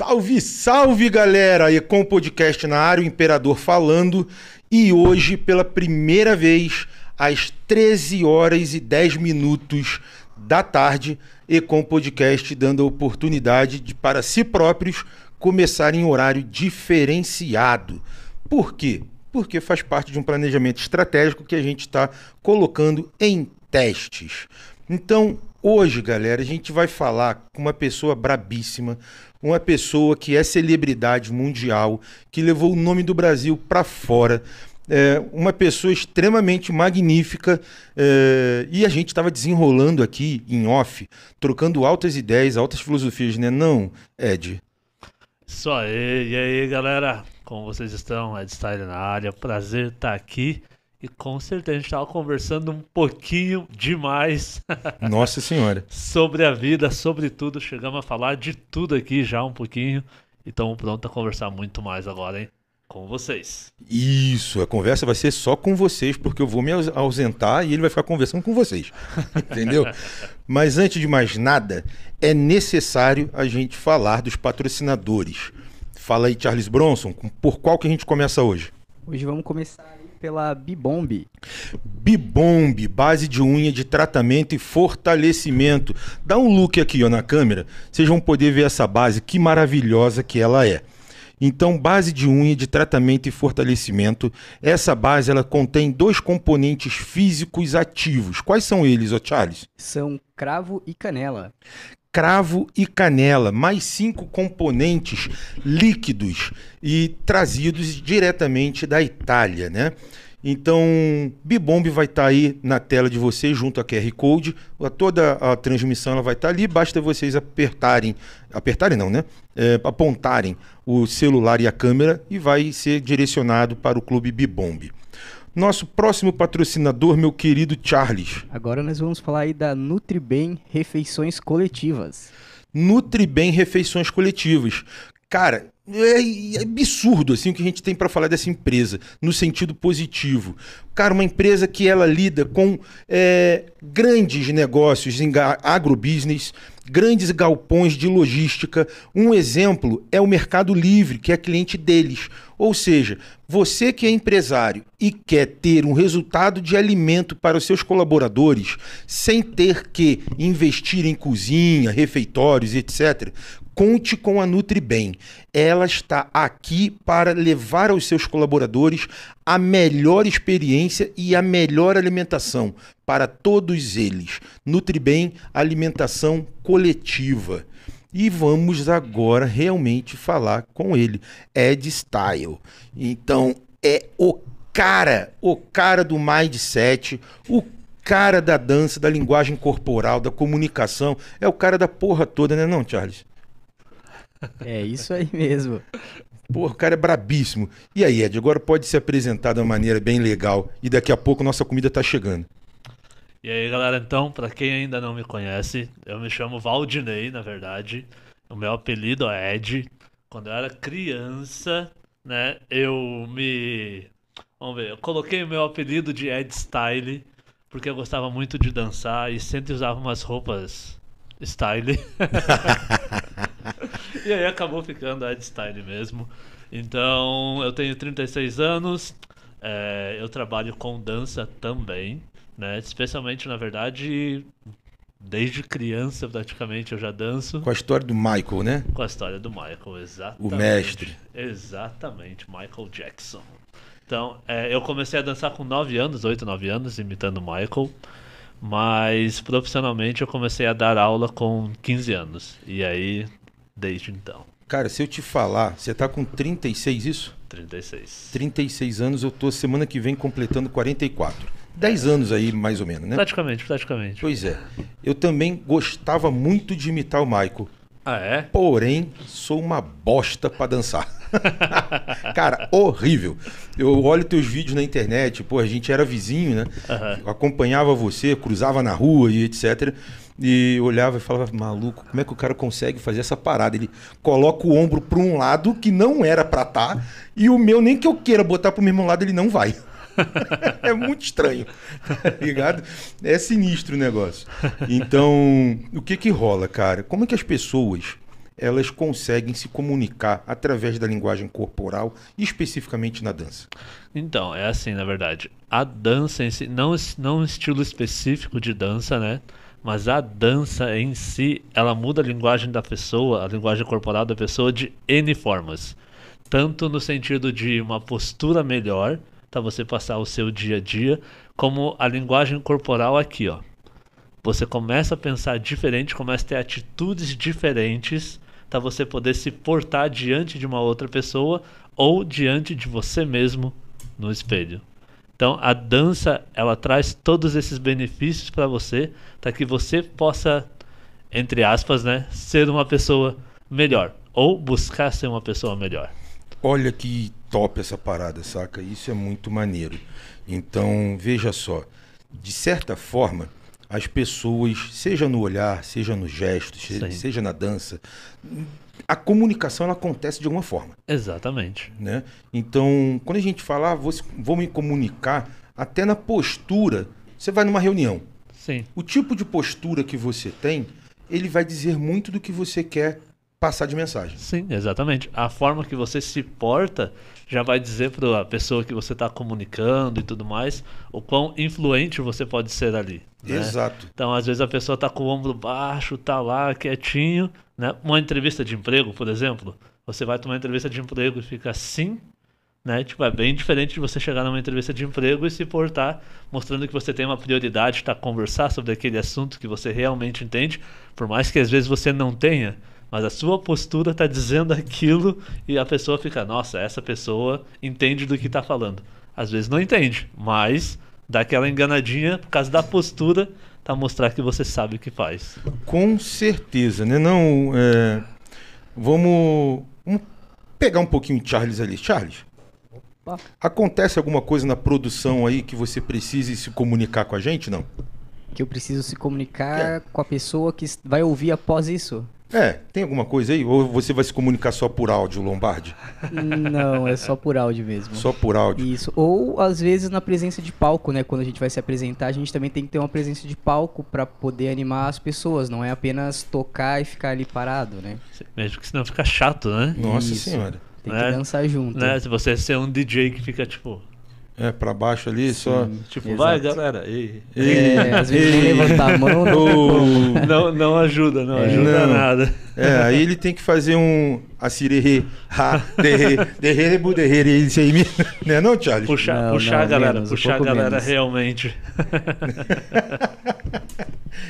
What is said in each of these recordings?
Salve, salve galera! Ecom Podcast na área, o Imperador falando. E hoje, pela primeira vez, às 13 horas e 10 minutos da tarde, Ecom Podcast dando a oportunidade de, para si próprios, começarem em horário diferenciado. Por quê? Porque faz parte de um planejamento estratégico que a gente está colocando em testes. Então, hoje, galera, a gente vai falar com uma pessoa brabíssima, uma pessoa que é celebridade mundial, que levou o nome do Brasil para fora. É, uma pessoa extremamente magnífica é, e a gente estava desenrolando aqui em off, trocando altas ideias, altas filosofias, né? Não, Ed? Isso aí, e aí galera, como vocês estão? Ed Style na área, prazer estar aqui. E com certeza a gente estava conversando um pouquinho demais. Nossa Senhora. sobre a vida, sobre tudo. Chegamos a falar de tudo aqui já um pouquinho. E estamos prontos a conversar muito mais agora, hein? Com vocês. Isso, a conversa vai ser só com vocês, porque eu vou me ausentar e ele vai ficar conversando com vocês. Entendeu? Mas antes de mais nada, é necessário a gente falar dos patrocinadores. Fala aí, Charles Bronson, por qual que a gente começa hoje? Hoje vamos começar pela Bibomb. Bibomb, base de unha de tratamento e fortalecimento. Dá um look aqui ó, na câmera, vocês vão poder ver essa base, que maravilhosa que ela é. Então, base de unha de tratamento e fortalecimento. Essa base ela contém dois componentes físicos ativos. Quais são eles, ô Charles? São cravo e canela cravo e canela, mais cinco componentes líquidos e trazidos diretamente da Itália, né? Então, Bibomb vai estar tá aí na tela de vocês junto a QR Code. Toda a transmissão ela vai estar tá ali. Basta vocês apertarem, apertarem não, né? É, apontarem o celular e a câmera e vai ser direcionado para o Clube Bibomb. Nosso próximo patrocinador, meu querido Charles. Agora nós vamos falar aí da Nutribem Refeições Coletivas. Nutribem Refeições Coletivas. Cara, é, é absurdo assim o que a gente tem para falar dessa empresa no sentido positivo. Cara, uma empresa que ela lida com é, grandes negócios em agrobusiness, grandes galpões de logística. Um exemplo é o Mercado Livre, que é cliente deles. Ou seja, você que é empresário e quer ter um resultado de alimento para os seus colaboradores sem ter que investir em cozinha, refeitórios, etc., conte com a Nutribem. Ela está aqui para levar aos seus colaboradores a melhor experiência e a melhor alimentação para todos eles. Nutribem, alimentação coletiva. E vamos agora realmente falar com ele, Ed Style. Então, é o cara, o cara do mindset, o cara da dança, da linguagem corporal, da comunicação, é o cara da porra toda, né não, Charles? É isso aí mesmo. Pô, o cara é brabíssimo. E aí, Ed, agora pode se apresentar de uma maneira bem legal e daqui a pouco nossa comida tá chegando. E aí, galera, então, para quem ainda não me conhece, eu me chamo Valdinei, na verdade. O meu apelido é Ed. Quando eu era criança, né, eu me. Vamos ver, eu coloquei o meu apelido de Ed Style, porque eu gostava muito de dançar e sempre usava umas roupas style. e aí acabou ficando Ed Style mesmo. Então, eu tenho 36 anos, é, eu trabalho com dança também né? Especialmente, na verdade, desde criança praticamente eu já danço. Com a história do Michael, né? Com a história do Michael, exatamente. O mestre. Exatamente, Michael Jackson. Então, é, eu comecei a dançar com 9 anos, 8, 9 anos, imitando Michael. Mas profissionalmente eu comecei a dar aula com 15 anos. E aí, desde então. Cara, se eu te falar, você tá com 36 isso? 36. 36 anos, eu tô semana que vem completando 44. 10 anos aí, mais ou menos, né? Praticamente, praticamente. Pois é. Eu também gostava muito de imitar o Michael. Ah, é? Porém, sou uma bosta para dançar. Cara, horrível. Eu olho teus vídeos na internet, pô, a gente era vizinho, né? Uhum. Acompanhava você, cruzava na rua e etc. E olhava e falava, maluco, como é que o cara consegue fazer essa parada? Ele coloca o ombro para um lado que não era para estar, tá, e o meu, nem que eu queira botar para o mesmo lado, ele não vai. é muito estranho, tá ligado? É sinistro o negócio. Então, o que que rola, cara? Como é que as pessoas elas conseguem se comunicar através da linguagem corporal, especificamente na dança? Então, é assim, na verdade. A dança em si, não, não um estilo específico de dança, né? Mas a dança em si, ela muda a linguagem da pessoa, a linguagem corporal da pessoa de N formas. Tanto no sentido de uma postura melhor, para você passar o seu dia a dia, como a linguagem corporal aqui, ó. Você começa a pensar diferente, começa a ter atitudes diferentes para você poder se portar diante de uma outra pessoa ou diante de você mesmo no espelho. Então, a dança, ela traz todos esses benefícios para você, para que você possa, entre aspas, né, ser uma pessoa melhor ou buscar ser uma pessoa melhor. Olha que top essa parada, saca? Isso é muito maneiro. Então, veja só, de certa forma, as pessoas, seja no olhar, seja nos gestos, Sim. seja na dança, a comunicação ela acontece de alguma forma. Exatamente. Né? Então, quando a gente fala, ah, vou, vou me comunicar, até na postura, você vai numa reunião. Sim. O tipo de postura que você tem, ele vai dizer muito do que você quer passar de mensagem. Sim, exatamente. A forma que você se porta já vai dizer para a pessoa que você está comunicando e tudo mais o quão influente você pode ser ali. Né? Exato. Então, às vezes a pessoa está com o ombro baixo, tá lá quietinho, né? Uma entrevista de emprego, por exemplo, você vai tomar uma entrevista de emprego e fica assim, né? Tipo, é bem diferente de você chegar numa entrevista de emprego e se portar mostrando que você tem uma prioridade para conversar sobre aquele assunto que você realmente entende, por mais que às vezes você não tenha, mas a sua postura está dizendo aquilo e a pessoa fica, nossa, essa pessoa entende do que está falando. Às vezes não entende, mas dá aquela enganadinha por causa da postura para mostrar que você sabe o que faz. Com certeza, né? Não, é... vamos, vamos pegar um pouquinho de Charles ali. Charles, Opa. acontece alguma coisa na produção aí que você precise se comunicar com a gente, não? Que eu preciso se comunicar com a pessoa que vai ouvir após isso. É, tem alguma coisa aí? Ou você vai se comunicar só por áudio, Lombardi? Não, é só por áudio mesmo. Só por áudio. Isso. Ou às vezes na presença de palco, né? Quando a gente vai se apresentar, a gente também tem que ter uma presença de palco para poder animar as pessoas. Não é apenas tocar e ficar ali parado, né? Mesmo que senão fica chato, né? Nossa Isso. senhora. Tem Né? que dançar junto. né? Se você ser um DJ que fica tipo, É, pra baixo ali, só. Sim, tipo, exato. vai galera. E... É, às vezes nem levantar a mão, não. Ô, Não, não ajuda, não É. ajuda Não. nada. É, aí ele tem que fazer um assirerê, ha, derre, derre, derre, isso aí mesmo. Né não, Charles? Puxar, Não, puxar não, a galera, menos, um puxar a pouco galera menos. realmente.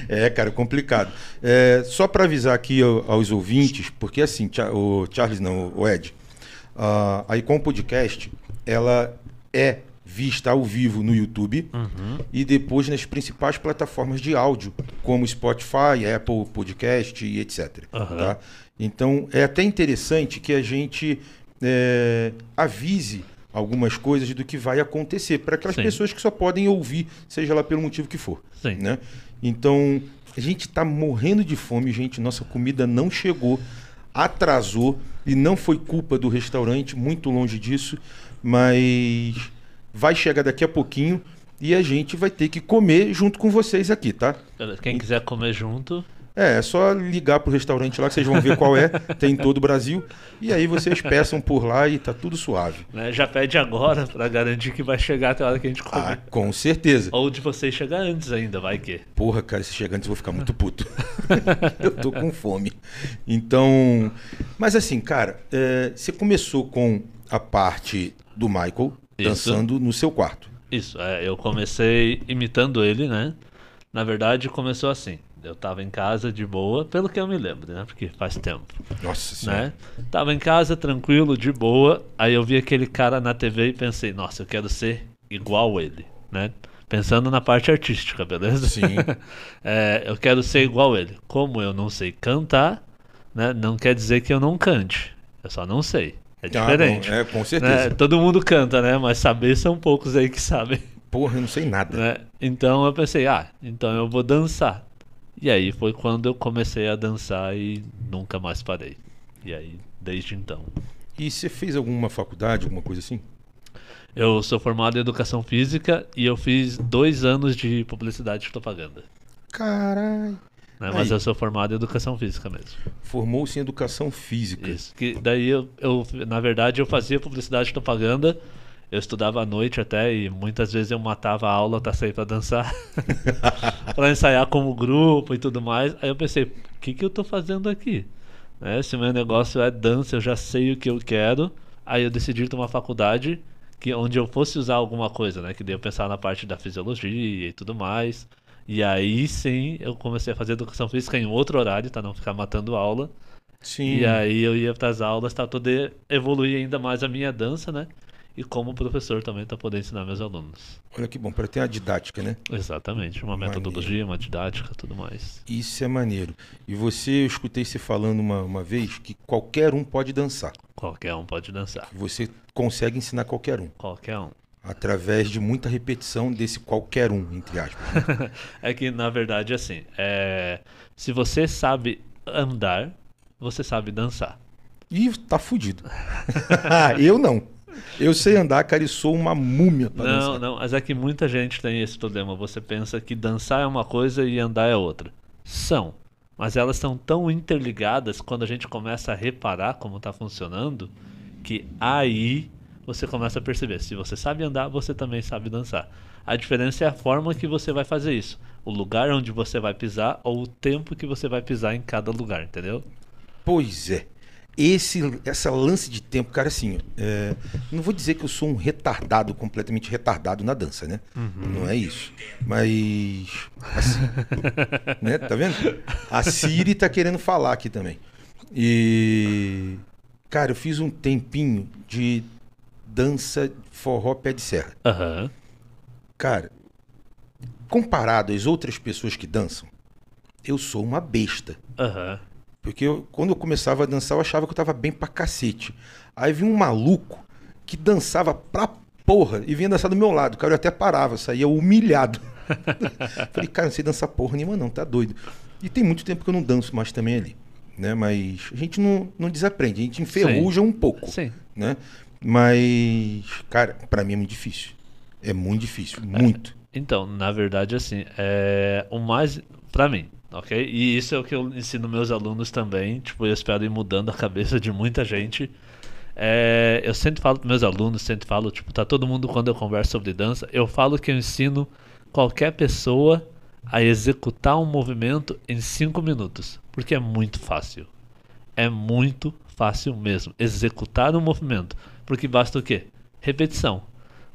É, cara, complicado. É, só para avisar aqui ao- aos ouvintes, porque assim, o Charles não, o Ed, a a Icon Podcast, ela é vista ao vivo no YouTube Uhum. e depois nas principais plataformas de áudio, como Spotify, Apple Podcast e etc. Aham. tá? Então, é até interessante que a gente é, avise algumas coisas do que vai acontecer para aquelas Sim. pessoas que só podem ouvir, seja lá pelo motivo que for Sim. né? Então, a gente tá morrendo de fome, gente. Nossa comida não chegou, atrasou e não foi culpa do restaurante, muito longe disso, mas vai chegar daqui a pouquinho e a gente vai ter que comer junto com vocês aqui, tá? Quem quiser comer junto, É, é só ligar pro restaurante lá que vocês vão ver qual é, tem em todo o Brasil, e aí vocês peçam por lá e tá tudo suave. né? Já pede agora pra garantir que vai chegar até a hora que a gente Ah, comer. com certeza. Ou de vocês chegar antes ainda, vai que. Porra, cara, se chegar antes eu vou ficar muito puto. eu tô com fome. Então. Mas assim, cara, é, você começou com a parte do Michael Isso. dançando no seu quarto. Isso, é, eu comecei imitando ele, né? Na verdade, começou assim. Eu tava em casa de boa, pelo que eu me lembro, né? Porque faz tempo, Nossa senhora. né? Tava em casa, tranquilo, de boa. Aí eu vi aquele cara na TV e pensei, nossa, eu quero ser igual ele, né? Pensando na parte artística, beleza? Sim. É, eu quero ser igual ele. Como eu não sei cantar, né? Não quer dizer que eu não cante. Eu só não sei. É Ah, diferente. bom, é, com né? certeza. Todo mundo canta, né? Mas saber são poucos aí que sabem. Porra, eu não sei nada. né? Então eu pensei, ah, então eu vou dançar. E aí foi quando eu comecei a dançar e nunca mais parei. E aí, desde então. E você fez alguma faculdade, alguma coisa assim? Eu sou formado em educação física e eu fiz dois anos de publicidade e propaganda. Caralho. Né? Mas Aí. eu sou formado em educação física mesmo. Formou-se em educação física. Isso. Que daí eu, eu, na verdade, eu fazia publicidade e propaganda. Eu estudava à noite até e muitas vezes eu matava a aula pra sair pra dançar. pra ensaiar como grupo e tudo mais. Aí eu pensei, o que, que eu tô fazendo aqui? Né? Se o meu negócio é dança, eu já sei o que eu quero. Aí eu decidi tomar faculdade que onde eu fosse usar alguma coisa, né? Que daí eu pensar na parte da fisiologia e tudo mais. E aí sim eu comecei a fazer educação física em outro horário, tá? Não ficar matando aula. Sim. E aí eu ia pras aulas para poder evoluir ainda mais a minha dança, né? E como professor também para poder ensinar meus alunos. Olha que bom, para ter uma didática, né? Exatamente, uma Maneiro. metodologia, uma didática, tudo mais. Isso é maneiro. E você, eu escutei você falando uma, uma vez que qualquer um pode dançar. Qualquer um pode dançar. Você consegue ensinar qualquer um. Qualquer um. Através de muita repetição desse qualquer um, entre aspas. É que na verdade assim, é... se você sabe andar, você sabe dançar. E tá fudido. eu não. Eu sei andar, cara, e sou uma múmia pra Não, dançar. não, mas é que muita gente tem esse problema. Você pensa que dançar é uma coisa e andar é outra. São. Mas elas estão tão interligadas quando a gente começa a reparar como está funcionando, que aí você começa a perceber. Se você sabe andar, você também sabe dançar. A diferença é a forma que você vai fazer isso. O lugar onde você vai pisar ou o tempo que você vai pisar em cada lugar, entendeu? Pois é. Esse, essa lance de tempo, cara, assim, é, não vou dizer que eu sou um retardado, completamente retardado na dança, né? Não é isso. Mas. Assim, né? Tá vendo? A Siri tá querendo falar aqui também. E. Cara, eu fiz um tempinho de dança forró pé de serra. Aham. Cara, comparado às outras pessoas que dançam, eu sou uma besta. Aham. Porque eu- quando eu começava a dançar, eu achava que eu tava bem pra cacete. Aí vinha um maluco que dançava pra porra e vinha dançar do meu lado. Cara, eu até parava, saía humilhado. Falei, cara, não sei dançar porra nenhuma não, tá doido. E tem muito tempo que eu não danço mais também ali. Né? Mas a gente não, não desaprende, a gente enferruja um pouco. Sim. Né? Mas, cara, pra mim é muito difícil. É muito difícil, muito. Então, na verdade, assim, é o mais pra mim, ok? E isso é o que eu ensino meus alunos também. Tipo, eu espero ir mudando a cabeça de muita gente. É, eu sempre falo para meus alunos, sempre falo, tipo, tá todo mundo quando eu converso sobre dança, eu falo que eu ensino qualquer pessoa a executar um movimento em 5 minutos, porque é muito fácil. É muito fácil mesmo executar um movimento, porque basta o quê? Repetição.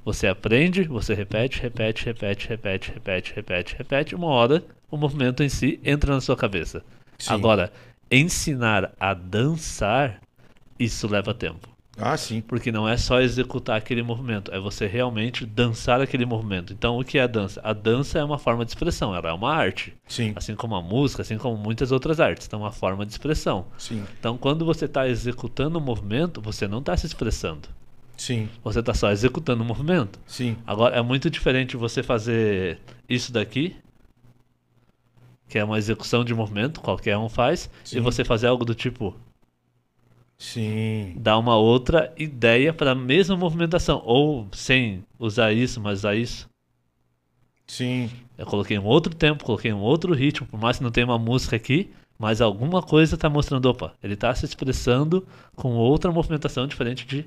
Você aprende, você repete, repete, repete, repete, repete, repete, repete, uma hora o movimento em si entra na sua cabeça. Sim. Agora, ensinar a dançar, isso leva tempo. Ah, sim. Porque não é só executar aquele movimento, é você realmente dançar aquele movimento. Então, o que é a dança? A dança é uma forma de expressão, ela é uma arte. Sim, Assim como a música, assim como muitas outras artes, então é uma forma de expressão. sim, Então, quando você está executando um movimento, você não está se expressando, sim, você está só executando o movimento. sim. Agora, é muito diferente você fazer isso daqui, que é uma execução de movimento, qualquer um faz, Sim. e você fazer algo do tipo, Sim. dar uma outra ideia para a mesma movimentação, ou sem usar isso, mas usar isso. Sim. Eu coloquei um outro tempo, coloquei um outro ritmo, por mais que não tenha uma música aqui, mas alguma coisa está mostrando, opa, ele está se expressando com outra movimentação diferente de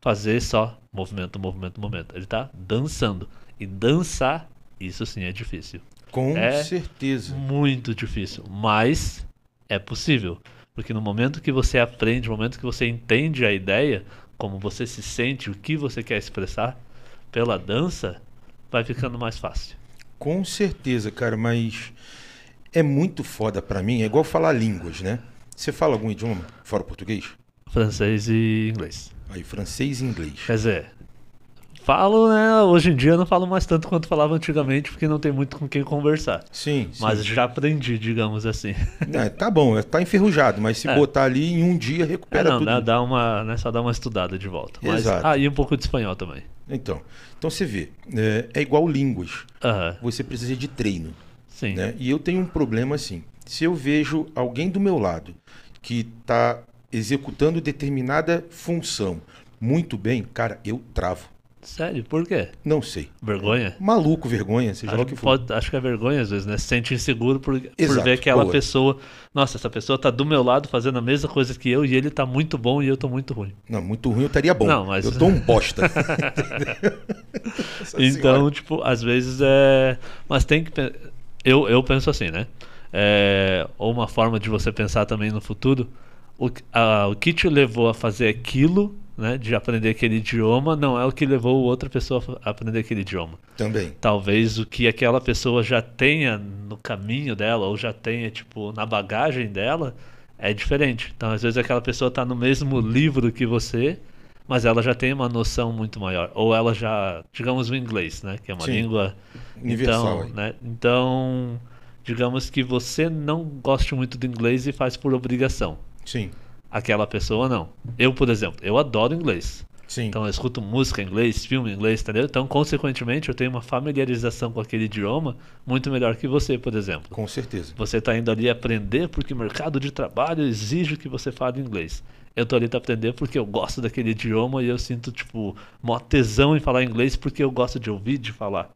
fazer só movimento, movimento, movimento. Ele está dançando. E dançar, isso sim é difícil. Com É. certeza. Muito difícil, mas é possível. Porque no momento que você aprende, no momento que você entende a ideia, como você se sente, o que você quer expressar pela dança, vai ficando mais fácil. Com certeza, cara, mas é muito foda pra mim. É igual falar línguas, né? Você fala algum idioma fora o português? Francês e inglês. Aí, francês e inglês. Quer dizer, falo, né? Hoje em dia eu não falo mais tanto quanto falava antigamente, porque não tem muito com quem conversar. Sim, sim. Mas já aprendi, digamos assim. É, tá bom, tá enferrujado, mas se É. botar ali em um dia É, recupera não, tudo. dá, dá uma, né, só dá uma estudada de volta. Mas, Exato. ah, e um pouco de espanhol também. Então, então você vê, é, é igual línguas. Aham, Você precisa de treino, sim. né? E eu tenho um problema assim. Se eu vejo alguém do meu lado que tá executando determinada função muito bem, cara, eu travo. Sério, por quê? Não sei. Vergonha? Maluco, vergonha, seja lá o Acho que que, for. pode- acho que é vergonha às vezes, né? Se sente inseguro por, por Exato, ver aquela boa. pessoa. Nossa, essa pessoa tá do meu lado fazendo a mesma coisa que eu e ele tá muito bom e eu tô muito ruim. Não, muito ruim eu estaria bom. Não, mas- Eu tô um bosta. Então, Senhora. tipo, às vezes é. Mas tem que. Eu, eu penso assim, né? É... Ou uma forma de você pensar também no futuro. O, a- o que te levou a fazer aquilo, né? De aprender aquele idioma, não é o que levou outra pessoa a aprender aquele idioma. Também. talvez o que aquela pessoa já tenha no caminho dela ou já tenha tipo na bagagem dela é diferente. Então às vezes aquela pessoa está no mesmo livro que você, mas ela já tem uma noção muito maior. Ou ela já, digamos o inglês, né, que é uma Sim. língua Universal então, né? Então, digamos que você não goste muito do inglês e faz por obrigação. Sim, Aquela pessoa não. Eu, por exemplo, eu adoro inglês. sim. Então eu escuto música em inglês, filme em inglês, entendeu? Então, consequentemente, eu tenho uma familiarização com aquele idioma muito melhor que você, por exemplo. Com certeza. Você está indo ali aprender porque o mercado de trabalho exige que você fale inglês. Eu tô ali para aprender porque eu gosto daquele idioma e eu sinto, tipo, mó tesão em falar inglês porque eu gosto de ouvir, de falar.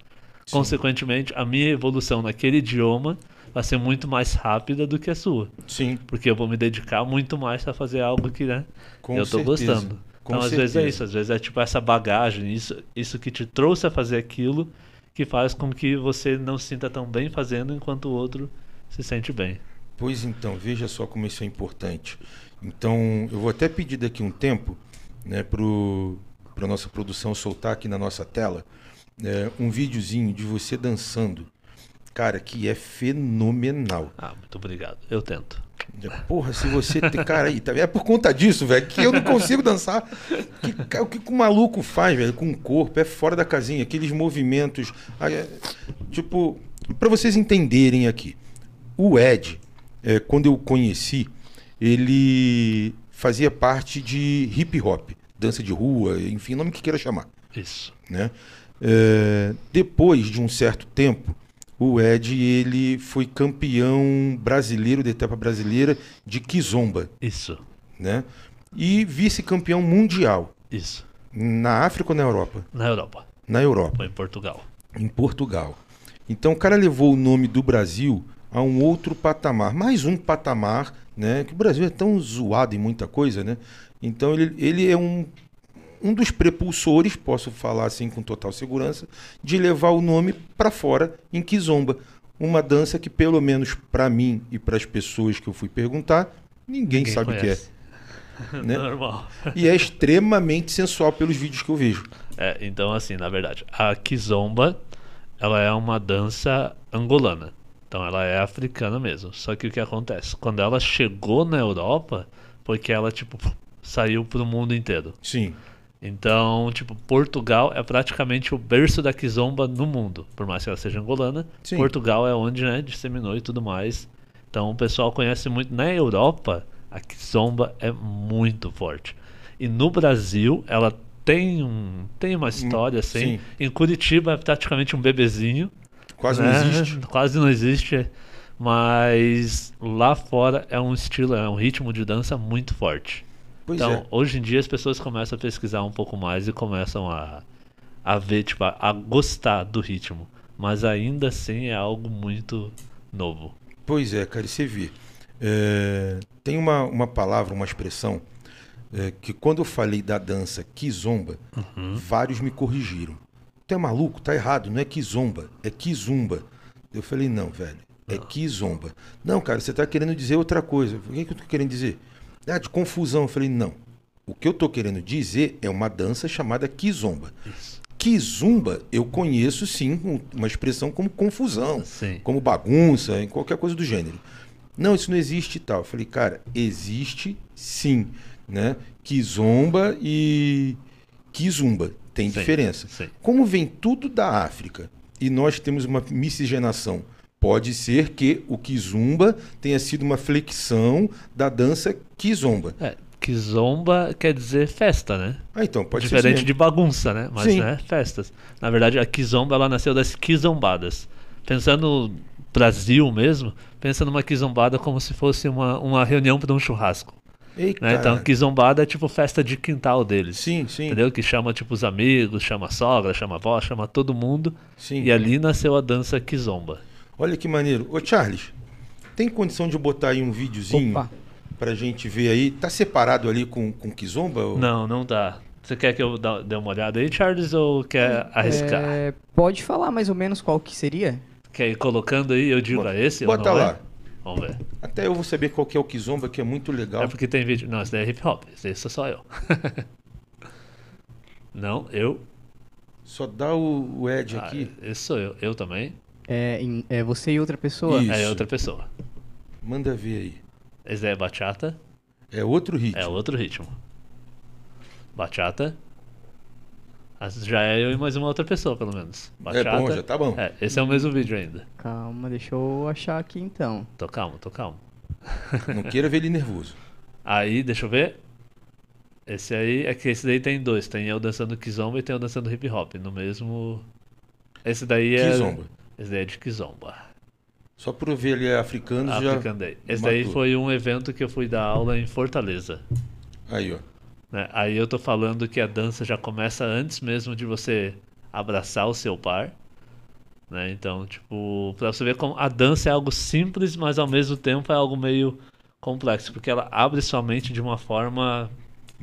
Sim. Consequentemente, a minha evolução naquele idioma vai ser muito mais rápida do que a sua. Sim, Porque eu vou me dedicar muito mais para fazer algo que, né, com eu tô certeza. gostando. Com então, às vezes é certeza. isso, às vezes é tipo essa bagagem, isso, isso que te trouxe a fazer aquilo, que faz com que você não se sinta tão bem fazendo enquanto o outro se sente bem. Pois então, veja só como isso é importante. Então, eu vou até pedir daqui um tempo, né, para a nossa produção soltar aqui na nossa tela, né, um videozinho de você dançando. Cara, que é fenomenal. Ah, muito obrigado. Eu tento. Porra, se você tem. Cara, aí, tá- é por conta disso, velho, que eu não consigo dançar. Que, o que o maluco faz, velho, com o corpo, é fora da casinha, aqueles movimentos. é, tipo, pra vocês entenderem aqui, o Ed, é, quando eu conheci, ele fazia parte de hip hop, dança de rua, enfim, nome que queira chamar Isso. né? É, depois de um certo tempo, o Ed ele foi campeão brasileiro da etapa brasileira de Kizomba, Isso. né? E vice-campeão mundial Isso. na África ou na Europa? Na Europa. Na Europa, Foi em Portugal. em Portugal. Então o cara levou o nome do Brasil a um outro patamar, mais um patamar, né? Que o Brasil é tão zoado em muita coisa, né? Então ele, ele é um um dos prepulsores, posso falar assim com total segurança, de levar o nome para fora em Kizomba, uma dança que pelo menos para mim e para as pessoas que eu fui perguntar, ninguém, Ninguém sabe o que é, né? Normal. E é extremamente sensual pelos vídeos que eu vejo. É, então assim, na verdade, a kizomba, ela é uma dança angolana. Então ela é africana mesmo. Só que o que acontece? Quando ela chegou na Europa, foi que ela tipo saiu pro mundo inteiro. Sim, Então, tipo, Portugal é praticamente o berço da kizomba no mundo. Por mais que ela seja angolana, Sim. Portugal é onde, né, disseminou e tudo mais. Então, o pessoal conhece muito. Na Europa, a kizomba é muito forte. E no Brasil, ela tem um tem uma história assim. sim. Em Curitiba é praticamente um bebezinho. quase né? não existe. Quase não existe. Mas lá fora é um estilo, é um ritmo de dança muito forte. Pois Então, é. hoje em dia as pessoas começam a pesquisar um pouco mais e começam a, a ver, tipo, a, a gostar do ritmo. Mas ainda assim é algo muito novo. Pois é, cara, e você vê. É, tem uma, uma palavra, uma expressão, é, que quando eu falei da dança kizomba, Uhum. vários me corrigiram. Tu é maluco? Tá errado, não é kizomba, é kizumba. Eu falei, não, velho, é kizomba. Não, cara, você tá querendo dizer outra coisa. O que, que eu tô querendo dizer? Ah, de confusão. Eu falei, não. O que eu tô querendo dizer é uma dança chamada kizomba. Isso. Kizumba, eu conheço sim um- uma expressão como confusão Sim. como bagunça, em qualquer coisa do gênero. Não, isso não existe e tal. Eu falei, cara, existe sim, né? Kizomba e Kizumba tem Sim, diferença. sim. Como vem tudo da África e nós temos uma miscigenação, pode ser que o Kizumba tenha sido uma flexão da dança Kizomba. É, kizomba quer dizer festa, né? Ah, então, pode Diferente ser. de bagunça, né? Mas, Sim. né, festas. Na verdade, a kizomba, ela nasceu das kizombadas. Pensando no Brasil mesmo, pensa numa kizombada como se fosse uma, uma reunião para um churrasco. Né? Então, quizombada é tipo festa de quintal deles. Sim, sim. Entendeu? Que chama tipo os amigos, chama a sogra, chama a avó, chama todo mundo. Sim. E ali nasceu a dança kizomba. Olha que maneiro. Ô, Charles, tem condição de botar aí um videozinho Opa. pra gente ver aí? Tá separado ali com, com Kizomba? ou- Não, não dá. Você quer que eu dê uma olhada aí, Charles, ou quer arriscar? É, pode falar mais ou menos qual que seria? Quer ir colocando aí, eu digo Bota- a esse bota lá. é? Vamos ver. Até eu vou saber qual que é o Kizomba, que é muito legal. É porque tem vídeo. Não, esse daí é hip hop. Esse sou só eu. não, eu. Só dá o, o Ed Ah, aqui. esse sou eu. Eu também. É, em- é você e outra pessoa? Isso. É outra pessoa. Manda ver aí. Esse daí é bachata. É outro ritmo. É outro ritmo. Bachata. As- Já é eu e mais uma outra pessoa, pelo menos. Bachata. É bom, já tá bom. É, esse é o mesmo vídeo ainda. Calma, deixa eu achar aqui então. Tô calmo, tô calmo. Não queira ver ele nervoso. Aí, deixa eu ver. Esse aí, é que esse daí tem dois. Tem eu dançando kizomba e tem eu dançando hip hop. No mesmo. Esse daí é. Kizomba. Esse daí é de kizomba. Só por eu ver ele é africano já. African Day. Esse daí matou. foi um evento que eu fui dar aula em Fortaleza. Aí, ó. né? Aí eu tô falando que a dança já começa antes mesmo de você abraçar o seu par. Né? Então, tipo, pra você ver como a dança é algo simples, mas ao mesmo tempo é algo meio complexo, porque ela abre sua mente de uma forma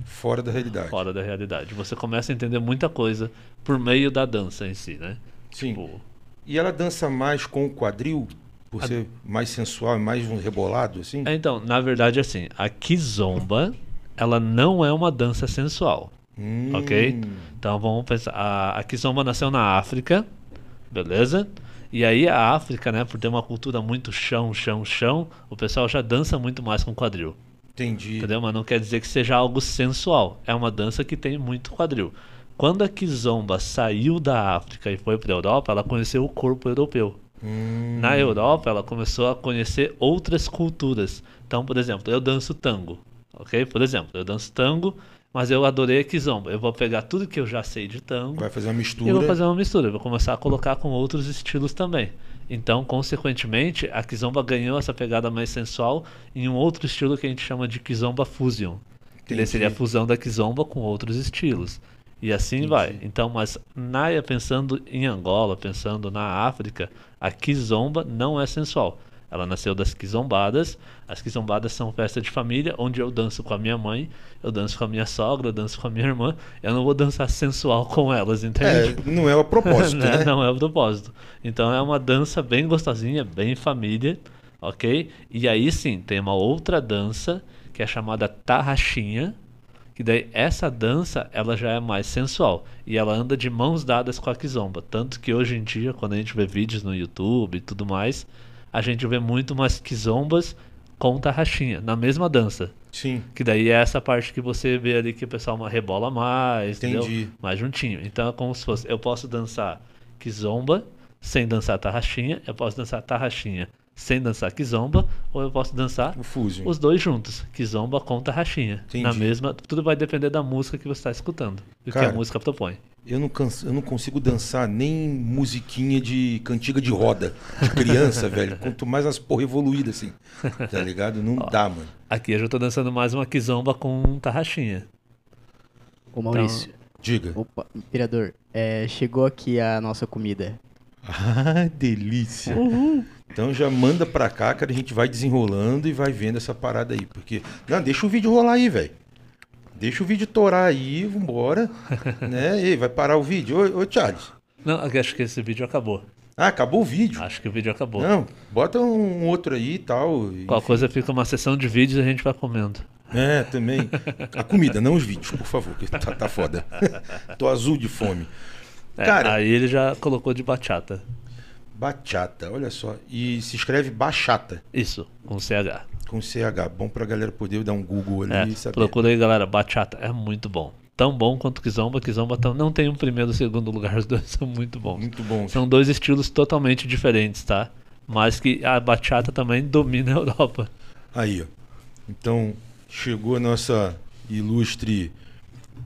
Fora da realidade. fora da realidade. Você começa a entender muita coisa por meio da dança em si, né? Sim. Tipo, E ela dança mais com o quadril, por A- ser mais sensual mais um rebolado, assim? é, então, na verdade, assim, a kizomba, ela não é uma dança sensual. Hum, Ok? Então vamos pensar. A, a Kizomba nasceu na África, beleza? E aí a África, né, por ter uma cultura muito chão, chão, chão, o pessoal já dança muito mais com quadril. Entendi. Entendeu? Mas não quer dizer que seja algo sensual. É uma dança que tem muito quadril. Quando a Kizomba saiu da África e foi para a Europa, ela conheceu o corpo europeu. Hum, Na Europa, ela começou a conhecer outras culturas. Então, por exemplo, eu danço tango, ok? Por exemplo, eu danço tango, mas eu adorei a kizomba. Eu vou pegar tudo que eu já sei de tango Vai fazer uma e mistura. eu vou fazer uma mistura. Eu vou começar a colocar com outros estilos também. Então, consequentemente, a kizomba ganhou essa pegada mais sensual em um outro estilo que a gente chama de kizomba fusion. Que Entendi. seria a fusão da kizomba com outros estilos. E assim vai. Então, mas Naya pensando em Angola, pensando na África, a kizomba não é sensual. Ela nasceu das kizombadas. As kizombadas são festa de família, onde eu danço com a minha mãe, eu danço com a minha sogra, eu danço com a minha irmã. Eu não vou dançar sensual com elas, entende? É, não é o propósito, Né? né? Não é o propósito. Então é uma dança bem gostosinha, bem família, ok? E aí sim, tem uma outra dança que é chamada tarraxinha, que daí essa dança ela já é mais sensual e ela anda de mãos dadas com a kizomba. Tanto que hoje em dia, quando a gente vê vídeos no YouTube e tudo mais, a gente vê muito mais kizombas com tarraxinha, na mesma dança. Sim. Que daí é essa parte que você vê ali que o pessoal rebola mais, entendeu? Entendi. Mais juntinho. Então é como se fosse, eu posso dançar kizomba sem dançar tarraxinha, eu posso dançar tarraxinha sem dançar kizomba, ou eu posso dançar os dois juntos, kizomba com tarraxinha. Na Entendi. mesma, tudo vai depender da música que você está escutando, do que Cara, a música propõe. Eu não, canso, eu não consigo dançar nem musiquinha de cantiga de roda de criança, velho. Quanto mais as porra evoluídas, assim. Tá ligado? Não dá, mano. Aqui eu já tô dançando mais uma kizomba com tarraxinha. Ô Maurício. Diga. Opa, imperador. é, chegou aqui a nossa comida. Ah, delícia. Então já manda pra cá, cara. A gente vai desenrolando e vai vendo essa parada aí. Porque. Não, deixa o vídeo rolar aí, velho. Deixa o vídeo torar aí, vambora. né? E vai parar o vídeo. Ô, ô Charles. Não, acho que esse vídeo acabou. Ah, acabou o vídeo. Acho que o vídeo acabou. Não, bota um outro aí e tal. Qual coisa fica uma sessão de vídeos e a gente vai comendo. É, também. A comida, não os vídeos, por favor, que tá, tá foda. Tô azul de fome. É, Cara- aí ele já colocou de bachata. Bachata, olha só. E se escreve bachata, Isso, com CH. com CH. Bom pra galera poder dar um Google ali É, e saber. procura aí, galera. Bachata é muito bom. Tão bom quanto Kizomba. Kizomba tão- não tem um primeiro e segundo lugar, os dois são muito bons. Muito bom. São dois estilos totalmente diferentes, tá? Mas que a bachata também domina a Europa. Aí, ó. Então, chegou a nossa ilustre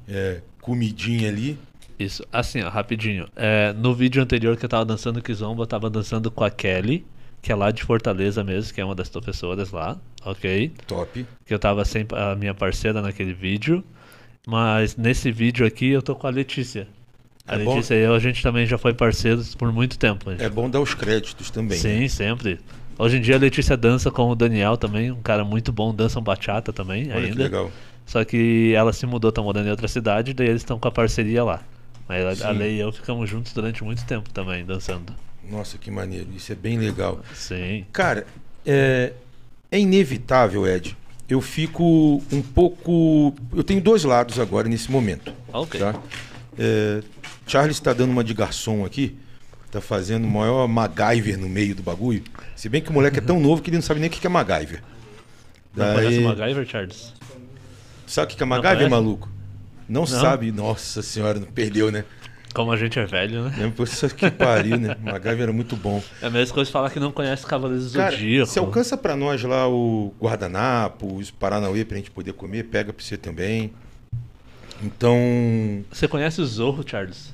é, comidinha ali. Isso, assim, ó, rapidinho. É, no vídeo anterior que eu tava dançando Kizomba, eu tava dançando com a Kelly, que é lá de Fortaleza mesmo, que é uma das professoras lá, ok? Top. Que eu tava sempre a minha parceira naquele vídeo. Mas nesse vídeo aqui eu tô com a Letícia. A É bom? Letícia e eu, a gente também já foi parceiros por muito tempo. É bom dar os créditos também. Sim, né? sempre. Hoje em dia a Letícia dança com o Daniel também, um cara muito bom, dança um bachata também Olha que ainda. legal. Só que ela se mudou, tá morando em outra cidade, daí eles estão com a parceria lá. Mas a- a. Lei e eu ficamos juntos durante muito tempo também, dançando. Nossa, que maneiro. Isso é bem legal. Sim. Cara, é, é inevitável, Ed. Eu fico um pouco. Eu tenho dois lados agora nesse momento. Ok. Tá? É, Charles está dando uma de garçom aqui. Tá fazendo o maior MacGyver no meio do bagulho. Se bem que o moleque é tão novo que ele não sabe nem o que é MacGyver. Não Daí- conhece o MacGyver, Charles? Sabe o que é Não MacGyver, maluco? Não, sabe? Nossa senhora, não perdeu, né? Como a gente é velho, né? Poxa, que pariu, né? MacGyver era muito bom. É a mesma coisa falar que não conhece Cavaleiros do Zodíaco. você alcança pra nós lá o guardanapo, os Paranauê pra gente poder comer, pega pra você também. Então, Você conhece o Zorro, Charles?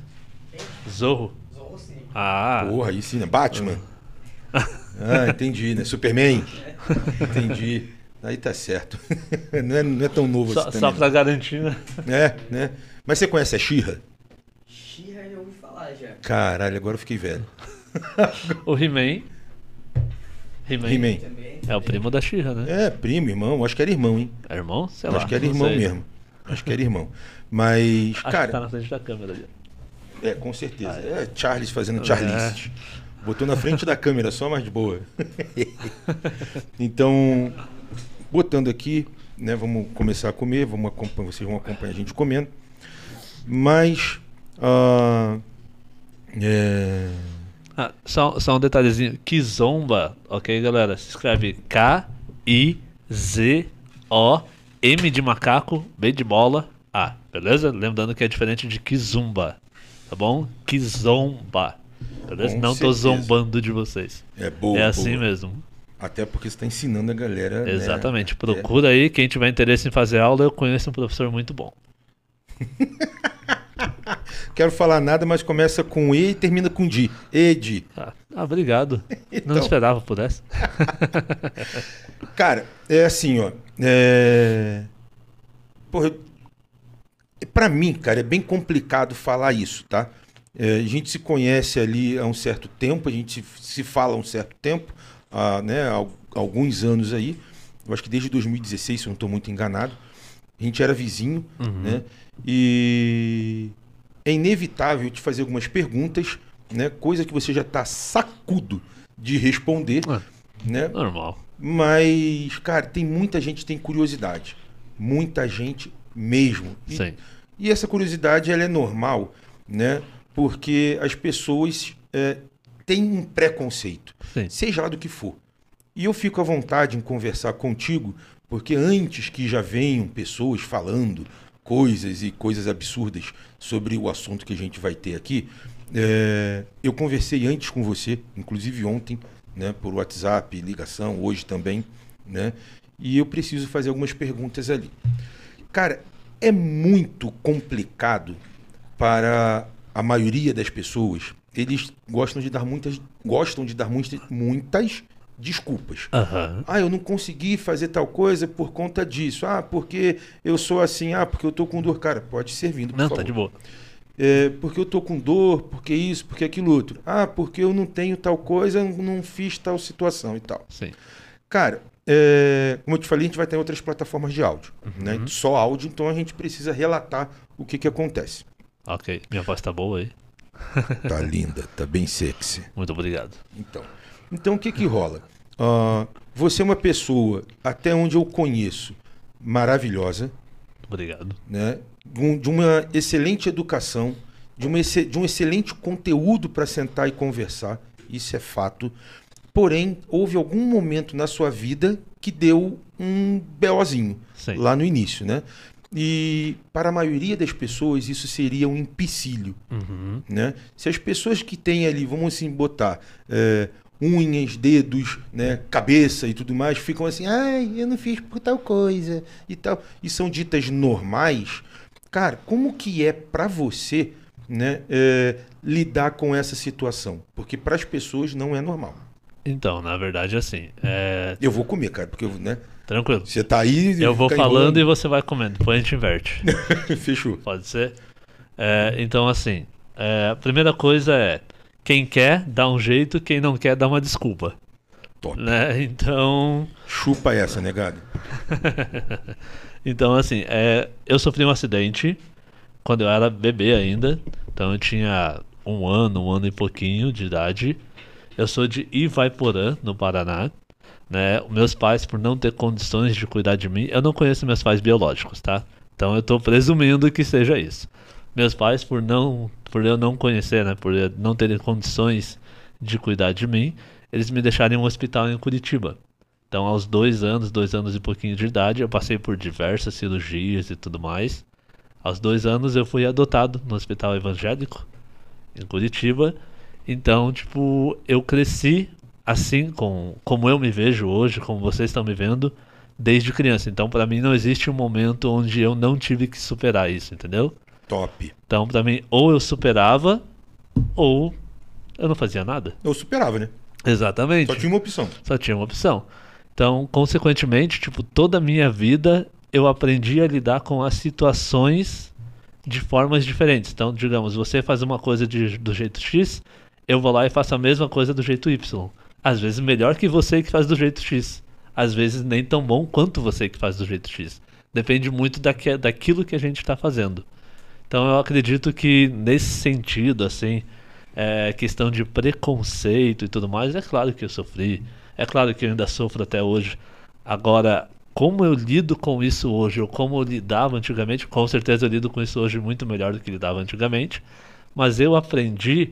Zorro? Ah, porra, aí sim, né? Batman. Ah, entendi, né? Superman. Entendi. Aí tá certo. Não é, não é tão novo só, assim só pra garantir, né? É, né? Mas você conhece a Xirra? Xirra já ouvi falar já. Caralho, agora eu fiquei velho. O He-Man. He-Man. É o primo da Xirra, né? É, primo, irmão. Acho que era irmão, hein? É irmão? Sei lá. Acho que era irmão sei. mesmo. Acho que era irmão. Mas, Acho que cara, tá na frente da câmera ali. É, com certeza. É Charles fazendo Charlize. Botou na frente da câmera só, mais de boa. então, botando aqui, né? Vamos começar a comer, vamos acompanhar, vocês vão acompanhar a gente comendo. Mas. ah, é, Ah, só, só um detalhezinho. Kizomba, ok, galera? Se escreve K-I-Z-O-M de macaco, B de bola, A, beleza? Lembrando que é diferente de Kizumba, tá bom? Kizomba, beleza? Com Não tô certeza. zombando de vocês. é boa. é assim boa. mesmo. Até porque você está ensinando a galera. né, Exatamente. é. Procura aí, quem tiver interesse em fazer aula, eu conheço um professor muito bom. Quero falar nada, mas começa com E e termina com D. Ed. Ah, ah, obrigado. Então. Não esperava por essa. Cara, é assim, ó. É... Porra, eu- pra mim, cara, é bem complicado falar isso, tá? É, a gente se conhece ali há um certo tempo, a gente se, se fala há um certo tempo, há né, há al- alguns anos aí. Eu acho que desde 2016, se eu não estou muito enganado. A gente era vizinho, né? E é inevitável te fazer algumas perguntas, né? Coisa que você já tá sacudo de responder, Ah. né? Normal. Mas, cara, tem muita gente que tem curiosidade. Muita gente mesmo. E, Sim. e essa curiosidade, ela é normal, né? Porque as pessoas é, têm um preconceito, Sim. seja lá do que for. E eu fico à vontade em conversar contigo, porque antes que já venham pessoas falando coisas e coisas absurdas sobre o assunto que a gente vai ter aqui, é, eu conversei antes com você, inclusive ontem, né, por WhatsApp, ligação, hoje também, né? E eu preciso fazer algumas perguntas ali. Cara, é muito complicado para a maioria das pessoas. Eles gostam de dar muitas, gostam de dar muitas, muitas desculpas. Aham. Ah, eu não consegui fazer tal coisa por conta disso. Ah, porque eu sou assim. Ah, porque eu tô com dor. Cara, pode ser vindo, por Não, favor. tá de boa. É, porque eu tô com dor, porque isso, porque aquilo outro. Ah, porque eu não tenho tal coisa, não fiz tal situação e tal. Sim. Cara, é, como eu te falei, a gente vai ter outras plataformas de áudio. Uhum. Né? Só áudio, então a gente precisa relatar o que, que acontece. Ok. Minha voz tá boa aí. Tá linda, tá bem sexy. Muito obrigado. Então, então o que que rola? Ah, você é uma pessoa, até onde eu conheço, maravilhosa, Obrigado. né? de um- uma excelente educação, de, uma exce- de um excelente conteúdo para sentar e conversar, isso é fato. Porém, houve algum momento na sua vida que deu um BOzinho Sim. lá no início, né? E para a maioria das pessoas isso seria um empecilho, Uhum. né? Se as pessoas que têm ali, vamos assim botar, é, unhas, dedos, né, cabeça e tudo mais, ficam assim, ai, eu não fiz por tal coisa e tal, e são ditas normais, cara, como que é para você, né, é, lidar com essa situação? Porque para as pessoas não é normal. Então, na verdade, assim, é... Eu vou comer, cara, porque, eu, né? Tranquilo. Você tá aí. Eu vou falando e você vai comendo, depois a gente inverte. Fechou. Pode ser? É, então, assim, é, a primeira coisa é: quem quer, dá um jeito, quem não quer, dá uma desculpa. Top. Né? Então. Chupa essa, negado. então, assim, é, eu sofri um acidente quando eu era bebê ainda. Então, eu tinha um ano, um ano e pouquinho de idade. Eu sou de Ivaiporã, no Paraná. Né? Meus pais, por não ter condições de cuidar de mim, eu não conheço meus pais biológicos, tá? Então, eu tô presumindo que seja isso. Meus pais, por não, por eu não conhecer, né, por não terem condições de cuidar de mim, eles me deixaram em um hospital em Curitiba. Então, aos dois anos, dois anos e pouquinho de idade, eu passei por diversas cirurgias e tudo mais. Aos dois anos, eu fui adotado no hospital evangélico em Curitiba. Então, tipo, eu cresci assim com como eu me vejo hoje, como vocês estão me vendo, desde criança. Então, pra mim, não existe um momento onde eu não tive que superar isso, entendeu? Top. Então, pra mim, ou eu superava, ou eu não fazia nada. Eu superava, né? Exatamente. Só tinha uma opção. Só tinha uma opção. Então, consequentemente, tipo, toda a minha vida eu aprendi a lidar com as situações de formas diferentes. Então, digamos, você faz uma coisa de- do jeito X, eu vou lá e faço a mesma coisa do jeito Y. Às vezes melhor que você que faz do jeito X. Às vezes nem tão bom quanto você que faz do jeito X. Depende muito daque- daquilo que a gente está fazendo. Então eu acredito que nesse sentido, assim, é, questão de preconceito e tudo mais, é claro que eu sofri. É claro que eu ainda sofro até hoje. Agora, como eu lido com isso hoje, ou como eu lidava antigamente, com certeza eu lido com isso hoje muito melhor do que lidava antigamente. Mas eu aprendi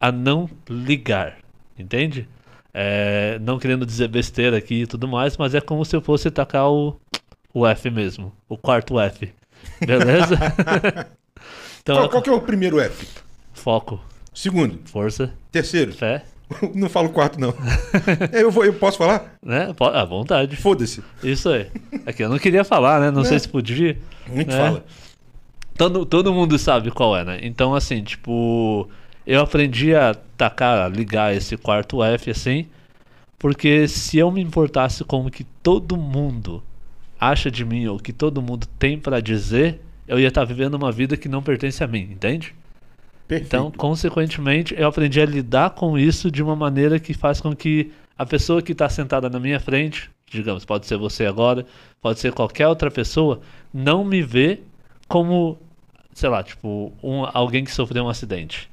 a não ligar, entende? É, não querendo dizer besteira aqui e tudo mais, mas é como se eu fosse tacar o, o F mesmo, o quarto F. Beleza? então, Qual, qual que é o primeiro F? foco, Segundo. força, Terceiro. fé, Não falo quarto, não. eu, vou, eu posso falar? né? À vontade. Foda-se. Isso aí. É que eu não queria falar, né? Não É. sei se podia. A gente É. fala. Todo, todo mundo sabe qual é, né? Então, assim, tipo, eu aprendi a tacar, a ligar esse quarto F assim, porque se eu me importasse com o que todo mundo acha de mim ou o que todo mundo tem pra dizer, eu ia estar vivendo uma vida que não pertence a mim, entende? Perfeito. Então, consequentemente, eu aprendi a lidar com isso de uma maneira que faz com que a pessoa que está sentada na minha frente, digamos, pode ser você agora, pode ser qualquer outra pessoa, não me vê como, sei lá, tipo, um, alguém que sofreu um acidente.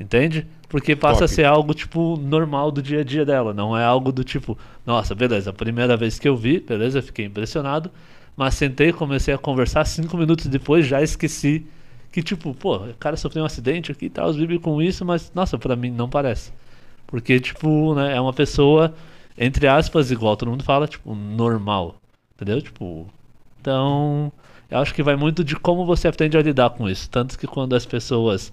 Entende? Porque passa a Top. ser algo, tipo, normal do dia a dia dela. Não é algo do tipo, nossa, beleza, a primeira vez que eu vi, beleza, fiquei impressionado. Mas sentei, comecei a conversar, cinco minutos depois já esqueci que, tipo, pô, o cara sofreu um acidente aqui e tal, vive com isso, mas, nossa, pra mim não parece. Porque, tipo, né, é uma pessoa, entre aspas, igual todo mundo fala, tipo, normal. Entendeu? Tipo. Então, eu acho que vai muito de como você aprende a lidar com isso. Tanto que quando as pessoas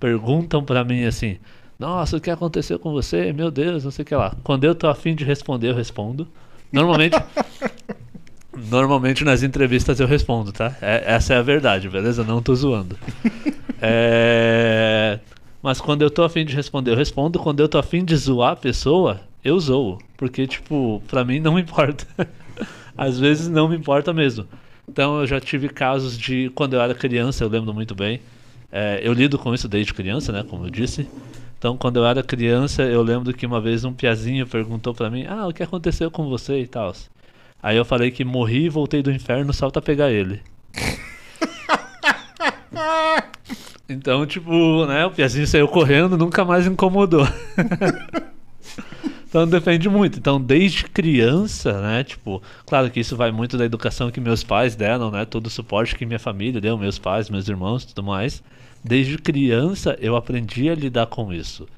perguntam pra mim assim, nossa, o que aconteceu com você? Meu Deus, não sei o que lá. Quando eu tô afim de responder, eu respondo. Normalmente. Normalmente nas entrevistas eu respondo, tá? É- essa é a verdade, beleza? Não tô zoando. É, Mas quando eu tô afim de responder, eu respondo. Quando eu tô afim de zoar a pessoa, eu zoo. Porque, tipo, pra mim não importa. Às vezes não me importa mesmo. Então eu já tive casos de. Quando eu era criança, eu lembro muito bem. É, eu lido com isso desde criança, né? Como eu disse. Então, quando eu era criança, eu lembro que uma vez um piazinho perguntou pra mim: Ah, o que aconteceu com você e tal? Aí eu falei que morri e voltei do inferno só pra pegar ele. Então, tipo, né, o Piazinho saiu correndo, nunca mais incomodou. então depende muito. Então, desde criança, né, tipo, claro que isso vai muito da educação que meus pais deram, né, todo o suporte que minha família deu, meus pais, meus irmãos, tudo mais. Desde criança eu aprendi a lidar com isso.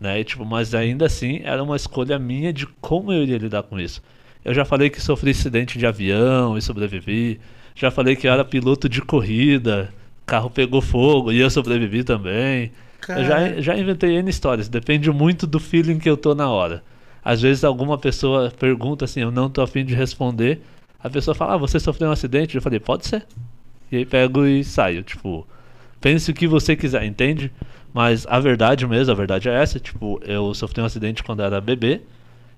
Né? E, tipo, mas ainda assim era uma escolha minha de como eu iria lidar com isso. Eu já falei que sofri acidente de avião e sobrevivi. Já falei que eu era piloto de corrida, carro pegou fogo e eu sobrevivi também. Eu já, já inventei N histórias, depende muito do feeling que eu tô na hora. Às vezes alguma pessoa pergunta assim, eu não tô afim de responder. A pessoa fala, ah, você sofreu um acidente? Eu falei, pode ser. E aí pego e saio, tipo, pense o que você quiser, entende? Mas a verdade mesmo, a verdade é essa. Tipo, eu sofri um acidente quando era bebê.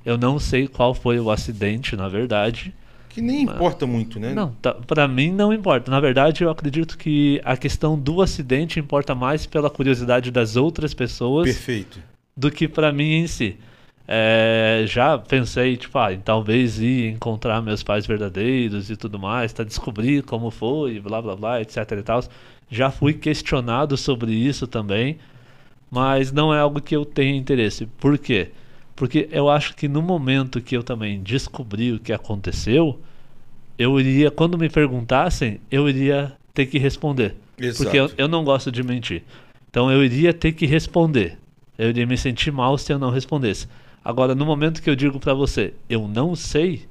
Eu não sei qual foi o acidente, na verdade. Que nem importa muito, né? Não, tá, pra mim não importa. Na verdade, eu acredito que a questão do acidente importa mais pela curiosidade das outras pessoas Perfeito. do que pra mim em si. É, já pensei, tipo, ah, talvez ir encontrar meus pais verdadeiros e tudo mais, tá descobrir como foi, blá blá blá, etc e tal. Já fui questionado sobre isso também, mas não é algo que eu tenha interesse. Por quê? Porque eu acho que no momento que eu também descobri o que aconteceu, eu iria, quando me perguntassem, eu iria ter que responder. Exato. Porque eu, eu não gosto de mentir. Então eu iria ter que responder. Eu iria me sentir mal se eu não respondesse. Agora, no momento que eu digo pra você, eu não sei,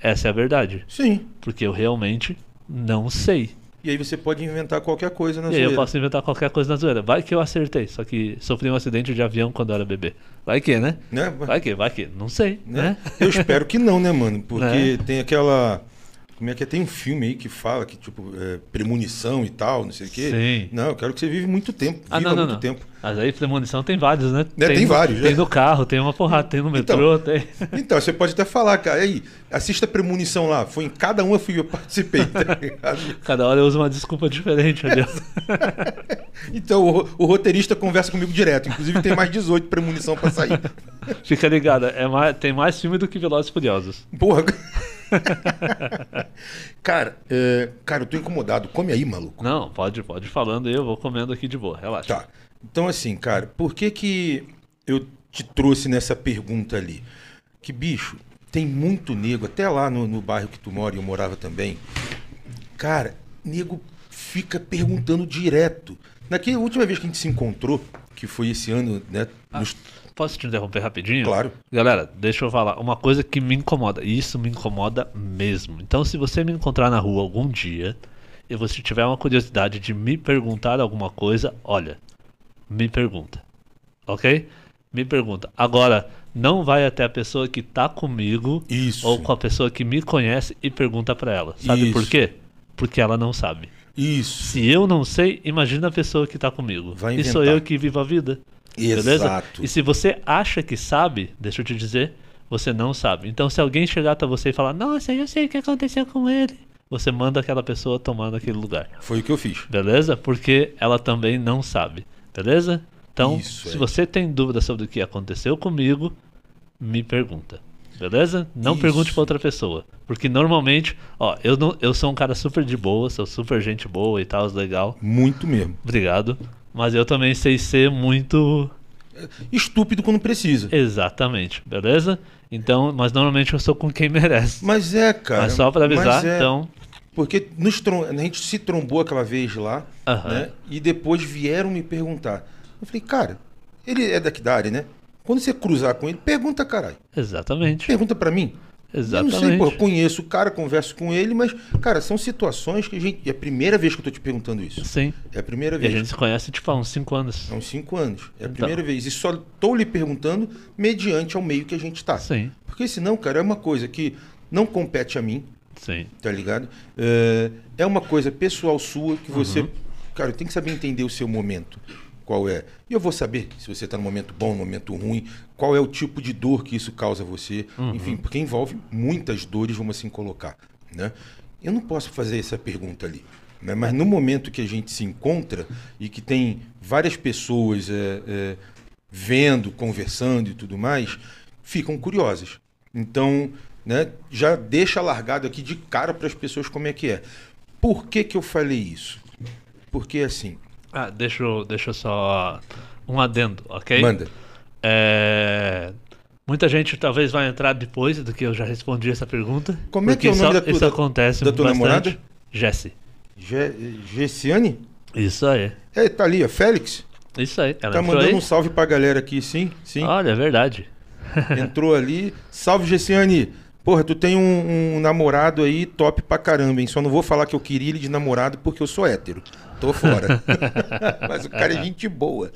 essa é a verdade. Sim. Porque eu realmente não sei. E aí você pode inventar qualquer coisa na E aí eu zoeira. posso inventar qualquer coisa na zoeira. Vai que eu acertei, só que sofri um acidente de avião quando eu era bebê. Vai que, né? Né? Vai que, vai que. Não sei, Né? né? Eu espero que não, né, mano? Porque Né? tem aquela. Como é que é? Tem um filme aí que fala que, tipo, é, premonição e tal, não sei o quê. Sim. Não, eu quero que você vive muito tempo. Ah, viva não, não, muito não. tempo. Mas aí premonição tem vários, né? É, tem no- vários, Tem é. no carro, tem uma porrada, tem no Então. metrô, tem. Então, você pode até falar, cara, aí, assista a premonição lá. Foi em cada uma que eu participei, tá ligado? Cada hora eu uso uma desculpa diferente, meu Deus. Então, o, o roteirista conversa comigo direto. Inclusive, tem mais 18 premonição pra sair. Fica ligado, é mais, tem mais filme do que Velozes e Furiosos. Porra. cara, é, cara, eu tô incomodado. Come aí, maluco. Não, pode, pode ir falando aí, eu vou comendo aqui de boa, relaxa. Tá. Então, assim, cara, por que que eu te trouxe nessa pergunta ali? Que, bicho, tem muito nego, até lá no, no bairro que tu mora, e eu morava também. Cara, nego fica perguntando direto. Naquela última vez que a gente se encontrou, que foi esse ano, né? nos- Posso te interromper rapidinho? Claro. Galera, deixa eu falar. Uma coisa que me incomoda, e isso me incomoda mesmo. Então, se você me encontrar na rua algum dia e você tiver uma curiosidade de me perguntar alguma coisa, olha, me pergunta. Ok? Me pergunta. Agora, não vai até a pessoa que tá comigo Isso. ou com a pessoa que me conhece e pergunta pra ela. Sabe por Isso. quê? Porque ela não sabe. Isso. Se eu não sei, imagina a pessoa que tá comigo. Vai e sou inventar. eu que vivo a vida. Beleza? Exato. E se você acha que sabe, deixa eu te dizer, você não sabe. Então, se alguém chegar até você e falar, nossa, eu sei o que aconteceu com ele, você manda aquela pessoa tomar naquele lugar. Foi o que eu fiz. Beleza? Porque ela também não sabe. Beleza? Então, Isso, se é. você tem dúvida sobre o que aconteceu comigo, me pergunta. Beleza? Não Isso. pergunte pra outra pessoa. Porque normalmente, ó, eu, não, eu sou um cara super de boa, sou super gente boa e tal, legal. Muito mesmo. Obrigado. Mas eu também sei ser muito Estúpido quando precisa. Exatamente, beleza? Então, mas normalmente eu sou com quem merece. Mas é, cara. Mas só pra avisar, é, então. Porque nos trom- a gente se trombou aquela vez lá, Aham. né? E depois vieram me perguntar. Eu falei, cara, ele é daqui da área, né? Quando você cruzar com ele, pergunta, caralho. Exatamente. Pergunta pra mim. Eu Exatamente. não sei, pô, eu conheço o cara, converso com ele, mas, cara, são situações que a gente. É a primeira vez que eu tô te perguntando isso. Sim. É a primeira E a vez. gente se conhece, tipo, há uns 5 anos. Há uns cinco anos. É a Então. primeira vez. E só tô lhe perguntando mediante ao meio que a gente tá. Sim, Porque senão, cara, é uma coisa que não compete a mim, sim. tá ligado? É, é uma coisa pessoal sua que você, Uhum. cara, tem que saber entender o seu momento, qual é. E eu vou saber se você está no momento bom, no momento ruim, qual é o tipo de dor que isso causa a você, Uhum. enfim, porque envolve muitas dores, vamos assim colocar, né? Eu não posso fazer essa pergunta ali. né? Mas no momento que a gente se encontra e que tem várias pessoas é, é, vendo, conversando e tudo mais, ficam curiosas. Então, né, já deixa largado aqui de cara para as pessoas como é que é. Por que, que eu falei isso? Porque assim, Ah, deixa eu, deixa eu só. Um adendo, ok? manda. É... Muita gente talvez vai entrar depois do que eu já respondi essa pergunta. Como é que é o nome isso, da tua- isso da- acontece da tua bastante. namorada? Jessie. Ge- Gessiane? Isso aí. É, tá ali, ó, Félix. Isso aí. Ela Tá mandando aí? um salve pra galera aqui, sim, sim. Olha, é verdade. Entrou ali. Salve, Gessiane. Porra, tu tem um, um namorado aí top pra caramba, hein? Só não vou falar que eu queria ele de namorado porque eu sou hétero. Tô fora. Mas o cara é gente boa.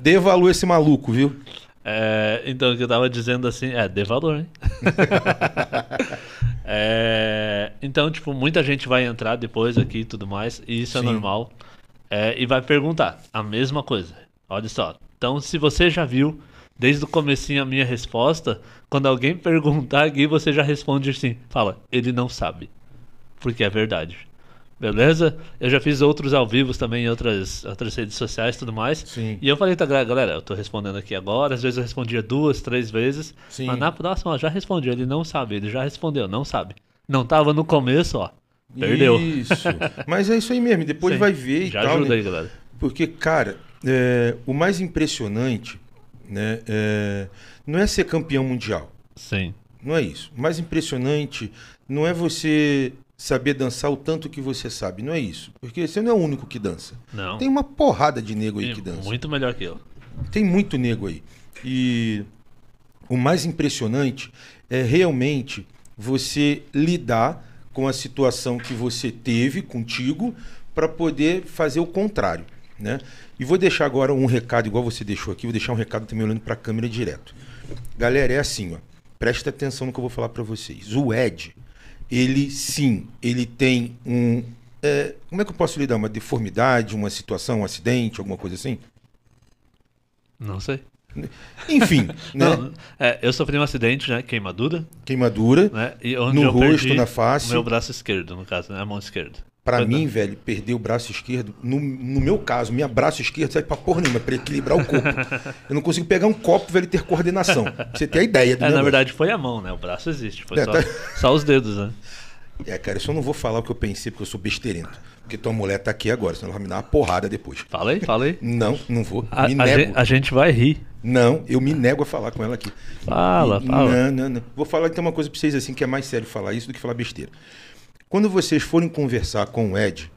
Dê valor esse maluco, viu? É, então, o que eu tava dizendo assim, é, dê valor, hein? É, então, tipo, muita gente vai entrar depois aqui e tudo mais, e isso é Sim. normal. É, e vai perguntar a mesma coisa. Olha só. Então, se você já viu desde o comecinho a minha resposta, quando alguém perguntar aqui, você já responde assim. Fala, ele não sabe. Porque é verdade. Beleza? Eu já fiz outros ao vivo também em outras, outras redes sociais e tudo mais. Sim. E eu falei pra galera, galera, eu tô respondendo aqui agora. Às vezes eu respondia duas, três vezes. Sim. Mas na próxima, ó, já respondi. Ele não sabe, ele já respondeu, não sabe. Não tava no começo, ó. Perdeu. Isso. Mas é isso aí mesmo. Depois Sim. vai ver e Já tal. ajuda né? aí, galera. Porque, cara, é, o mais impressionante né, é, não é ser campeão mundial. Sim. Não é isso. O mais impressionante não é você saber dançar o tanto que você sabe. Não é isso. Porque você não é o único que dança. Não. Tem uma porrada de nego aí E que dança. muito melhor que eu. Tem muito nego aí. E o mais impressionante é realmente você lidar com a situação que você teve contigo para poder fazer o contrário, né? E vou deixar agora um recado igual você deixou aqui, vou deixar um recado também olhando para a câmera direto. Galera, é assim, ó. Presta atenção no que eu vou falar para vocês. O Ed, ele sim, ele tem um é, como é que eu posso lidar? Uma deformidade, uma situação, um acidente, alguma coisa assim? Não sei. Enfim, né? Não, é, eu sofri um acidente, né? Queimadura, Queimadura. né? No eu rosto, na face. O meu braço esquerdo, no caso, né? A mão esquerda. Pra Perdão. mim, velho, perder o braço esquerdo, no, no meu caso, minha braço esquerdo serve pra porra nenhuma, pra equilibrar o corpo. Eu não consigo pegar um copo, velho, e ter coordenação. Pra você ter a ideia do É, na verdade foi a mão, né? O braço existe. Foi É, só, tá- só os dedos, né? É, cara, eu só não vou falar o que eu pensei, porque eu sou besteirento. Porque tua mulher tá aqui agora, senão ela vai me dar uma porrada depois. Fala aí, fala aí. Não, não vou. A, me nego. gente, a gente vai rir. Não, eu me nego a falar com ela aqui. Fala, E- fala. Não, não, não. Vou falar então uma coisa pra vocês assim, que é mais sério falar isso do que falar besteira. Quando vocês forem conversar com o Ed,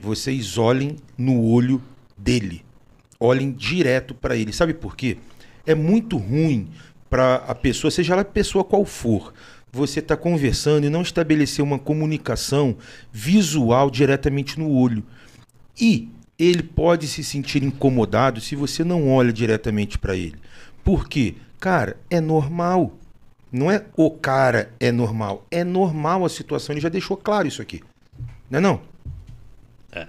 vocês olhem no olho dele. Olhem direto pra ele. Sabe por quê? É muito ruim pra a pessoa, seja ela pessoa qual for, você tá conversando e não estabelecer uma comunicação visual diretamente no olho. E ele pode se sentir incomodado se você não olha diretamente para ele. Por quê? Cara, é normal. Não é o cara é normal. É normal a situação. Ele já deixou claro isso aqui. Não é não? É.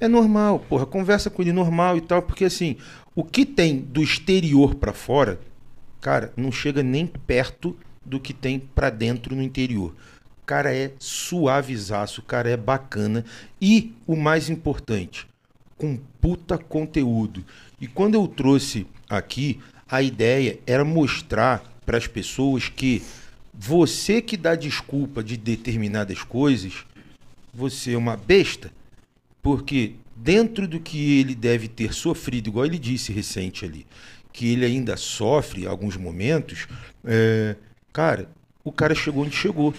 É normal, porra. Conversa com ele normal e tal, porque assim, o que tem do exterior para fora, cara, não chega nem perto do que tem para dentro no interior. O cara é suavizaço, o cara é bacana e o mais importante, com puta conteúdo. E quando eu trouxe aqui, a ideia era mostrar para as pessoas que você que dá desculpa de determinadas coisas, você é uma besta. Porque dentro do que ele deve ter sofrido, igual ele disse recente ali, que ele ainda sofre alguns momentos, é, cara, o cara chegou onde chegou.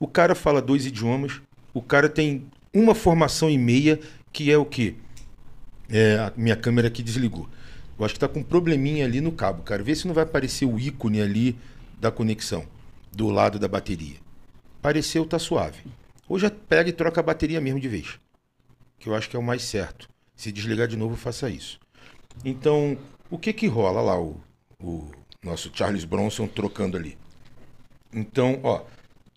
O cara fala dois idiomas, o cara tem uma formação e meia, que é o quê? É, a minha câmera aqui desligou. Eu acho que tá com um probleminha ali no cabo, cara. Vê se não vai aparecer o ícone ali da conexão, do lado da bateria. Apareceu, tá suave. Ou já pega e troca a bateria mesmo de vez. Que eu acho que é o mais certo. Se desligar de novo, faça isso. Então, o que que rola lá, o, o nosso Charles Bronson trocando ali? Então, ó,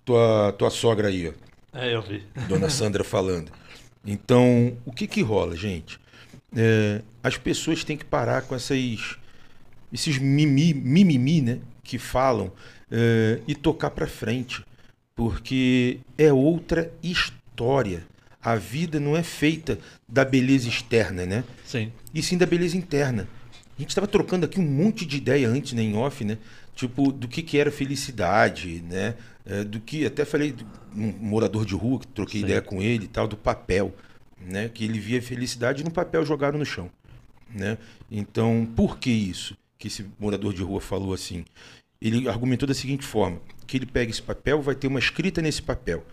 tua, tua sogra aí, ó. É, eu vi. Dona Sandra falando. Então, o que que rola, gente? É, as pessoas têm que parar com essas, esses mimi, mimimi, né? Que falam é, e tocar pra frente. Porque é outra história. A vida não é feita da beleza externa, né? Sim. e sim da beleza interna. A gente estava trocando aqui um monte de ideia antes, né, em off, né? Tipo, do que, que era felicidade, né? É, do que, até falei de um morador de rua, que troquei Sim. ideia com ele e tal, do papel, né? Que ele via felicidade no papel jogado no chão, né? Então, por que isso? Que esse morador de rua falou assim? Ele argumentou da seguinte forma, que ele pega esse papel, vai ter uma escrita nesse papel.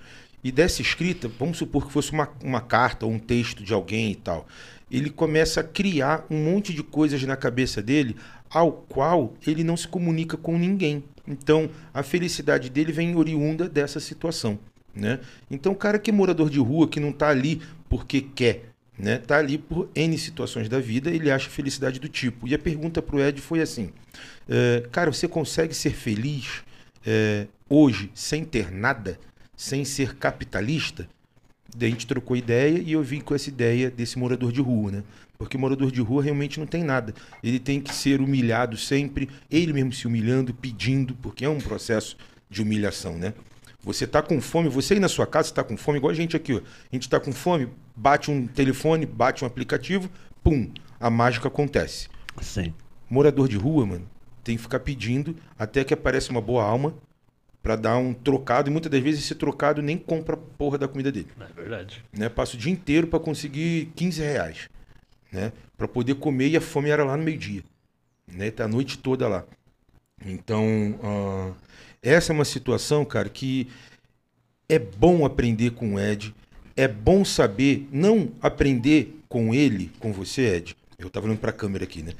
E dessa escrita, vamos supor que fosse uma, uma carta ou um texto de alguém e tal. Ele começa a criar um monte de coisas na cabeça dele, ao qual ele não se comunica com ninguém. Então, a felicidade dele vem oriunda dessa situação. Né? Então, o cara que é morador de rua, que não está ali porque quer, né? Tá ali por N situações da vida, ele acha felicidade do tipo. E a pergunta para o Ed foi assim: é, cara, você consegue ser feliz é, hoje sem ter nada, sem ser capitalista? Daí a gente trocou ideia e eu vim com essa ideia desse morador de rua, né? Porque morador de rua realmente não tem nada. Ele tem que ser humilhado sempre, ele mesmo se humilhando, pedindo, porque é um processo de humilhação, né? Você tá com fome, você aí na sua casa está com fome, igual a gente aqui, ó. A gente está com fome, bate um telefone, bate um aplicativo, pum, a mágica acontece. Sim. Morador de rua, mano, tem que ficar pedindo até que aparece uma boa alma para dar um trocado e muitas das vezes esse trocado nem compra a porra da comida dele. É verdade. Né? Passa o dia inteiro para conseguir 15 reais, né? Para poder comer e a fome era lá no meio-dia, né? Tá a noite toda lá. Então, ah, essa é uma situação, cara, que é bom aprender com o Ed, é bom saber não aprender com ele, com você, Ed. Eu tava olhando para a câmera aqui, né?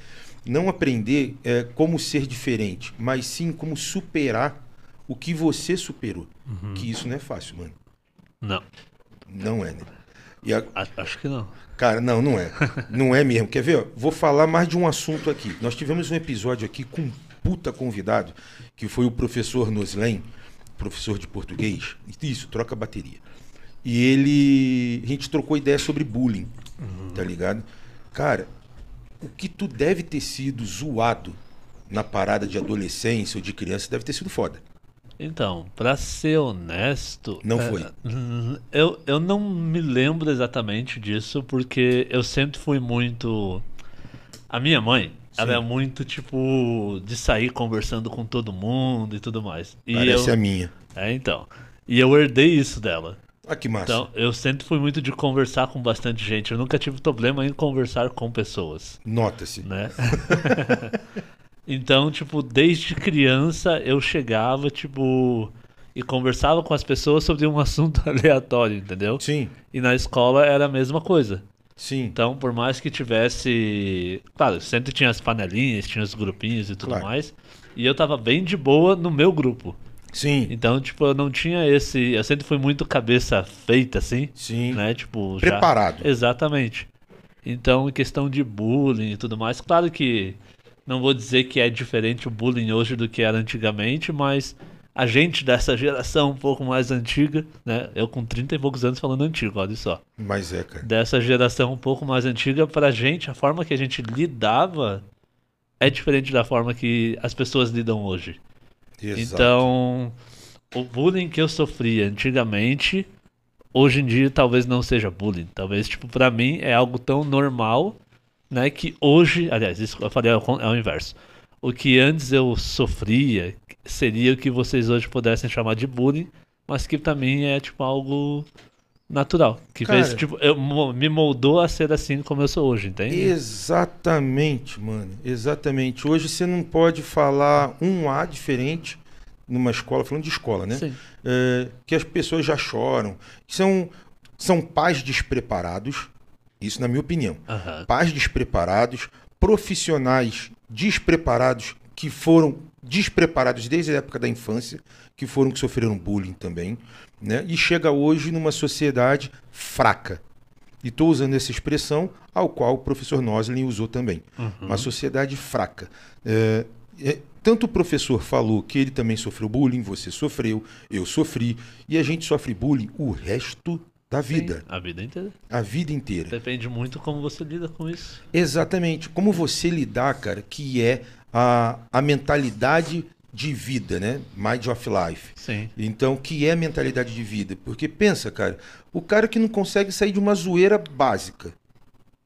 Não aprender é, como ser diferente, mas sim como superar o que você superou. Que isso não é fácil, mano. Não. Não é, né? E a- Acho que não. Cara, não, não é. Não é mesmo. Quer ver? Vou falar mais de um assunto aqui. Nós tivemos um episódio aqui com puta convidado, que foi o professor Noslen, professor de português. Isso, troca bateria. E ele. A gente trocou ideia sobre bullying, tá ligado? Cara, o que tu deve ter sido zoado na parada de adolescência ou de criança deve ter sido foda. Então, pra ser honesto. Não é, foi. hum, Eu, eu não me lembro exatamente disso, porque eu sempre fui muito. A minha mãe, ela Sim. é muito tipo. de sair conversando com todo mundo e tudo mais. E Parece eu, a minha. É, então. E eu herdei isso dela. Ah, que massa. Então, eu sempre fui muito de conversar com bastante gente. Eu nunca tive problema em conversar com pessoas, Nota-se. né? então, tipo, desde criança eu chegava, tipo, e conversava com as pessoas sobre um assunto aleatório, entendeu? Sim, E na escola era a mesma coisa. Sim. Então, por mais que tivesse. Claro, sempre tinha as panelinhas, tinha os grupinhos e tudo Claro. mais. E eu tava bem de boa no meu grupo. Sim, Então, tipo, eu não tinha esse. Eu sempre fui muito cabeça feita, assim. sim. Né? Tipo, já- Preparado. Exatamente. Então, em questão de bullying e tudo mais, claro que não vou dizer que é diferente o bullying hoje do que era antigamente, mas a gente dessa geração um pouco mais antiga, né? Eu com 30 e poucos anos falando antigo, olha só. Mas é, cara. Dessa geração um pouco mais antiga, pra gente, a forma que a gente lidava é diferente da forma que as pessoas lidam hoje. Exato. Então, o bullying que eu sofria antigamente, hoje em dia talvez não seja bullying. Talvez, tipo, pra mim é algo tão normal, né, que hoje, aliás, isso que eu falei é o, é o inverso. O que antes eu sofria seria o que vocês hoje pudessem chamar de bullying, mas que pra mim é, tipo, algo natural. Que fez, Cara. tipo, eu, me moldou a ser assim como eu sou hoje, entende? Exatamente, mano. Exatamente. Hoje você não pode falar um A diferente numa escola, falando de escola, né? Sim. É, que as pessoas já choram. São, são pais despreparados, isso na minha opinião. Aham. Pais despreparados, profissionais despreparados que foram despreparados desde a época da infância, que foram que sofreram bullying também, né? E chega hoje numa sociedade fraca. E estou usando essa expressão ao qual o professor Noslin usou também. Uma sociedade fraca. É, é, tanto o professor falou que ele também sofreu bullying, você sofreu, eu sofri, e a gente sofre bullying o resto da vida, A vida inteira. a vida inteira. Depende muito como você lida com isso. Exatamente. Como você lidar, cara, que é a, a mentalidade de vida, né? Mind of life. Sim. Então, que é a mentalidade de vida? Porque pensa, cara, o cara que não consegue sair de uma zoeira básica.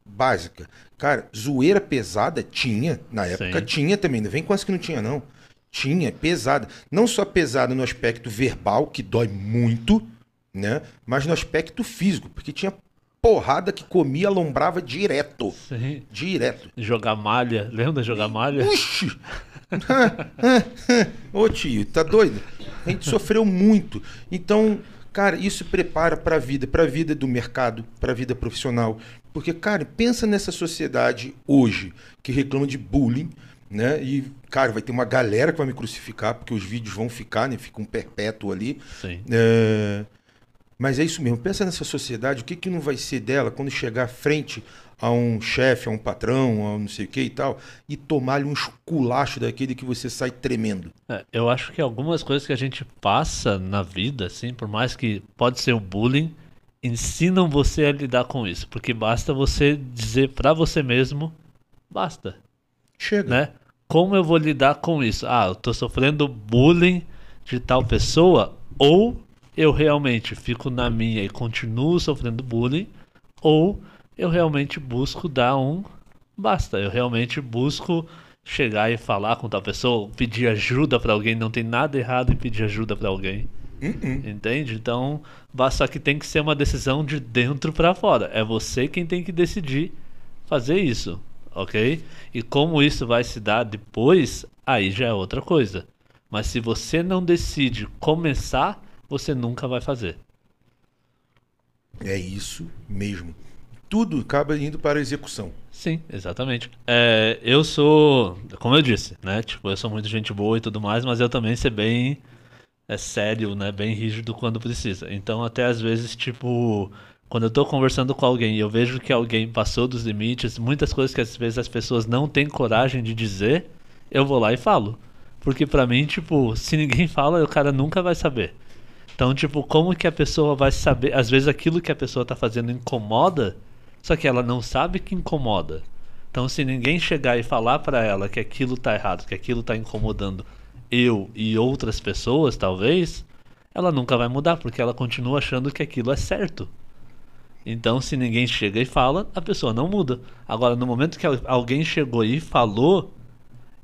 Básica. Cara, zoeira pesada tinha, na época Sim. tinha também, não vem com essa que não tinha, não. Tinha, pesada. Não só pesada no aspecto verbal, que dói muito, né? Mas no aspecto físico, porque tinha porrada que comia, alombrava direto. Sim. Direto. Jogar malha. Lembra jogar malha? Puxa! Ô tio, tá doido? A gente sofreu muito. Então, cara, isso prepara para a vida, para a vida do mercado, para a vida profissional. Porque, cara, pensa nessa sociedade hoje que reclama de bullying, né? E, cara, vai ter uma galera que vai me crucificar, porque os vídeos vão ficar, né? Fica um perpétuo ali. Sim. É, Mas é isso mesmo. Pensa nessa sociedade, o que, que não vai ser dela quando chegar frente a um chefe, a um patrão, a um não sei o que e tal, e tomar-lhe um esculacho daquele que você sai tremendo. É, eu acho que algumas coisas que a gente passa na vida, assim, por mais que pode ser o bullying, ensinam você a lidar com isso, porque basta você dizer pra você mesmo, basta, Chega. né? Como eu vou lidar com isso? Ah, eu tô sofrendo bullying de tal pessoa ou eu realmente fico na minha e continuo sofrendo bullying ou eu realmente busco dar um basta, eu realmente busco chegar e falar com tal pessoa, pedir ajuda pra alguém, não tem nada errado em pedir ajuda pra alguém. Uh-uh. Entende? Então, só que tem que ser uma decisão de dentro pra fora. É você quem tem que decidir fazer isso, ok? E como isso vai se dar depois, aí já é outra coisa. Mas se você não decide começar, você nunca vai fazer. É isso mesmo. Tudo acaba indo para a execução. Sim, exatamente. É, eu sou, como eu disse, né? Tipo, eu sou muito gente boa e tudo mais, mas eu também ser bem é sério, né? Bem rígido quando precisa. Então, até às vezes, tipo, quando eu tô conversando com alguém e eu vejo que alguém passou dos limites, muitas coisas que às vezes as pessoas não têm coragem de dizer, eu vou lá e falo. Porque pra mim, tipo, se ninguém fala, o cara nunca vai saber. Então, tipo, como que a pessoa vai saber? Às vezes aquilo que a pessoa tá fazendo incomoda, só que ela não sabe que incomoda. Então, se ninguém chegar e falar pra ela que aquilo tá errado, que aquilo tá incomodando eu e outras pessoas, talvez, ela nunca vai mudar, porque ela continua achando que aquilo é certo. Então, se ninguém chega e fala, a pessoa não muda. Agora, no momento que al- alguém chegou e falou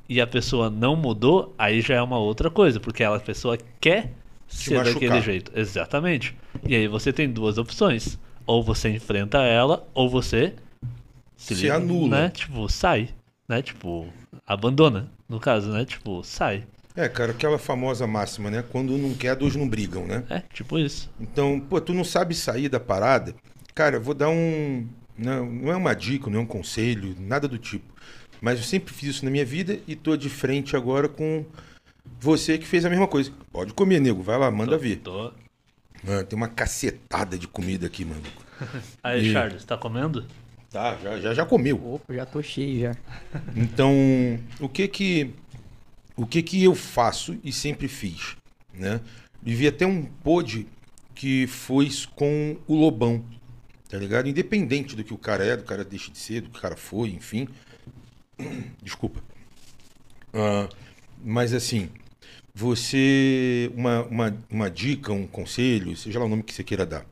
e a pessoa não mudou, aí já é uma outra coisa, porque a pessoa quer ser machucar. daquele jeito. Exatamente. E aí você tem duas opções. Ou você enfrenta ela, ou você Se li- anula. Né? Tipo, sai. Né? Tipo, abandona. No caso, né? Tipo, sai. É, cara, aquela famosa máxima, né? Quando um não quer, dois não brigam, né? É, tipo isso. Então, pô, tu não sabe sair da parada. Cara, eu vou dar um. Não, não é uma dica, não é um conselho, nada do tipo. Mas eu sempre fiz isso na minha vida e tô de frente agora com você que fez a mesma coisa. Pode comer, nego. Vai lá, manda ver. Tô- Mano, tem uma cacetada de comida aqui, mano. Aí, E- Charles, tá comendo? Tá, já, já, já comeu. Opa, já tô cheio já. Então, o que que o que que eu faço e sempre fiz, né? Vivi até um pod que foi com o Lobão, tá ligado? Independente do que o cara é, do cara deixa de ser, do que o cara foi, enfim. Desculpa. Ah, mas assim, você uma, uma, uma dica, um conselho, seja lá o nome que você queira dar.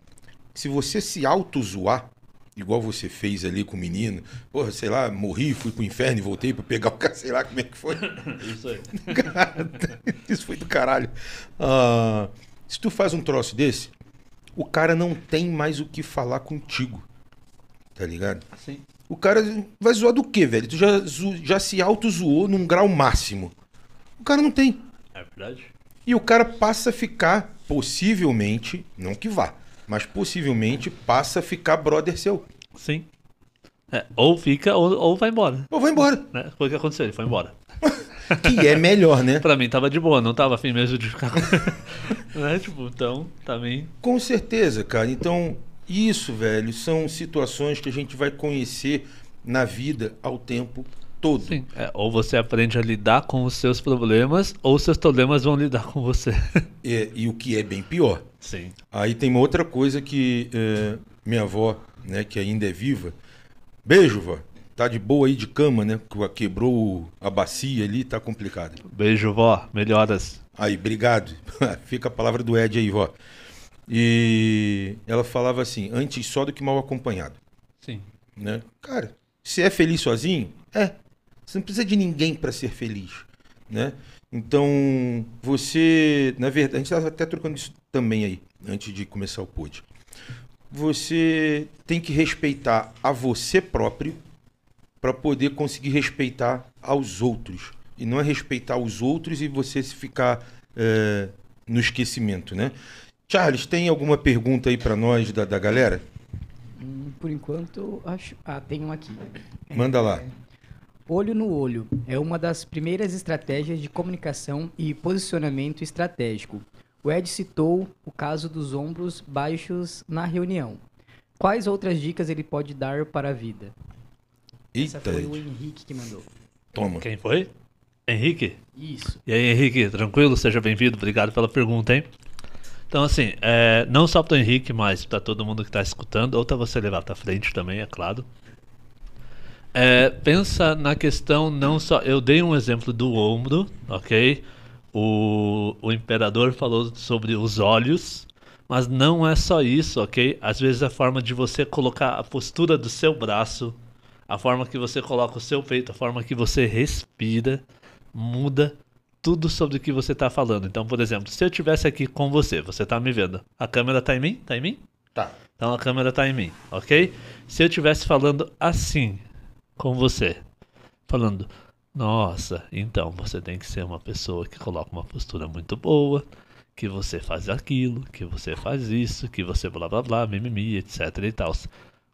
Se você se auto-zoar, igual você fez ali com o menino, porra, sei lá, morri, fui pro inferno e voltei pra pegar o cara, sei lá como é que foi. Isso aí. Cara, isso foi do caralho. Ah, se tu faz um troço desse, o cara não tem mais o que falar contigo. Tá ligado? Sim. O cara vai zoar do quê, velho? Tu já, já se auto-zoou num grau máximo. O cara não tem. É verdade? E o cara passa a ficar, possivelmente, não que vá, mas possivelmente passa a ficar brother seu. Sim. É, ou fica ou, ou vai embora. Ou vai embora. Né? Foi o que aconteceu, ele foi embora. Que é melhor, né? Pra mim tava de boa, não tava afim mesmo de ficar. né? Tipo, então, também. Com certeza, cara. Então, isso, velho, são situações que a gente vai conhecer na vida ao tempo todo. Sim. É, ou você aprende a lidar com os seus problemas, ou seus problemas vão lidar com você. É, e o que é bem pior. Sim. Aí tem uma outra coisa que é, minha avó, né, que ainda é viva. Beijo, vó. Tá de boa aí de cama, né? que Quebrou a bacia ali, tá complicado. Beijo, vó. Melhoras. Aí, obrigado. Fica a palavra do Ed aí, vó. E ela falava assim: antes só do que mal acompanhado. Sim. né? Cara, se é feliz sozinho, é. Você não precisa de ninguém para ser feliz, né? Então, você, na verdade, a gente estava até trocando isso também aí, antes de começar o pod. Você tem que respeitar a você próprio para poder conseguir respeitar aos outros. E não é respeitar os outros e você se ficar é, no esquecimento, né? Charles, tem alguma pergunta aí para nós da, da galera? Hum, Por enquanto, acho. Ah, tem um aqui. Manda lá. Olho no olho é uma das primeiras estratégias de comunicação e posicionamento estratégico. O Ed citou o caso dos ombros baixos na reunião. Quais outras dicas ele pode dar para a vida? Essa Eita, foi o. Henrique que mandou. toma. Quem foi? Henrique? Isso. E aí, Henrique, tranquilo? Seja bem-vindo. Obrigado pela pergunta, hein? Então, assim, é, não só para o Henrique, mas para todo mundo que está escutando, ou para você levar para frente também, é claro. É, pensa na questão não só. Eu dei um exemplo do ombro, ok? O, o imperador falou sobre os olhos, mas não é só isso, ok? Às vezes a forma de você colocar a postura do seu braço, a forma que você coloca o seu peito, a forma que você respira, muda tudo sobre o que você está falando. Então, por exemplo, se eu estivesse aqui com você, você está me vendo, a câmera está em mim? Está em mim? Tá. Então a câmera está em mim, ok? Se eu estivesse falando assim com você, falando, nossa, então você tem que ser uma pessoa que coloca uma postura muito boa, que você faz aquilo, que você faz isso, que você blá blá blá, mimimi, etc e tal.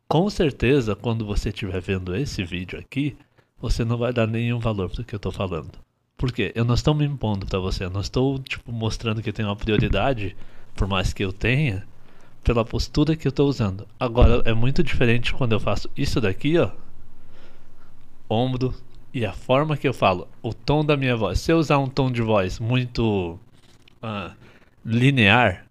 Com certeza, quando você estiver vendo esse vídeo aqui, você não vai dar nenhum valor pro que eu tô falando. Por quê? Eu não estou me impondo para você, eu não estou tipo mostrando que eu tenho uma prioridade, por mais que eu tenha, pela postura que eu estou usando. Agora é muito diferente quando eu faço isso daqui, ó, ombro e a forma que eu falo, o tom da minha voz. Se eu usar um tom de voz muito ah, linear,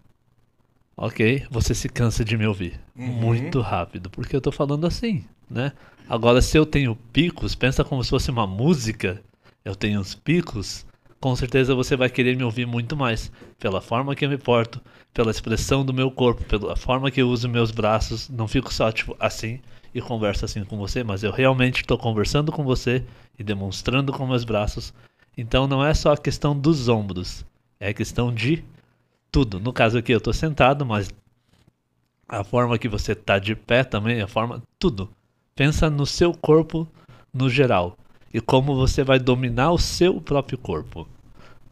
ok, você se cansa de me ouvir Uhum. muito rápido, porque eu tô falando assim, né? Agora, se eu tenho picos, pensa como se fosse uma música, eu tenho os picos, com certeza você vai querer me ouvir muito mais, pela forma que eu me porto, pela expressão do meu corpo, pela forma que eu uso meus braços, não fico só tipo assim e converso assim com você, mas eu realmente estou conversando com você e demonstrando com meus braços. Então não é só a questão dos ombros, é a questão de tudo. No caso aqui eu estou sentado, mas a forma que você tá de pé também, a forma, tudo. Pensa no seu corpo no geral e como você vai dominar o seu próprio corpo.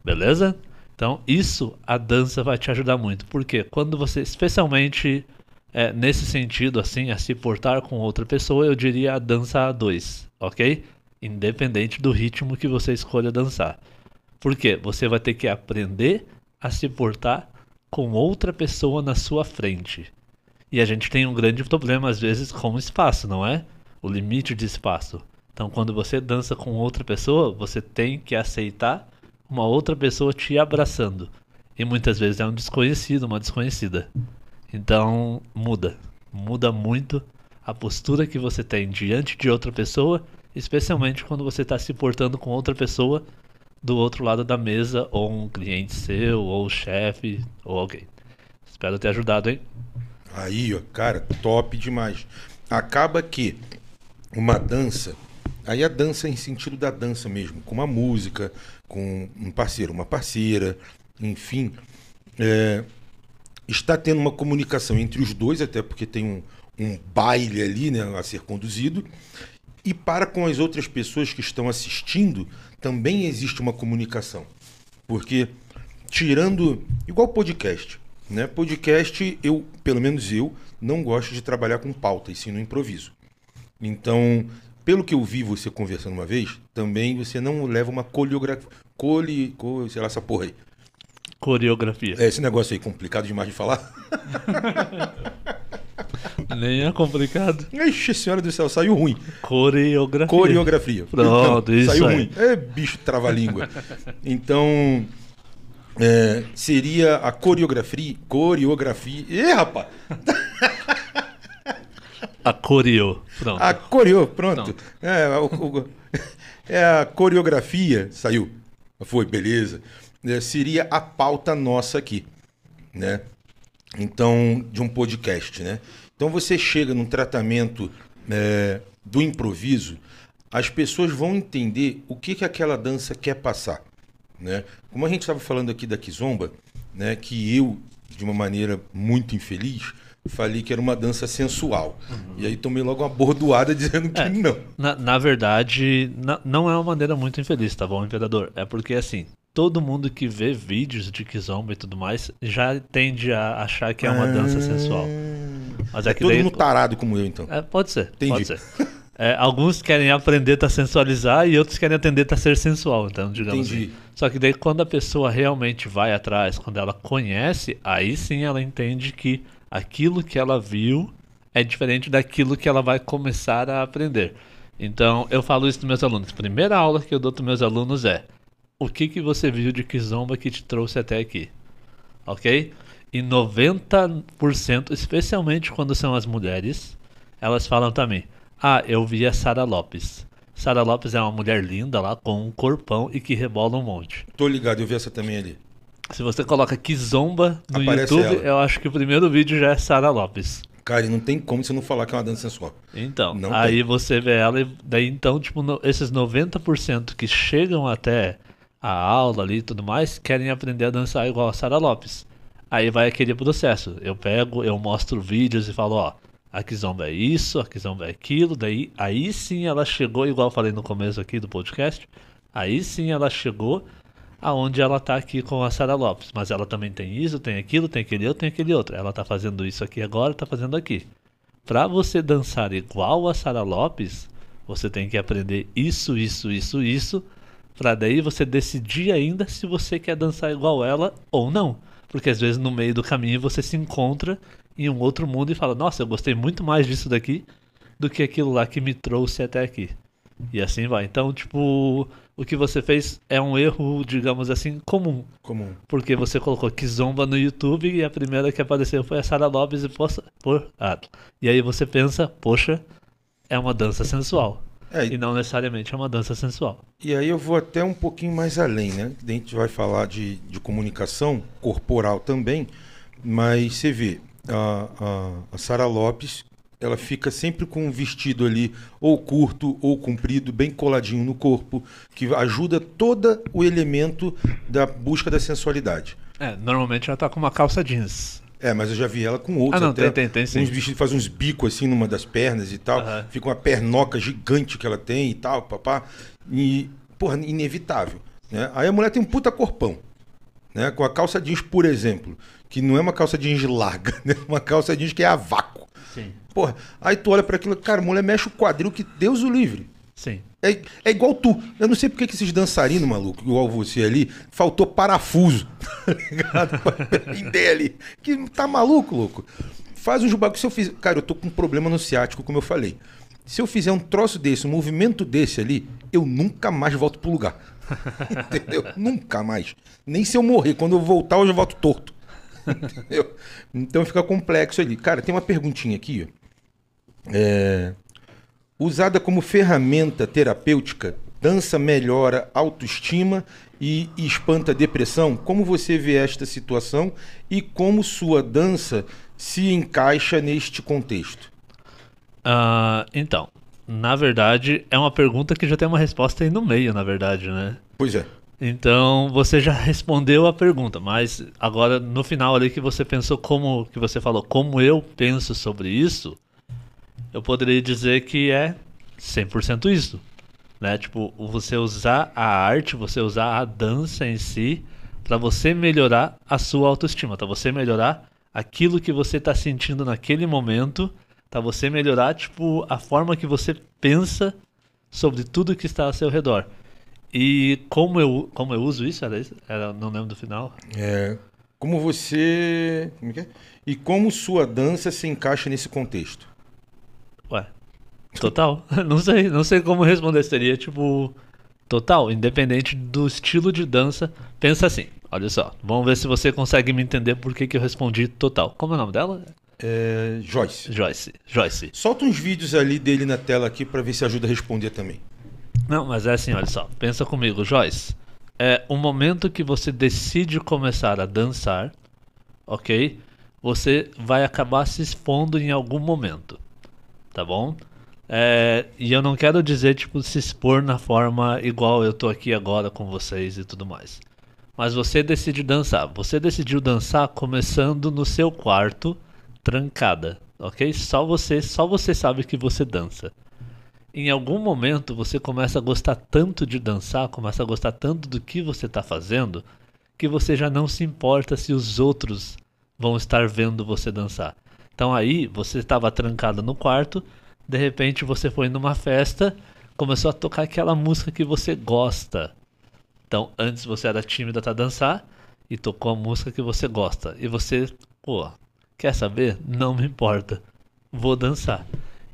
Beleza? Então, isso a dança vai te ajudar muito, porque quando você, especialmente é, nesse sentido, assim, a se portar com outra pessoa, eu diria a dança a dois, ok? Independente do ritmo que você escolha dançar. Porque você vai ter que aprender a se portar com outra pessoa na sua frente. E a gente tem um grande problema, às vezes, com o espaço, não é? O limite de espaço. Então, quando você dança com outra pessoa, você tem que aceitar uma outra pessoa te abraçando. E muitas vezes é um desconhecido, uma desconhecida. Então, muda. Muda muito a postura que você tem diante de outra pessoa, especialmente quando você está se portando com outra pessoa do outro lado da mesa, ou um cliente seu, ou o chefe, ou alguém. Espero ter ajudado, hein? Aí, ó, cara, top demais. Acaba que uma dança, aí a dança em sentido da dança mesmo, com uma música, com um parceiro, uma parceira, enfim, é, está tendo uma comunicação entre os dois, até porque tem um, um baile ali né, a ser conduzido, e para com as outras pessoas que estão assistindo, também existe uma comunicação. Porque, tirando. igual podcast, né? Podcast, eu, pelo menos eu, não gosto de trabalhar com pauta, e sim no improviso. Então, pelo que eu vi você conversando uma vez, também você não leva uma coreografia. Coli, co, sei lá, essa porra aí. Coreografia. É, esse negócio aí complicado demais de falar. Nem é complicado. Ixi, senhora do céu, saiu ruim. Coreografia. Coreografia. Pronto, isso Saiu aí. ruim. É bicho trava-língua. Então, é, seria a coreografia. Coreografia. Ih, rapaz! A coreo. Pronto. A coreo, pronto. Pronto. É, o- o- é a coreografia. Saiu. Foi, beleza. É, seria a pauta nossa aqui, né? Então, de um podcast, né? Então você chega num tratamento é, do improviso, as pessoas vão entender o que, que aquela dança quer passar, né? Como a gente estava falando aqui da Kizomba, né? Que eu, de uma maneira muito infeliz, falei que era uma dança sensual. E aí tomei logo uma bordoada dizendo que É. não. Na, na verdade, na- não é uma maneira muito infeliz, tá bom, imperador? É porque assim, todo mundo que vê vídeos de Kizomba e tudo mais já tende a achar que é uma dança sensual. Mas é É todo daí- mundo tarado como eu, então. É, pode ser, Entendi. pode ser. É, alguns querem aprender a sensualizar e outros querem aprender a ser sensual, então, digamos Entendi. assim. Só que daí quando a pessoa realmente vai atrás, quando ela conhece, aí sim ela entende que aquilo que ela viu é diferente daquilo que ela vai começar a aprender. Então, eu falo isso dos meus alunos. Primeira aula que eu dou para meus alunos é: o que que você viu de Kizomba que te trouxe até aqui? Ok? E 90%, especialmente quando são as mulheres, elas falam também: Ah, eu vi a Sara Lopes. Sara Lopes é uma mulher linda lá, com um corpão e que rebola um monte. Tô ligado, eu vi essa também ali. Se você coloca Kizomba no Aparece YouTube, ela. eu acho que o primeiro vídeo já é Sara Lopes. Cara, e não tem como você não falar que é uma dança sensual. Então, Não aí tem. você vê ela e daí então, tipo, no- esses 90% que chegam até a aula ali e tudo mais, querem aprender a dançar igual a Sara Lopes. Aí vai aquele processo. Eu pego, eu mostro vídeos e falo, ó, a Kizomba é isso, a Kizomba é aquilo, daí aí sim ela chegou, igual eu falei no começo aqui do podcast, aí sim ela chegou aonde ela tá aqui com a Sara Lopes. Mas ela também tem isso, tem aquilo, tem aquele outro, tem aquele outro. Ela tá fazendo isso aqui agora, tá fazendo aqui. Pra você dançar igual a Sara Lopes, você tem que aprender isso, isso, isso, isso, Pra daí você decidir ainda se você quer dançar igual ela ou não. Porque às vezes no meio do caminho você se encontra em um outro mundo e fala: "Nossa, eu gostei muito mais disso daqui do que aquilo lá que me trouxe até aqui". E assim vai. Então, tipo, o que você fez é um erro, digamos assim, comum. Comum. Porque você colocou Kizomba no YouTube e a primeira que apareceu foi a Sara Lopes e poxa, por, ah, e aí você pensa, poxa, é uma dança sensual. É, E não necessariamente é uma dança sensual. E aí eu vou até um pouquinho mais além, né? A gente vai falar de, de comunicação corporal também, mas você vê, a, a, a Sara Lopes, ela fica sempre com um vestido ali, ou curto ou comprido, bem coladinho no corpo, que ajuda todo o elemento da busca da sensualidade. É, normalmente ela tá com uma calça jeans. É, mas eu já vi ela com outros Ah, não, tem, tem, tem sim. Uns vestidos faz uns bicos assim numa das pernas e tal. Aham. Fica uma pernoca gigante que ela tem e tal, papá. E, porra, inevitável. Né? Aí a mulher tem um puta corpão. Né? Com a calça jeans, por exemplo, que não é uma calça jeans larga, né? Uma calça jeans que é a vácuo. Sim. Porra, aí tu olha pra aquilo, cara, a mulher mexe o quadril que Deus o livre. Sim. É, é igual tu. Eu não sei porque que esses dançarinos, maluco, igual você ali, faltou parafuso. Tá ligado? Ali. Que tá maluco, louco. Faz uns bagulho. Se eu fizer. Cara, eu tô com um problema no ciático, como eu falei. Se eu fizer um troço desse, um movimento desse ali, eu nunca mais volto pro lugar. Entendeu? nunca mais. Nem se eu morrer. Quando eu voltar, eu já volto torto. Entendeu? Então fica complexo ali. Cara, tem uma perguntinha aqui. É, Usada como ferramenta terapêutica, dança melhora autoestima e espanta depressão? Como você vê esta situação e como sua dança se encaixa neste contexto? Ah, então, na verdade, é uma pergunta que já tem uma resposta aí no meio, na verdade, né? Pois é. Então, você já respondeu a pergunta, mas agora no final ali que você pensou como que você falou, como eu penso sobre isso, eu poderia dizer que é 100% isso, né? Tipo, você usar a arte, você usar a dança em si para você melhorar a sua autoestima, para você melhorar aquilo que você tá sentindo naquele momento, para você melhorar tipo a forma que você pensa sobre tudo que está ao seu redor. E como eu, como eu uso isso? Era isso? Era, não lembro do final. É, como você. Como é? E como sua dança se encaixa nesse contexto? Ué, total. não sei, não sei como responder. Seria tipo, total, independente do estilo de dança. Pensa assim, olha só. Vamos ver se você consegue me entender por que, que eu respondi total. Como é o nome dela? É, Joyce. Joyce. Joyce. Solta uns vídeos ali dele na tela aqui para ver se ajuda a responder também. Não, mas é assim, olha só. Pensa comigo, Joyce. É o momento que você decide começar a dançar, ok? Você vai acabar se expondo em algum momento, tá bom? É, e eu não quero dizer, tipo, se expor na forma igual eu tô aqui agora com vocês e tudo mais. Mas você decide dançar. Você decidiu dançar começando no seu quarto, trancada, ok? Só você, só você sabe que você dança em algum momento você começa a gostar tanto de dançar, começa a gostar tanto do que você está fazendo, que você já não se importa se os outros vão estar vendo você dançar. Então aí você estava trancado no quarto, de repente você foi numa festa, começou a tocar aquela música que você gosta. Então antes você era tímida para dançar e tocou a música que você gosta. E você, pô, quer saber? Não me importa. Vou dançar.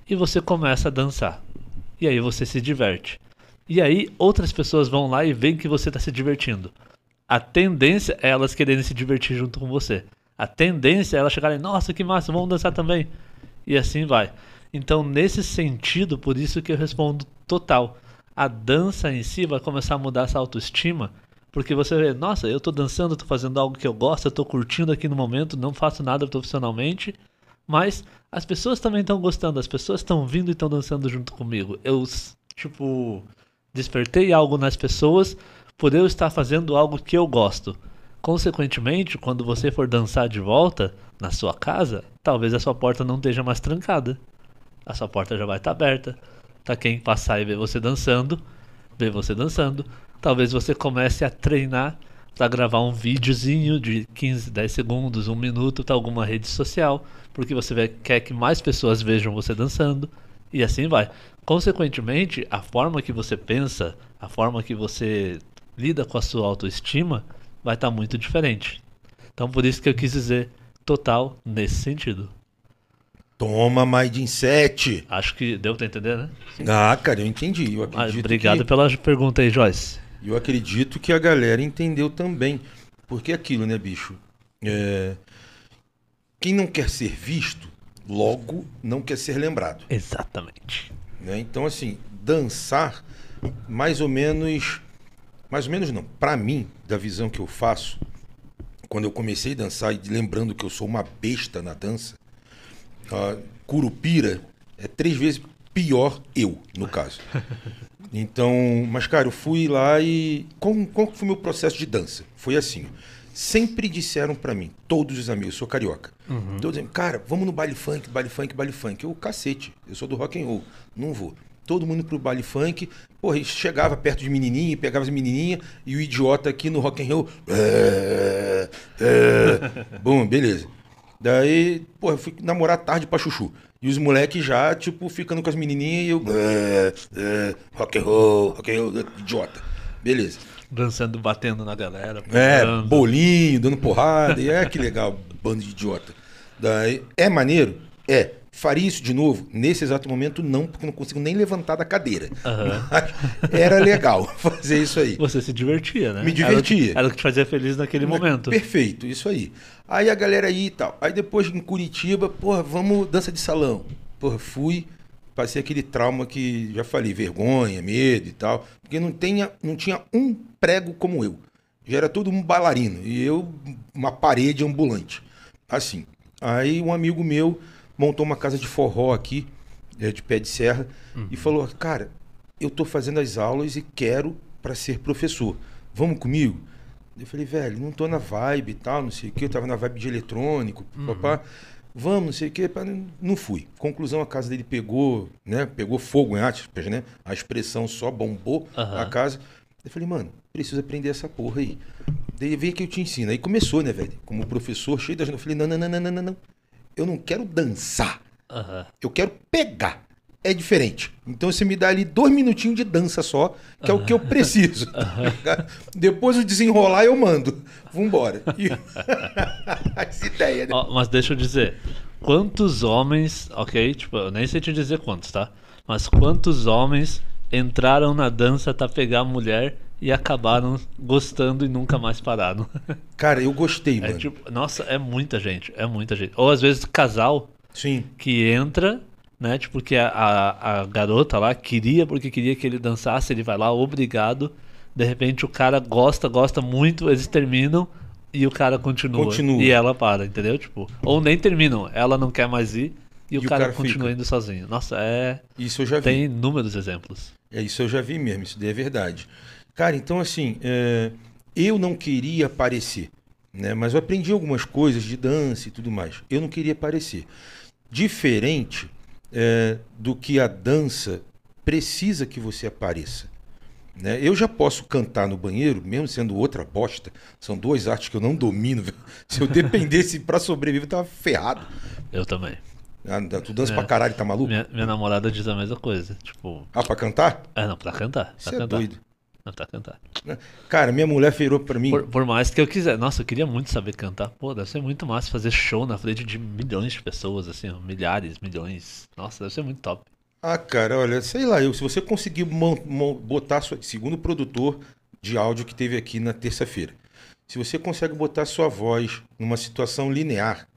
E você começa a dançar. E aí você se diverte. E aí outras pessoas vão lá e veem que você está se divertindo. A tendência é elas quererem se divertir junto com você. A tendência é ela chegar e, nossa, que massa, vamos dançar também. E assim vai. Então, nesse sentido, por isso que eu respondo total. A dança em si vai começar a mudar essa autoestima, porque você vê, nossa, eu tô dançando, tô fazendo algo que eu gosto, eu tô curtindo aqui no momento, não faço nada profissionalmente, mas as pessoas também estão gostando, as pessoas estão vindo e estão dançando junto comigo. Eu, tipo, despertei algo nas pessoas por eu estar fazendo algo que eu gosto. Consequentemente, quando você for dançar de volta na sua casa, talvez a sua porta não esteja mais trancada. A sua porta já vai estar aberta. Tá quem passar e ver você dançando, ver você dançando. Talvez você comece a treinar para gravar um videozinho de 15, 10 segundos, um minuto para alguma rede social, porque você quer que mais pessoas vejam você dançando e assim vai. Consequentemente, a forma que você pensa, a forma que você lida com a sua autoestima vai estar tá muito diferente. Então por isso que eu quis dizer total nesse sentido. Toma mais de 7. Acho que deu pra entender, né? Ah, cara, eu entendi. Eu ah, obrigado que... pela pergunta aí, Joyce. Eu acredito que a galera entendeu também. Porque é aquilo, né, bicho? É... Quem não quer ser visto, logo não quer ser lembrado. Exatamente. Né? Então, assim, dançar, mais ou menos mais ou menos não. Para mim, da visão que eu faço, quando eu comecei a dançar e lembrando que eu sou uma besta na dança, a Curupira é três vezes pior eu, no caso. Então, mas cara, eu fui lá e como, como foi o meu processo de dança? Foi assim. Sempre disseram para mim, todos os amigos, eu sou carioca. Uhum. Todos dizendo, cara, vamos no baile funk, baile funk, baile funk. Eu, cacete, eu sou do rock and roll, não vou todo mundo pro baile funk. Porra, chegava perto de menininha, pegava as menininhas e o idiota aqui no rock and roll. É, é. Bom, beleza. Daí, porra, fui namorar tarde pra chuchu. E os moleques já, tipo, ficando com as menininhas e eu. É, é, rock and roll, rock and roll, idiota. Beleza. Dançando, batendo na galera. É, bolinho, dando porrada. e é que legal, bando de idiota. Daí, é maneiro? É. Faria isso de novo? Nesse exato momento, não, porque não consigo nem levantar da cadeira. Uhum. era legal fazer isso aí. Você se divertia, né? Me divertia. Era o que te fazia feliz naquele momento. Perfeito, isso aí. Aí a galera aí e tal. Aí depois em Curitiba, porra, vamos dança de salão. Porra, fui, passei aquele trauma que já falei, vergonha, medo e tal. Porque não, tenha, não tinha um prego como eu. Já era todo um bailarino. E eu, uma parede ambulante. Assim. Aí um amigo meu montou uma casa de forró aqui, é, de pé de serra, uhum. e falou: Cara, eu tô fazendo as aulas e quero para ser professor. Vamos comigo? Eu falei, velho, não tô na vibe e tal, não sei o que, eu tava na vibe de eletrônico, uhum. papá. Vamos, não sei o que, não fui. Conclusão, a casa dele pegou, né? Pegou fogo em aspas, né? A expressão só bombou uhum. a casa. Eu falei, mano, preciso aprender essa porra aí. Daí vem que eu te ensino. Aí começou, né, velho? Como professor, cheio das. Eu falei, não, não, não, não, não, não eu não quero dançar. Uhum. Eu quero pegar. É diferente. Então você me dá ali dois minutinhos de dança só, que é o que eu preciso. Uhum. Depois o desenrolar eu mando. Vambora. E... Essa ideia, né? Oh, mas deixa eu dizer. Quantos homens, ok? Tipo, eu nem sei te dizer quantos, tá? Mas quantos homens entraram na dança para pegar a mulher e acabaram gostando e nunca mais pararam. Cara, eu gostei, é mano. Tipo, nossa, é muita gente, é muita gente. Ou às vezes casal Sim. que entra, né? Tipo, porque a, a, a garota lá queria, porque queria que ele dançasse, ele vai lá, obrigado. De repente o cara gosta, gosta muito, eles terminam e o cara continua. Continua. E ela para, entendeu? Tipo, ou nem terminam, ela não quer mais ir e, e o, cara cara continua fica. indo sozinho. Nossa, é. Isso eu já vi. Tem inúmeros exemplos. É, isso eu já vi mesmo, isso daí é verdade. Cara, então assim, é, eu não queria aparecer, né? Mas eu aprendi algumas coisas de dança e tudo mais. Eu não queria aparecer. Diferente é, do que a dança precisa que você apareça. Né? Eu já posso cantar no banheiro, mesmo sendo outra bosta. São duas artes que eu não domino. Se eu dependesse para sobreviver, eu tava ferrado. Eu também. Ah, tu dança é, pra caralho, tá maluco? Minha, minha, namorada diz a mesma coisa. Tipo. Ah, pra cantar? É, não, pra cantar. Você é doido. Não, pra cantar. Cara, minha mulher virou pra mim. Por, por, mais que eu quiser. Nossa, eu queria muito saber cantar. Pô, deve ser muito massa fazer show na frente de milhões de pessoas, assim, milhares, milhões. Nossa, deve ser muito top. Ah, cara, olha, sei lá, eu, se você conseguir botar, sua, segundo o produtor de áudio que teve aqui na terça-feira, Se você consegue botar sua voz numa situação linear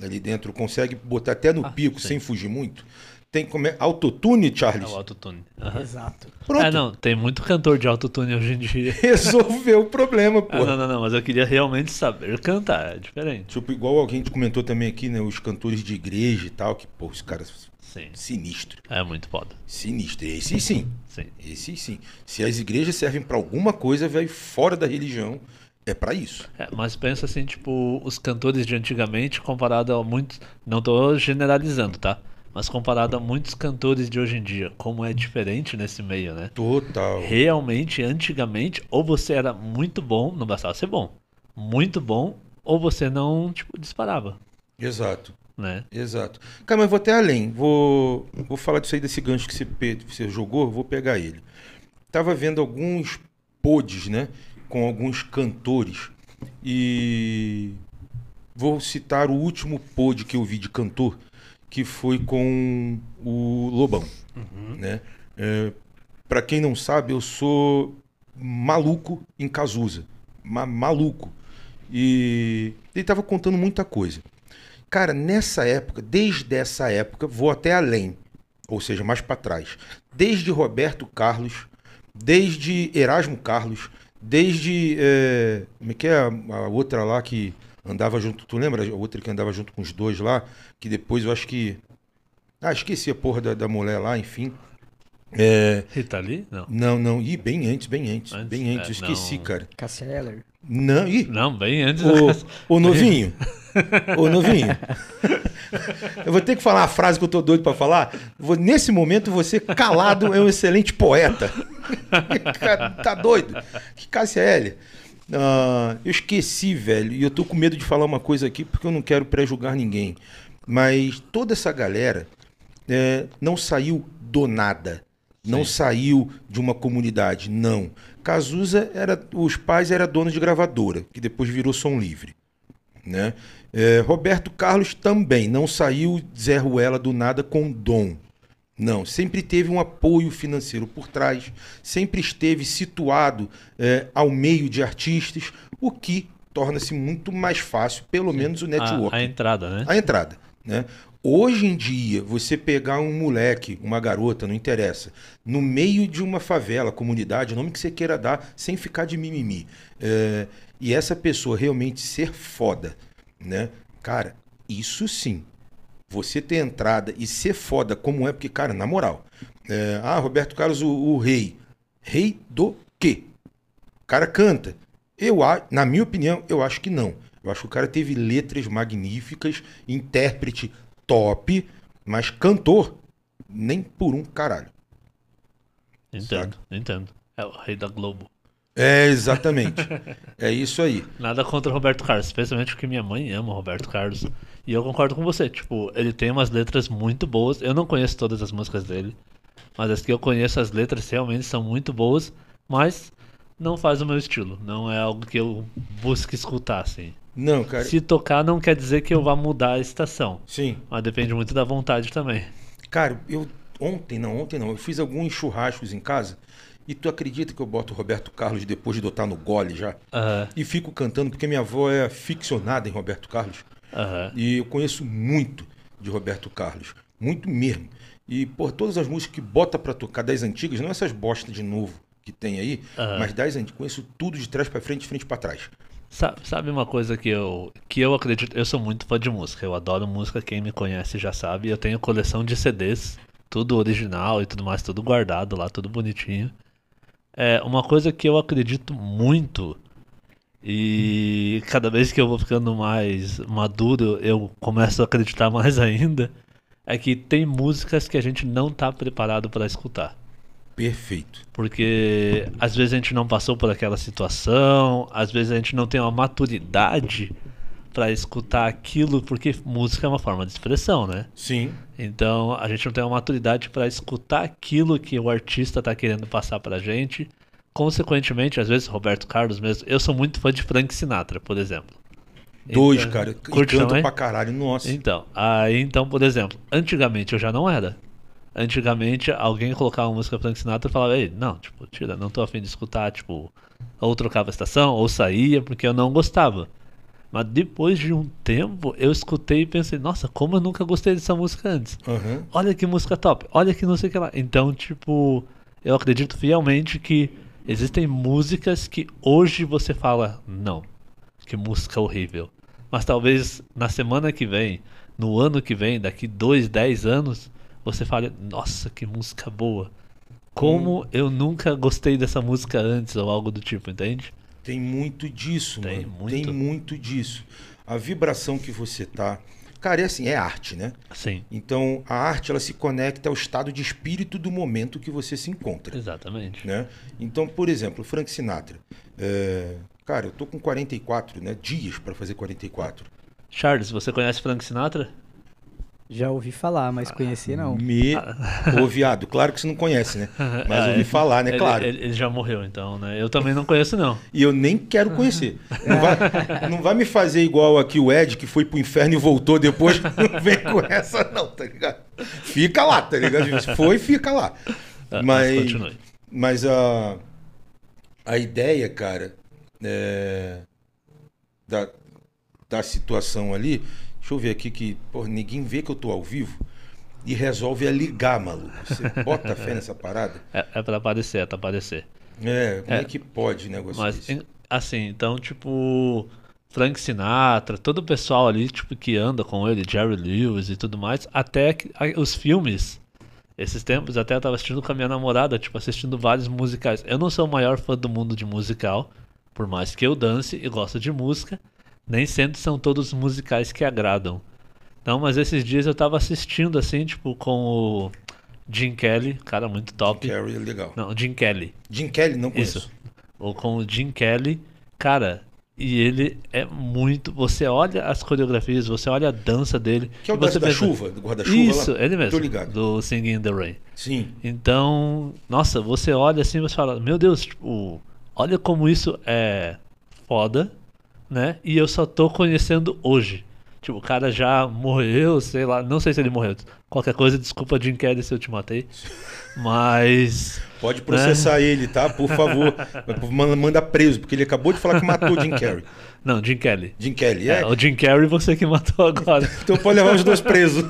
ali dentro, consegue botar até no Ah, pico sim. sem fugir muito, tem como é autotune, É Charles? o autotune. Aham. Exato. Pronto. É, não, tem muito cantor de autotune hoje em dia. Resolveu o problema, pô. Ah, não, não, não, mas eu queria realmente saber cantar, é diferente. Tipo, igual alguém te comentou também aqui, né? Os cantores de igreja e tal, que, pô, os caras Sim, sinistro. é muito foda. Sinistro. Esse sim. Sim. Esse sim. Se as igrejas servem pra alguma coisa, velho, fora da religião, é pra isso. É, mas pensa assim, tipo, os cantores de antigamente comparado a muitos. Não tô generalizando, tá? Mas comparado a muitos cantores de hoje em dia, como é diferente nesse meio, né? Total. Realmente, antigamente, ou você era muito bom, não bastava ser bom, muito bom, ou você não, tipo, disparava, Exato. né? Exato. Cara, mas vou até além. Vou, vou falar disso aí desse gancho que você, você jogou, vou pegar ele. Tava vendo alguns pods, né? Com alguns cantores. E vou citar o último pod que eu vi de cantor, que foi com o Lobão. Né? É, para quem não sabe, eu sou maluco em Cazuza. Ma- maluco. E ele tava contando muita coisa. Cara, nessa época, desde essa época, vou até além, ou seja, mais para trás. Desde Roberto Carlos, desde Erasmo Carlos, desde. é, como é que é a, a outra lá que andava junto? Tu lembra a outra que andava junto com os dois lá? Que depois eu acho que. Ah, esqueci a porra da, da mulher lá, enfim. É, Rita Lee? Não. não, não. Ih, bem antes, bem antes. Antes? bem antes, É, eu esqueci, não. cara. Cassia Eller. Não, ih, Não, bem antes. Ô, ô novinho. Ô novinho. Eu vou ter que falar a frase que eu tô doido pra falar. Vou- nesse momento, você calado é um excelente poeta. Tá doido? Que Cássia Ah, eu esqueci, velho. E eu tô com medo de falar uma coisa aqui porque eu não quero pré-julgar ninguém. Mas toda essa galera é, não saiu do nada. Não saiu de uma comunidade, não. Cazuza era, os pais eram donos de gravadora, que depois virou som livre, né? É, Roberto Carlos também não saiu Zé Ruela do nada com dom. Não, sempre teve um apoio financeiro por trás, sempre esteve situado é, ao meio de artistas, o que torna-se muito mais fácil, pelo menos o network A, a entrada, né? a entrada, né? Hoje em dia, você pegar um moleque, uma garota, não interessa, no meio de uma favela, comunidade, o nome que você queira dar, sem ficar de mimimi, é, e essa pessoa realmente ser foda, né? Cara, isso sim. Você ter entrada e ser foda como é, porque, cara, na moral, é, ah, Roberto Carlos, o, o rei. Rei do quê? O cara canta. Eu, a- na minha opinião, eu acho que não. Eu acho que o cara teve letras magníficas, intérprete top, mas cantor, nem por um caralho. Entendo, entendo. É o rei da Globo. É, exatamente. é isso aí. Nada contra o Roberto Carlos, especialmente porque minha mãe ama o Roberto Carlos. E eu concordo com você, tipo, ele tem umas letras muito boas. Eu não conheço todas as músicas dele, mas as que eu conheço, as letras realmente são muito boas, mas não faz o meu estilo. Não é algo que eu busque escutar, assim. Não, cara. Se tocar, não quer dizer que eu vá mudar a estação, Sim. mas depende muito da vontade também. Cara, eu ontem não, ontem não, eu fiz alguns churrascos em casa e tu acredita que eu boto o Roberto Carlos depois de botar no gole já? Aham, E fico cantando porque minha avó é ficcionada em Roberto Carlos. aham. E eu conheço muito de Roberto Carlos. Muito mesmo. E, por todas as músicas que bota pra tocar das antigas, não essas bosta de novo que tem aí, Aham. mas das antigas, conheço tudo de trás pra frente, de frente pra trás. Sabe, sabe uma coisa que eu, que eu acredito? Eu sou muito fã de música. Eu adoro música, quem me conhece já sabe. Eu tenho coleção de CDs, tudo original e tudo mais, tudo guardado lá, tudo bonitinho. É uma coisa que eu acredito muito. E cada vez que eu vou ficando mais maduro, eu começo a acreditar mais ainda. É que tem músicas que a gente não tá preparado para escutar. Perfeito. Porque às vezes a gente não passou por aquela situação, às vezes a gente não tem uma maturidade pra escutar aquilo, porque música é uma forma de expressão, né? Sim. Então a gente não tem uma maturidade pra escutar aquilo que o artista tá querendo passar pra gente. Consequentemente, às vezes Roberto Carlos mesmo, eu sou muito fã de Frank Sinatra, por exemplo. Dois, Então- cara. E Curte canta também? pra caralho. Nossa. Então, aí então, por exemplo, antigamente eu já não era. antigamente alguém colocava uma música Frank Sinatra e falava, ei, não, tipo, tira, não tô afim de escutar, tipo, ou trocava a estação, ou saía, porque eu não gostava. Mas depois de um tempo, eu escutei e pensei, nossa, como eu nunca gostei dessa música antes. Aham. Olha que música top, olha que não sei o que lá. Então, tipo, eu acredito fielmente que existem músicas que hoje você fala, não, que música horrível. Mas talvez na semana que vem, no ano que vem, daqui dois, dez anos, você fale, nossa, que música boa. Como eu nunca gostei dessa música antes, ou algo do tipo, entende? Tem muito disso, Tem mano. muito. Tem muito disso. A vibração que você tá. Cara, é assim, é arte, né? Sim, Então, a arte ela se conecta ao estado de espírito do momento que você se encontra, exatamente. né? Então, por exemplo, Frank Sinatra. É, Cara, eu tô com 44, né? Dias pra fazer 44. Charles, você conhece Frank Sinatra? Já ouvi falar, mas conhecer não. Me... Ô, viado, claro que você não conhece, né? Mas Ah, ouvi falar, né? ele, Claro. Ele, ele já morreu, então, né? Eu também não conheço, não. E eu nem quero conhecer. Não vai, não vai me fazer igual aqui o Ed, que foi pro inferno e voltou depois. Não vem com essa, não, tá ligado? Fica lá, tá ligado? Se foi, fica lá. Ah, Mas, continue. mas a, a ideia, cara, é, da, da situação ali. Deixa eu ver aqui que, pô, ninguém vê que eu tô ao vivo e resolve a ligar, maluco. Você bota fé nessa parada? É, é pra aparecer, é pra aparecer. É, como é, É. que pode negócio Mas, desse? assim, então, tipo, Frank Sinatra, todo o pessoal ali, tipo, que anda com ele, Jerry Lewis e tudo mais, até que, os filmes, esses tempos, até eu tava assistindo com a minha namorada, tipo, assistindo vários musicais. Eu não sou o maior fã do mundo de musical, por mais que eu dance e gosto de música, nem sempre são todos musicais que agradam. Não, mas esses dias eu tava assistindo, assim, tipo, com o Jim Kelly, cara muito top. Carrie é legal. Não, Jim Kelly. Jim Kelly, não conheço. Isso. Ou com o Jim Kelly, cara, e ele é muito. Você olha as coreografias, você olha a dança dele. Que é o você da, chuva, do guarda-chuva Isso, lá? ele mesmo. Tô ligado. Do Singing in the Rain. Sim. Então, nossa, você olha assim e você fala, meu Deus, tipo, olha como isso é foda, né? E eu só tô conhecendo hoje. Tipo, o cara já morreu, sei lá, não sei se ele morreu. Qualquer coisa, desculpa Jim Kelly se eu te matei. Mas. Pode processar Né? ele, tá? Por favor. Manda, preso, porque ele acabou de falar que matou o Jim Carrey. Não, Jim Kelly. Jim Kelly, é? É, o Jim Carrey você que matou agora. Então pode levar os dois presos.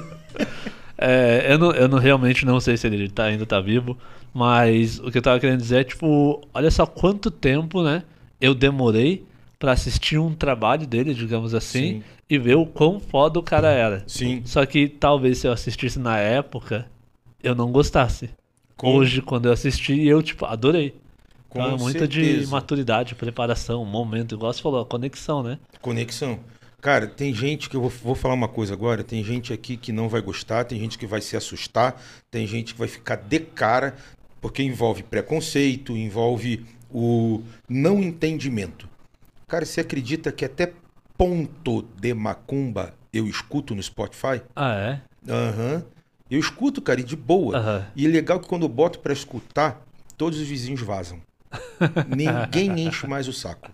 É, eu, não, eu não realmente não sei se ele tá, ainda tá vivo, mas o que eu tava querendo dizer é, tipo, olha só quanto tempo, né, eu demorei pra assistir um trabalho dele, digamos assim, Sim. e ver o quão foda o cara era. Sim. Só que talvez se eu assistisse na época, eu não gostasse. Com- Hoje, quando eu assisti, eu, tipo, adorei. Com Então, é muito de certeza. maturidade, preparação, momento, igual você falou, a conexão, né? Conexão. Cara, tem gente que eu vou, vou falar uma coisa agora. Tem gente aqui que não vai gostar, tem gente que vai se assustar, tem gente que vai ficar de cara, porque envolve preconceito, envolve o não entendimento. Cara, você acredita que até ponto de macumba eu escuto no Spotify? Ah, é? Aham. Eu escuto, cara, e de boa. Aham. E é legal que quando eu boto pra escutar, todos os vizinhos vazam. Ninguém enche mais o saco.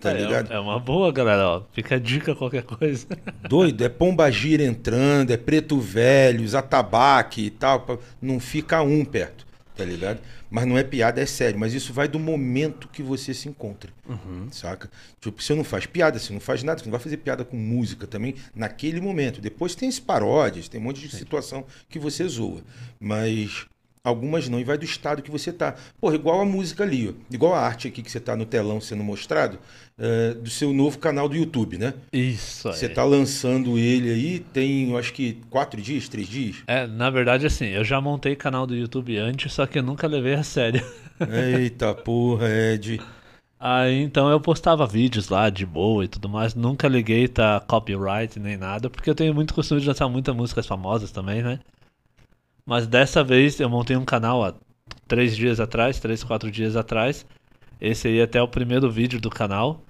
Tá é, ligado? é uma boa, galera, ó. Fica a dica qualquer coisa. Doido, é pombagira entrando, é preto velhos, atabaque e tal. Não fica um perto, tá ligado? Mas não é piada, é sério. Mas isso vai do momento que você se encontra, saca? Tipo, você não faz piada, você não faz nada, você não vai fazer piada com música também naquele momento. Depois tem as paródias, tem um monte de situação que você zoa. Mas algumas não, e vai do estado que você tá. Porra, igual a música ali, ó. igual a arte aqui que você tá no telão sendo mostrado, eh, do seu novo canal do YouTube, né? Isso aí. Você tá lançando ele aí, tem, eu acho que quatro dias, três dias. É, na verdade, assim, eu já montei canal do YouTube antes, só que eu nunca levei a sério. Eita porra, Ed. Aí então eu postava vídeos lá de boa e tudo mais, nunca liguei tá copyright nem nada, porque eu tenho muito costume de lançar muitas músicas famosas também, né? Mas dessa vez eu montei um canal há três dias atrás, três, quatro dias atrás. Esse aí é até o primeiro vídeo do canal,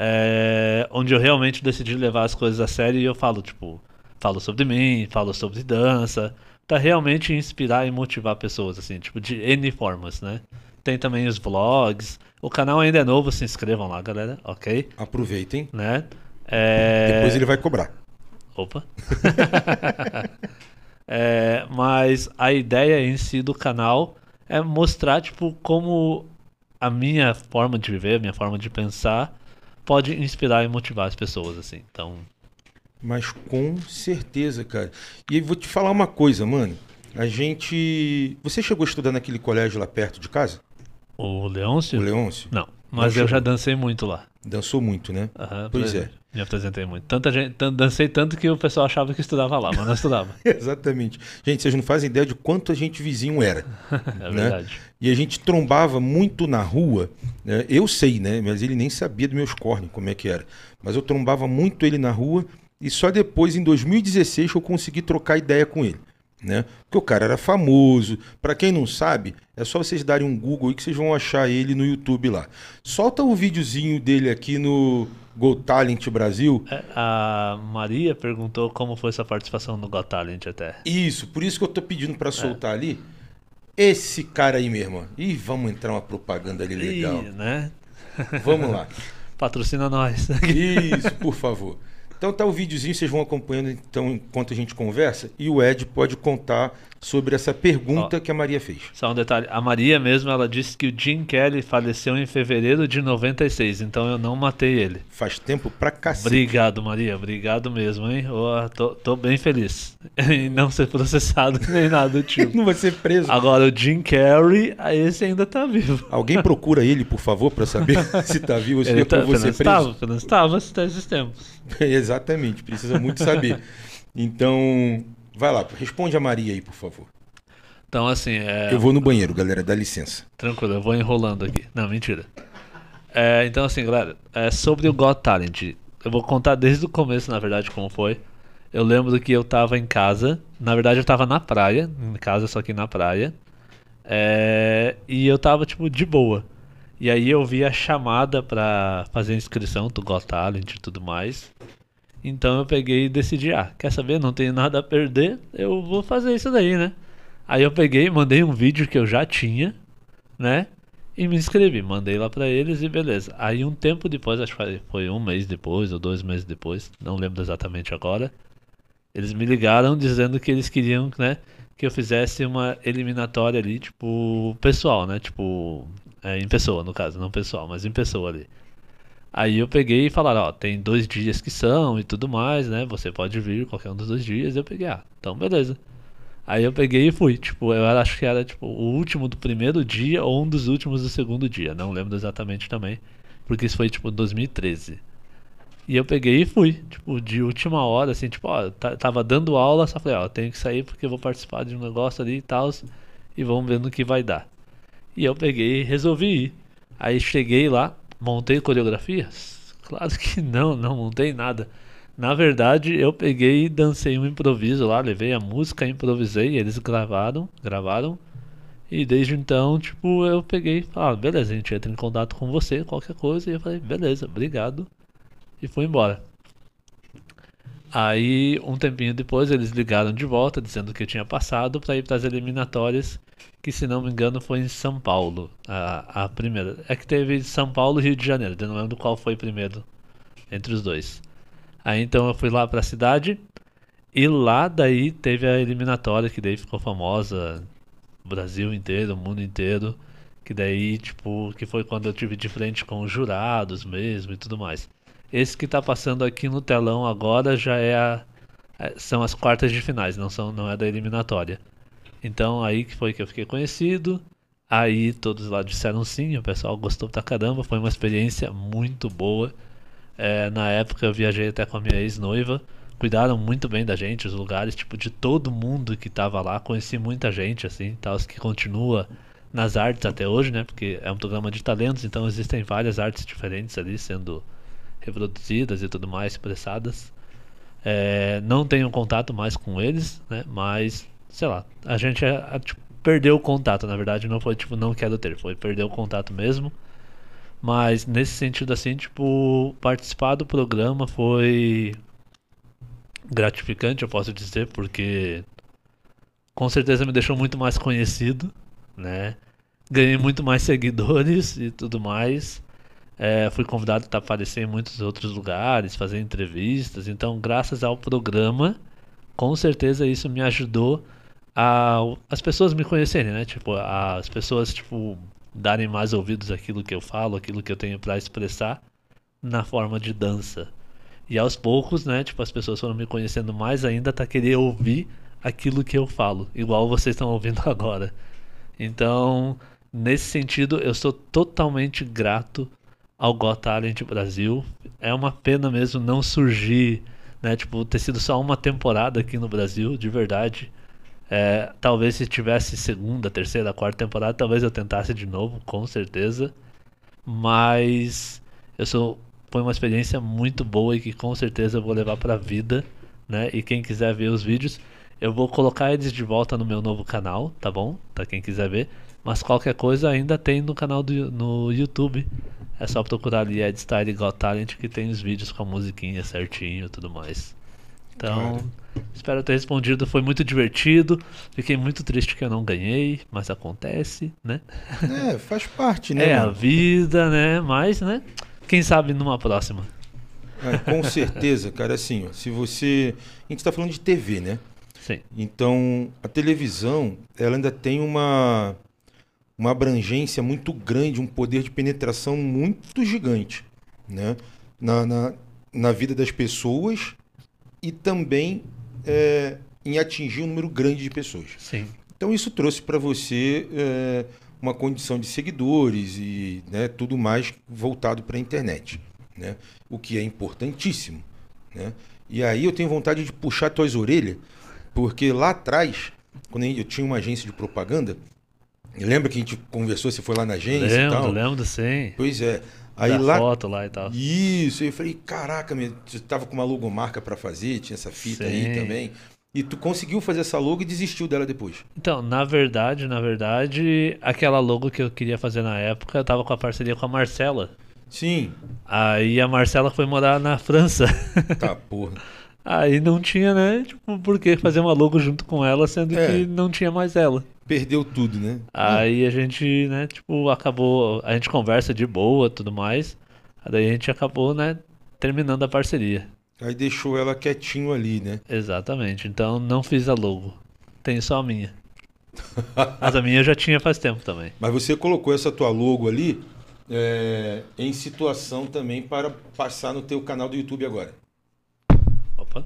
é, onde eu realmente decidi levar as coisas a sério e eu falo, tipo, falo sobre mim, falo sobre dança, pra realmente inspirar e motivar pessoas, assim, tipo, de N formas, né? Tem também os vlogs. O canal ainda é novo, se inscrevam lá, galera, ok? Aproveitem. Né? É... Depois ele vai cobrar. Opa. É, mas a ideia em si do canal é mostrar, tipo, como a minha forma de viver, a minha forma de pensar pode inspirar e motivar as pessoas, assim. Então, Mas com certeza, cara. E vou te falar uma coisa, mano. A gente. Você chegou a estudar naquele colégio lá perto de casa? o Leôncio? O Leôncio? Não, mas eu já dancei muito lá. Dançou muito, né? Aham, Pois pre- é. Me apresentei muito. Tanta gente, dancei tanto que o pessoal achava que estudava lá, mas não estudava. Exatamente. Gente, vocês não fazem ideia de quanto a gente vizinho era. É Né? verdade. E a gente trombava muito na rua. né? Eu sei, né? Mas ele nem sabia dos meus cornes, como é que era. Mas eu trombava muito ele na rua. E só depois, em 2016, que eu consegui trocar ideia com ele. Né? Porque o cara era famoso. Pra quem não sabe, é só vocês darem um Google aí que vocês vão achar ele no YouTube lá. Solta o videozinho dele aqui no Go Talent Brasil. É, A Maria perguntou como foi sua participação no Got Talent até. Isso, por isso que eu tô pedindo pra soltar ali. Esse cara aí mesmo. Ih, vamos entrar uma propaganda ali legal. Ih, né? Vamos lá. Patrocina nós. Isso, por favor. Então tá o videozinho, vocês vão acompanhando então enquanto a gente conversa e o Ed pode contar sobre essa pergunta que a Maria fez. Só um detalhe, a Maria mesmo, ela disse que o Jim Kelly faleceu em fevereiro de 96, então eu não matei ele. Faz tempo pra cacete. Obrigado, Maria, obrigado mesmo, hein? Ô, tô, tô bem feliz em não ser processado nem nada do tipo. Não vai ser preso. Agora o Jim Carrey, ah, esse ainda tá vivo. Alguém procura ele, por favor, pra saber se tá vivo ou se Ele tá, você apenas preso. estava, apenas estava até esses tempos. Exatamente, precisa muito saber. Então, vai lá, responde a Maria aí, por favor. Então, assim, é. Eu vou no banheiro, galera, dá licença. Tranquilo, eu vou enrolando aqui. Não, mentira. É, então, assim, galera, é sobre o Got Talent. Eu vou contar desde o começo, na verdade, como foi. Eu lembro que eu tava em casa. Na verdade, eu tava na praia. Em casa, só que na praia. É, e eu tava, tipo, de boa. E aí eu vi a chamada pra fazer a inscrição do Got Talent e tudo mais. Então eu peguei e decidi, ah, quer saber? Não tenho nada a perder, eu vou fazer isso daí, né? Aí eu peguei, mandei um vídeo que eu já tinha, né? E me inscrevi, mandei lá pra eles e beleza. Aí um tempo depois, acho que foi um mês depois ou dois meses depois, não lembro exatamente agora. Eles me ligaram dizendo que eles queriam, né, que eu fizesse uma eliminatória ali, tipo, pessoal, né? Tipo, é, em pessoa, no caso, não pessoal, mas em pessoa ali. Aí eu peguei e falaram, ó, tem dois dias que são e tudo mais, né? Você pode vir qualquer um dos dois dias. Eu peguei, ah, então beleza. Aí eu peguei e fui. Tipo, eu acho que era tipo o último do primeiro dia ou um dos últimos do segundo dia. Não lembro exatamente também. Porque isso foi tipo 2013. E eu peguei e fui. Tipo, de última hora, assim, tipo, ó, tava dando aula, só falei, ó, tenho que sair porque eu vou participar de um negócio ali e tal. E vamos ver no que vai dar. E eu peguei e resolvi ir. Aí cheguei lá, montei coreografias? Claro que não, não montei nada. Na verdade, eu peguei e dancei um improviso lá, levei a música, improvisei, eles gravaram, gravaram. E desde então, tipo, eu peguei e falei, ah, beleza, a gente entra em contato com você, qualquer coisa. E eu falei, beleza, obrigado. E fui embora. Aí, um tempinho depois, eles ligaram de volta, dizendo que eu tinha passado para ir para as eliminatórias, que se não me engano foi em São Paulo, a, a primeira. É que teve São Paulo e Rio de Janeiro, eu não lembro qual foi primeiro entre os dois. Aí então eu fui lá para a cidade e lá daí teve a eliminatória que daí ficou famosa, Brasil inteiro, mundo inteiro, que daí tipo, que foi quando eu tive de frente com os jurados mesmo e tudo mais. Esse que tá passando aqui no telão agora já é a é- são as quartas de finais, não são não é da eliminatória. Então aí que foi que eu fiquei conhecido. Aí todos lá disseram sim, o pessoal gostou pra caramba, foi uma experiência muito boa. É, na época eu viajei até com a minha ex-noiva. Cuidaram muito bem da gente, os lugares, tipo, de todo mundo que tava lá. Conheci muita gente, assim, tal, que continua nas artes até hoje, né? Porque é um programa de talentos, então existem várias artes diferentes ali sendo reproduzidas e tudo mais, expressadas. É, não tenho contato mais com eles, né? Mas, sei lá, a gente é, tipo, perdeu o contato, na verdade, não foi tipo, não quero ter, foi perder o contato mesmo. Mas nesse sentido assim, tipo, participar do programa foi gratificante, eu posso dizer, porque com certeza me deixou muito mais conhecido, né? Ganhei muito mais seguidores e tudo mais. É, fui convidado a aparecer em muitos outros lugares, fazer entrevistas. Então, graças ao programa, com certeza isso me ajudou a as pessoas me conhecerem, né? Tipo, as pessoas tipo darem mais ouvidos àquilo que eu falo, aquilo que eu tenho para expressar na forma de dança. E aos poucos, né, tipo, as pessoas foram me conhecendo mais ainda até querer ouvir aquilo que eu falo, igual vocês estão ouvindo agora. Então, nesse sentido, eu sou totalmente grato ao Got Talent Brasil. É uma pena mesmo não surgir, né, tipo, ter sido só uma temporada aqui no Brasil, de verdade. É, talvez se tivesse segunda, terceira, quarta temporada, talvez eu tentasse de novo, com certeza. Mas eu sou foi uma experiência muito boa e que com certeza eu vou levar para vida, né? E quem quiser ver os vídeos, eu vou colocar eles de volta no meu novo canal, tá bom? Para quem quiser ver. Mas qualquer coisa ainda tem no canal do no YouTube. É só procurar ali Ed Style Got Talent que tem os vídeos com a musiquinha certinho e tudo mais. Então, espero ter respondido. Foi muito divertido. Fiquei muito triste que eu não ganhei, mas acontece, né? É, faz parte, né? É mano? a vida, né? Mas, né? Quem sabe numa próxima. É, com certeza, cara. Assim, ó, se você. A gente está falando de TV, né? Sim. Então, a televisão, ela ainda tem uma, uma abrangência muito grande, um poder de penetração muito gigante, né? Na, na, na vida das pessoas e também é, em atingir um número grande de pessoas. Sim. Então, isso trouxe para você é, uma condição de seguidores e né, tudo mais voltado para a internet, né? O que é importantíssimo, né? E aí eu tenho vontade de puxar tuas orelhas, porque lá atrás, quando eu tinha uma agência de propaganda, lembra que a gente conversou, você foi lá na agência e Lembro, tal? lembro sim. Pois é. Aí da lá foto lá e tal. isso, eu falei, caraca, você tava com uma logomarca para fazer, tinha essa fita aí Sim. também. E tu conseguiu fazer essa logo e desistiu dela depois. Então, na verdade, na verdade, aquela logo que eu queria fazer na época, eu tava com a parceria com a Marcela. Sim. Aí a Marcela foi morar na França. Tá, porra. Aí não tinha, né? Tipo, por que fazer uma logo junto com ela, sendo É. que não tinha mais ela. Perdeu tudo, né? Aí a gente, né, tipo, acabou. A gente conversa de boa tudo mais. Aí daí a gente acabou, né, terminando a parceria. Aí deixou ela quietinho ali, né? Exatamente. Então não fiz a logo. Tem só a minha. Mas a minha eu já tinha faz tempo também. Mas você colocou essa tua logo ali é, em situação também para passar no teu canal do YouTube agora. Opa,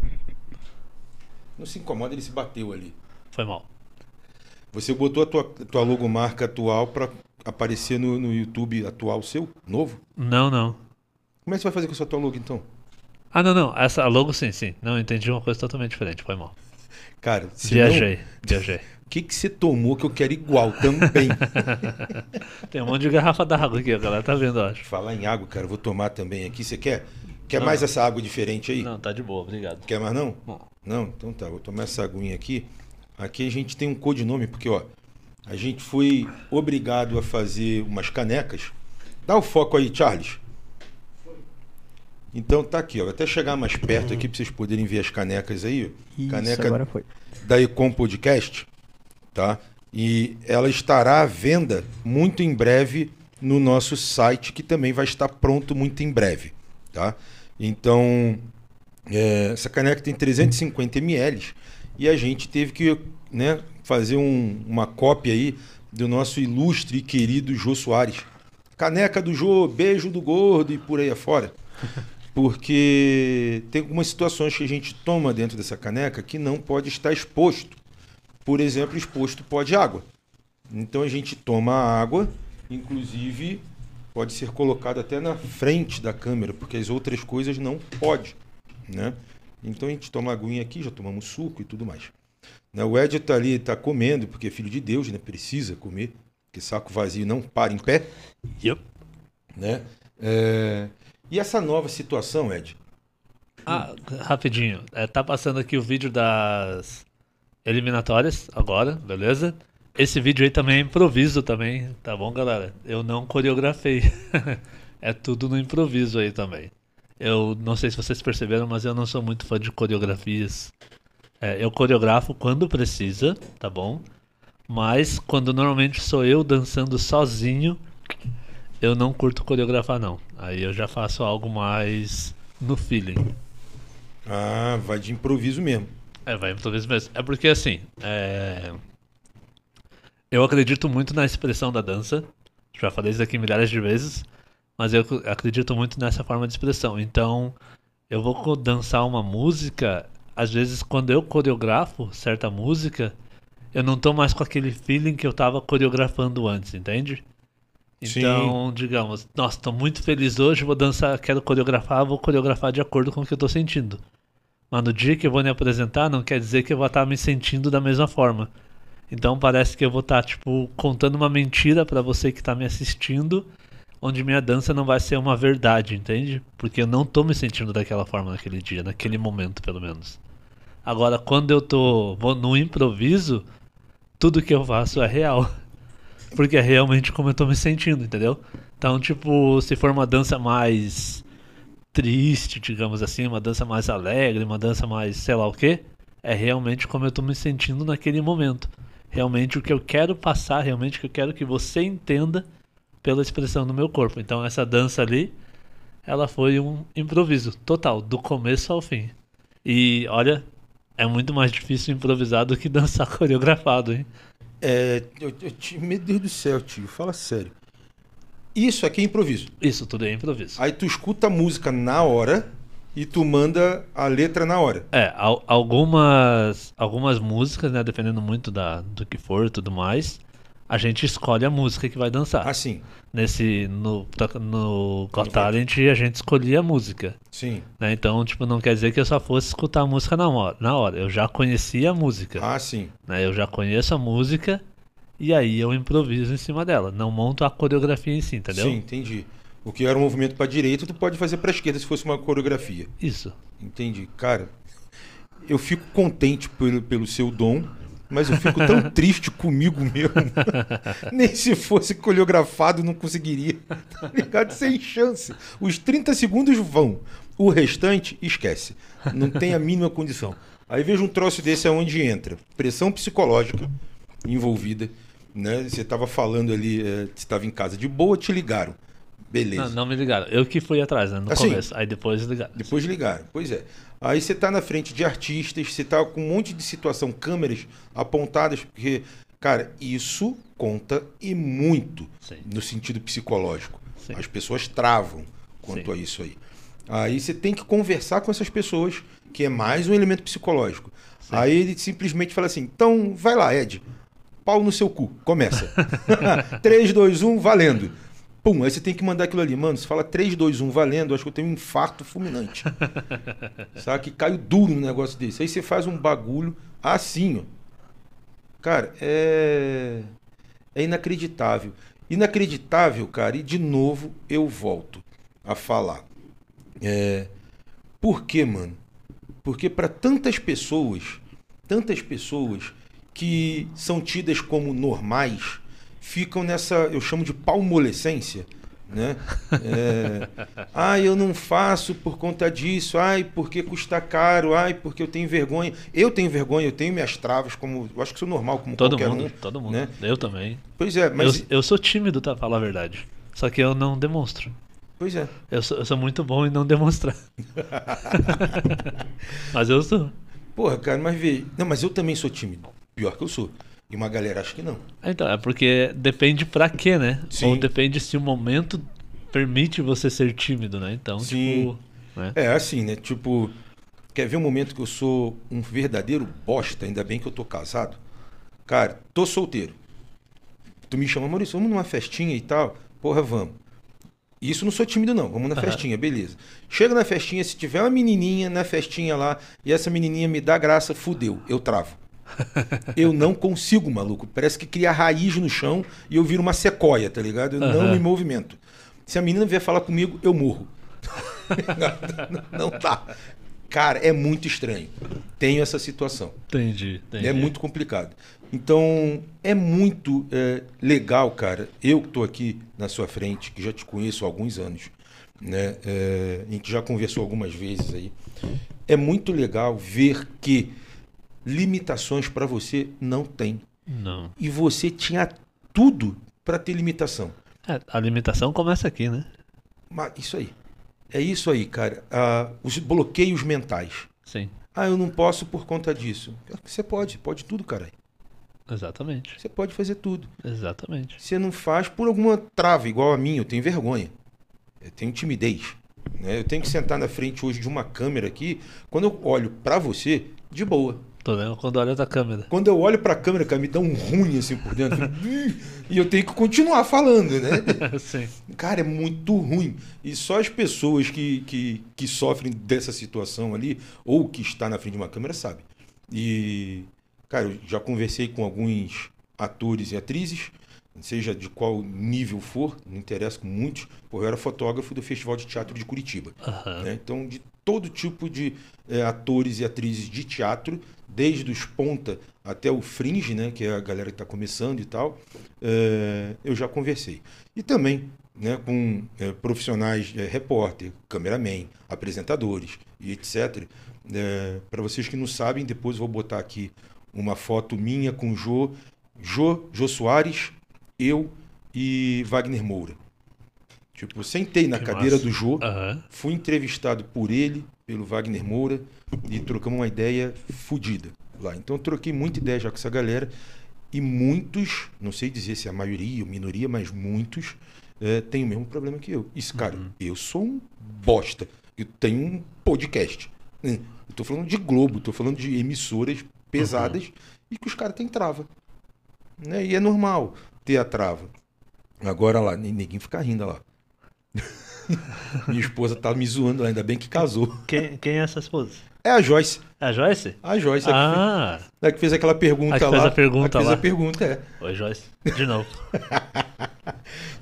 Não se incomoda, ele se bateu ali. foi mal. Você botou a tua, tua logomarca atual para aparecer no, no YouTube atual seu, novo? Não, não. Como é que você vai fazer com essa tua logo então? Ah, não, não. Essa a logo sim, sim. Não, eu entendi uma coisa totalmente diferente. Foi mal. Cara, se Viajei, viajei. O que, que você tomou que eu quero igual também? Tem um monte de garrafa d'água aqui, a galera tá vendo, eu acho. Falar em água, cara, eu vou tomar também aqui. Você quer? Quer Não. mais essa água diferente aí? Não, tá de boa, obrigado. Quer mais não? Bom. Não? Então tá, vou tomar essa aguinha aqui. Aqui a gente tem um codinome, porque ó, a gente foi obrigado a fazer umas canecas. Dá o foco aí, Charles. Então tá aqui, ó. Até chegar mais perto aqui para vocês poderem ver as canecas aí. Isso, Caneca agora foi. da Ecom Podcast, tá? E ela estará à venda muito em breve no nosso site, que também vai estar pronto muito em breve, tá? Então, é, essa caneca tem 350 ml e a gente teve que né, fazer um- uma cópia aí do nosso ilustre e querido Jô Soares. Caneca do Jô, beijo do gordo e por aí afora. Porque tem algumas situações que a gente toma dentro dessa caneca que não pode estar exposto. Por exemplo, exposto pó de água. Então a gente toma a água, inclusive pode ser colocado até na frente da câmera, porque as outras coisas não pode, né? Então a gente toma aguinha aqui, já tomamos suco e tudo mais. Né, O Ed tá ali, tá comendo, porque é filho de Deus, né? Precisa comer, porque saco vazio não para em pé, Yup. né? É, E essa nova situação, Ed? Ah, rapidinho. É, tá passando aqui o vídeo das eliminatórias agora, beleza? Esse vídeo aí também é improviso também, tá bom, galera? Eu não coreografei. é tudo no improviso aí também. Eu não sei se vocês perceberam, mas eu não sou muito fã de coreografias. É, eu coreografo quando precisa, tá bom? Mas quando normalmente sou eu dançando sozinho, eu não curto coreografar não. Aí eu já faço algo mais no feeling. Ah, vai de improviso mesmo. É, vai improviso mesmo. É porque assim, é... eu acredito muito na expressão da dança. Já falei isso aqui milhares de vezes, mas eu acredito muito nessa forma de expressão. Então, eu vou dançar uma música, às vezes quando eu coreografo certa música, eu não tô mais com aquele feeling que eu tava coreografando antes, entende? Então, Sim. digamos, nossa, tô muito feliz hoje, vou dançar, quero coreografar, vou coreografar de acordo com o que eu tô sentindo. Mas no dia que eu vou me apresentar, não quer dizer que eu vou estar me sentindo da mesma forma. Então parece que eu vou estar, tipo, contando uma mentira para você que está me assistindo, onde minha dança não vai ser uma verdade, entende? Porque eu não tô me sentindo daquela forma naquele dia, naquele momento, pelo menos. Agora, quando eu tô vou no improviso, tudo que eu faço é real. Porque é realmente como eu tô me sentindo, entendeu? Então, tipo, se for uma dança mais triste, digamos assim, uma dança mais alegre, uma dança mais sei lá o que, é realmente como eu tô me sentindo naquele momento. Realmente o que eu quero passar, realmente o que eu quero que você entenda pela expressão do meu corpo. Então essa dança ali, ela foi um improviso total, do começo ao fim. E olha, é muito mais difícil improvisar do que dançar coreografado, hein? É, eu, eu, meu Deus do céu, tio, fala sério. Isso aqui é improviso. Isso, tudo é improviso. Aí tu escuta a música na hora e tu manda a letra na hora. É, algumas algumas músicas, né, dependendo muito da, do que for e tudo mais, a gente escolhe a música que vai dançar. Ah, sim. Nesse, no, no Got Talent, a gente escolhia a música. Sim. Né? Então, tipo, não quer dizer que eu só fosse escutar a música na hora. Na hora. Eu já conhecia a música. Ah, sim. Né? Eu já conheço a música e aí eu improviso em cima dela. Não monto a coreografia em si, entendeu? Sim, entendi. O que era um movimento para direita, tu pode fazer para esquerda se fosse uma coreografia. Isso. Entendi. Cara, eu fico contente pelo, pelo seu dom, mas eu fico tão triste comigo mesmo. Nem se fosse coreografado não conseguiria. Tá ligado? Sem chance. Os 30 segundos vão. O restante, esquece. Não tem a mínima condição. Aí vejo um troço desse aonde entra. Pressão psicológica envolvida né? Você estava falando ali, é, você estava em casa de boa, te ligaram. Beleza. Não, não, me ligaram. Eu que fui atrás, né? No assim, começo. Aí depois ligaram. Depois ligaram, pois é. Aí você está na frente de artistas, você está com um monte de situação, câmeras apontadas, porque, cara, isso conta e muito Sim. no sentido psicológico. Sim. As pessoas travam quanto Sim. a isso aí. Aí você tem que conversar com essas pessoas, que é mais um elemento psicológico. Aí ele simplesmente fala assim: então vai lá, Ed pau no seu cu. Começa. 3, 2, 1, valendo. Pum, aí você tem que mandar aquilo ali. Mano, você fala 3, 2, 1, valendo, acho que eu tenho um infarto fulminante. Sabe? Que caio duro no negócio desse. Aí você faz um bagulho assim, ó. Cara, é. É inacreditável. Inacreditável, cara. E de novo eu volto a falar. É. Por quê, mano? Porque para tantas pessoas, tantas pessoas que são tidas como normais ficam nessa, eu chamo de palmolescência, né? É, ah, eu não faço por conta disso, ai, porque custa caro, ai, porque eu tenho vergonha. Eu tenho vergonha, eu tenho minhas travas, como eu acho que sou normal, como todo qualquer mundo, um. Todo mundo, né? Eu também. Pois é, mas eu, eu sou tímido, tá, falar a verdade. Só que eu não demonstro. Pois é. Eu sou, eu sou muito bom em não demonstrar. mas eu sou. Porra, cara, mas vê. Não, mas eu também sou tímido. Pior que eu sou. E uma galera acha que não. Então, é porque depende pra quê, né? Sim. Ou depende se o momento permite você ser tímido, né? Então, Sim. tipo. Né? É assim, né? Tipo, quer ver um momento que eu sou um verdadeiro bosta, ainda bem que eu tô casado? Cara, tô solteiro. Tu me chama, Maurício, vamos numa festinha e tal? Porra, vamos. Isso não sou tímido, não. Vamos na uhum. festinha, beleza. Chega na festinha, se tiver uma menininha na festinha lá e essa menininha me dá graça, fudeu, eu travo. Eu não consigo, maluco. Parece que cria raiz no chão e eu viro uma sequoia, tá ligado? Eu uhum. não me movimento. Se a menina vier falar comigo, eu morro. não tá. Cara, é muito estranho. Tenho essa situação. Entendi. entendi. É muito complicado. Então, é muito é, legal, cara. Eu que estou aqui na sua frente, que já te conheço há alguns anos, né? É, a gente já conversou algumas vezes aí. É muito legal ver que limitações para você não tem. Não. E você tinha tudo para ter limitação. É, a limitação começa aqui, né? Mas isso aí. É isso aí, cara. Ah, os bloqueios mentais. Sim. Ah, eu não posso por conta disso. Você pode, pode tudo, cara. Exatamente. Você pode fazer tudo. Exatamente. Você não faz por alguma trava igual a mim, eu tenho vergonha. Eu tenho timidez. Né? Eu tenho que sentar na frente hoje de uma câmera aqui. Quando eu olho pra você, de boa. Tô vendo quando olha da câmera. Quando eu olho pra câmera, cara, me dá um ruim assim por dentro. e eu tenho que continuar falando, né? Sim. Cara, é muito ruim. E só as pessoas que, que, que sofrem dessa situação ali, ou que está na frente de uma câmera, sabem. E, cara, eu já conversei com alguns atores e atrizes, seja de qual nível for, não interessa com muitos, porque eu era fotógrafo do Festival de Teatro de Curitiba. Aham. né? Então, de todo tipo de eh, atores e atrizes de teatro, desde os ponta até o fringe, né, que é a galera que está começando e tal, eh, eu já conversei. E também né, com eh, profissionais, eh, repórter, cameraman, apresentadores e etc. Para vocês que não sabem, depois vou botar aqui uma foto minha com Jô, Jô, Jô Soares, eu e Wagner Moura. Tipo, eu sentei na Que cadeira massa. do Jô, Aham. Fui entrevistado por ele, pelo Wagner Moura, e trocamos uma ideia fodida lá. Então eu troquei muita ideia já com essa galera. E muitos, não sei dizer se é a maioria ou minoria, mas muitos eh, têm o mesmo problema que eu. Isso, cara, eu sou um bosta. Eu tenho um podcast. né? Eu tô falando de Globo, tô falando de emissoras pesadas e que os caras têm trava. Né? E é normal ter a trava. Agora lá, ninguém fica rindo lá. Minha esposa tá me zoando ainda bem que casou. Quem, quem é essa esposa? É a Joyce. É a Joyce? A Joyce, a que fez- Ah, a que fez aquela pergunta A que lá. fez a pergunta que fez lá. a pergunta, é. oi Joyce. De novo.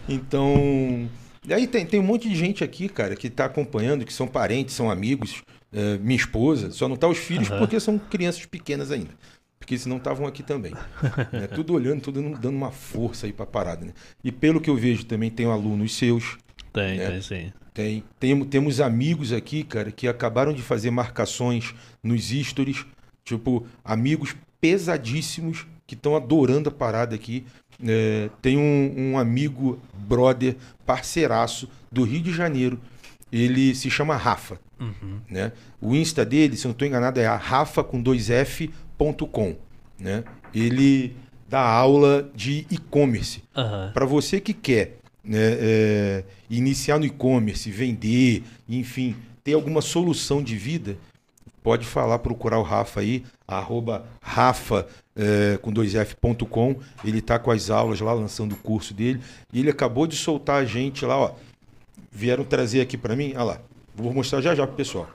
Então. E aí tem, tem um monte de gente aqui, cara, que tá acompanhando, que são parentes, são amigos. é, minha esposa, só não tá os filhos Aham. porque são crianças pequenas ainda. Porque senão estavam aqui também. né? Tudo olhando, tudo dando uma força aí pra parada, né? E pelo que eu vejo também tem alunos seus, Tem, É. tem sim. Tem, tem- temos amigos aqui, cara, que acabaram de fazer marcações nos stories, tipo, amigos pesadíssimos que estão adorando a parada aqui. É, tem um, um amigo, brother, parceiraço do Rio de Janeiro. Ele se chama Rafa. Uhum. Né? O Insta dele, se eu não estou enganado, é a rafa com dois F.com. Né? Ele dá aula de e-commerce. Aham. Para você que quer né, é, iniciar no e-commerce, vender, enfim, ter alguma solução de vida, pode falar, procurar o Rafa aí, arroba Rafa é, com dois F.com. Ele está com as aulas lá, lançando o curso dele. E ele acabou de soltar a gente lá, ó. Vieram trazer aqui para mim, olha lá. Vou mostrar já já pro pessoal.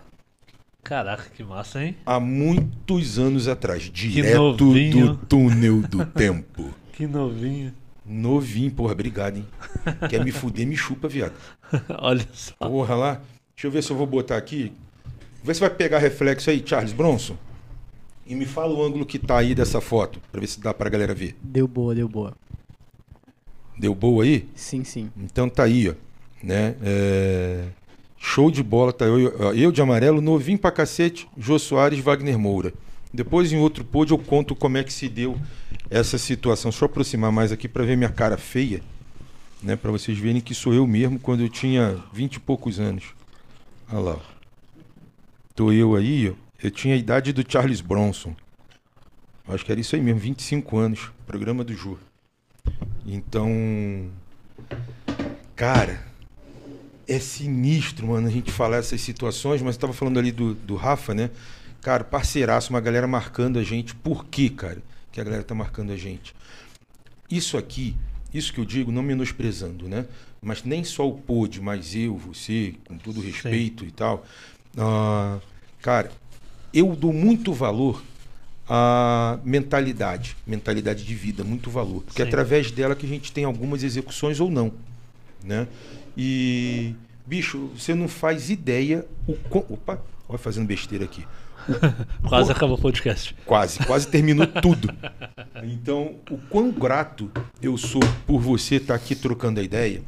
Caraca, que massa, hein? Há muitos anos atrás, direto do túnel do tempo. Que novinho. Novinho, porra, obrigado, hein? Quer me fuder, me chupa, viado. Olha só. Porra lá. Deixa eu ver se eu vou botar aqui. Vê se vai pegar reflexo aí, Charles Bronson. E me fala o ângulo que tá aí dessa foto, pra ver se dá pra galera ver. Deu boa, deu boa. Deu boa aí? Sim, sim. Então tá aí, ó. Né? É, Show de bola, tá eu, eu de amarelo, novinho pra cacete, Jô Soares, Wagner Moura. Depois em outro pod eu conto como é que se deu essa situação. Eu aproximar mais aqui pra ver minha cara feia, né? Para vocês verem que sou eu mesmo quando eu tinha vinte e poucos anos. Olha lá. Tô eu aí, ó. Eu tinha a idade do Charles Bronson. Acho que era isso aí mesmo, 25 anos, programa do Jô. Então, cara, é sinistro, mano, a gente falar essas situações, mas eu tava falando ali do, do Rafa, né? Cara, parceiraço, uma galera marcando a gente. Por quê, cara, que a galera tá marcando a gente? Isso aqui, isso que eu digo, não menosprezando, né? Mas nem só o Pod, mas eu, você, com todo respeito e tal. ah, cara, eu dou muito valor à mentalidade, mentalidade de vida, muito valor. Porque é Sim. através dela que a gente tem algumas execuções ou não, né? E, bicho, você não faz ideia o quão... Opa, olha fazendo besteira aqui. Quase acabou o podcast. Quase, quase terminou tudo. Então, o quão grato eu sou por você estar aqui trocando a ideia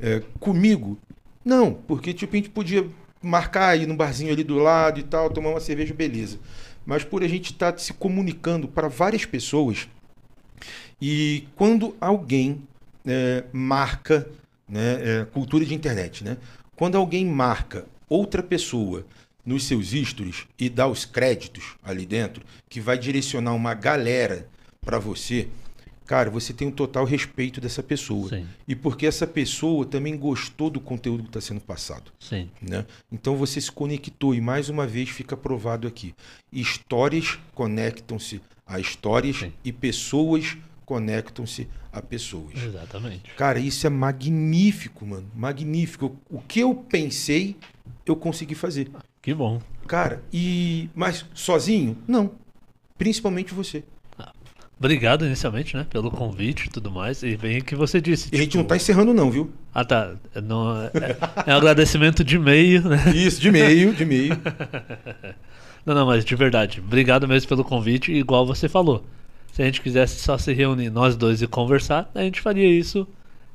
é, comigo, não, porque tipo, a gente podia marcar aí no barzinho ali do lado e tal, tomar uma cerveja, beleza. Mas por a gente estar se comunicando para várias pessoas e quando alguém é, marca, né, é, cultura de internet, né? Quando alguém marca outra pessoa nos seus stories e dar os créditos ali dentro, que vai direcionar uma galera para você, cara, você tem um total respeito dessa pessoa. Sim. E porque essa pessoa também gostou do conteúdo que está sendo passado. Sim. Né? Então você se conectou e mais uma vez fica provado aqui. Histórias conectam-se a histórias Sim. e pessoas conectam-se a pessoas. Exatamente. Cara, isso é magnífico, mano. Magnífico. O que eu pensei, eu consegui fazer. Que bom. Cara, e. Mas sozinho? Não. Principalmente você. Obrigado inicialmente, né, pelo convite e tudo mais. E bem o que você disse. E a gente tipo- não tá encerrando, não, viu? Ah, tá. Não, é, é um agradecimento de meio, né? Isso, de meio, de meio. Não, não, mas de verdade. Obrigado mesmo pelo convite, igual você falou. Se a gente quisesse só se reunir nós dois e conversar, a gente faria isso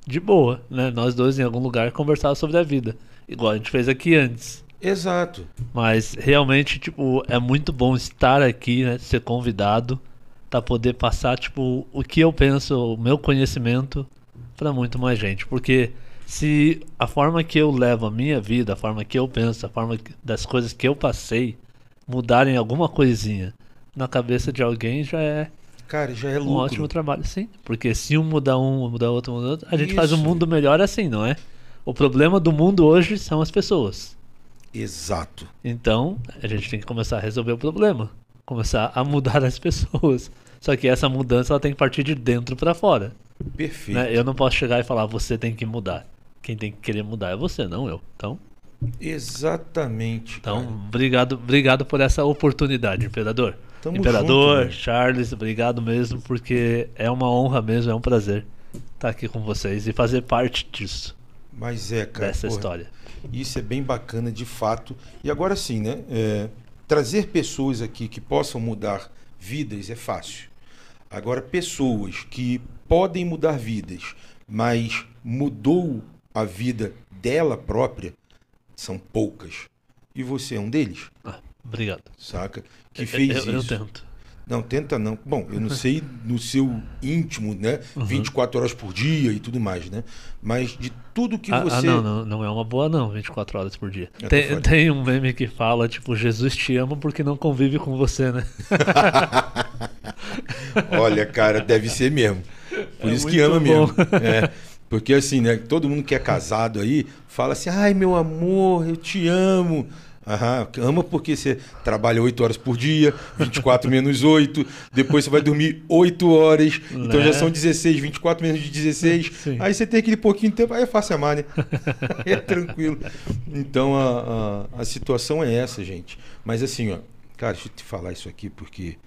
de boa, né? Nós dois em algum lugar conversar sobre a vida. Igual a gente fez aqui antes. Exato. Mas realmente, tipo, é muito bom estar aqui, né? Ser convidado para poder passar, tipo, o que eu penso, o meu conhecimento para muito mais gente. Porque se a forma que eu levo a minha vida, a forma que eu penso, a forma das coisas que eu passei mudarem alguma coisinha na cabeça de alguém, já é Cara, já é um lucro. ótimo trabalho, sim. Porque se um mudar um, mudar outro, mudar outro, a gente faz um Isso. mundo melhor assim, não é? O problema do mundo hoje são as pessoas. Exato. Então, a gente tem que começar a resolver o problema, começar a mudar as pessoas. Só que essa mudança ela tem que partir de dentro para fora. Perfeito. Né? Eu não posso chegar e falar você tem que mudar. Quem tem que querer mudar é você, não eu. Então, Exatamente. então cara. obrigado, obrigado por essa oportunidade, imperador. Tamo imperador, junto? Charles, obrigado mesmo, porque é uma honra mesmo, é um prazer estar aqui com vocês e fazer parte disso, Mas é, cara. dessa porra, história. Isso é bem bacana de fato. E agora sim, né? é, trazer pessoas aqui que possam mudar vidas é fácil. Agora, pessoas que podem mudar vidas, mas mudou a vida dela própria, são poucas. E você é um deles, Ah, obrigado. saca? Que Eu- fez eu, isso. eu tento. Não, tenta não. Bom, eu não sei no seu íntimo, né? Uhum. 24 horas por dia e tudo mais, né? Mas de tudo que ah, você. ah, não, não, não é uma boa não, 24 horas por dia. Tô Tem, fora. tem um meme que fala, tipo, Jesus te ama porque não convive com você, né? Olha, cara, deve ser mesmo. Por É isso que ama bom. mesmo. É. Porque assim, né? Todo mundo que é casado aí fala assim: ai, meu amor, eu te amo. Aham, ama porque você trabalha 8 horas por dia, 24 menos 8, depois você vai dormir 8 horas, então Né? já são 16, 24 menos de 16. Sim. Aí você tem aquele pouquinho de tempo, aí é fácil amar, né? é tranquilo. Então a, a, a situação é essa, gente. Mas assim, ó, cara, deixa eu te falar isso aqui porque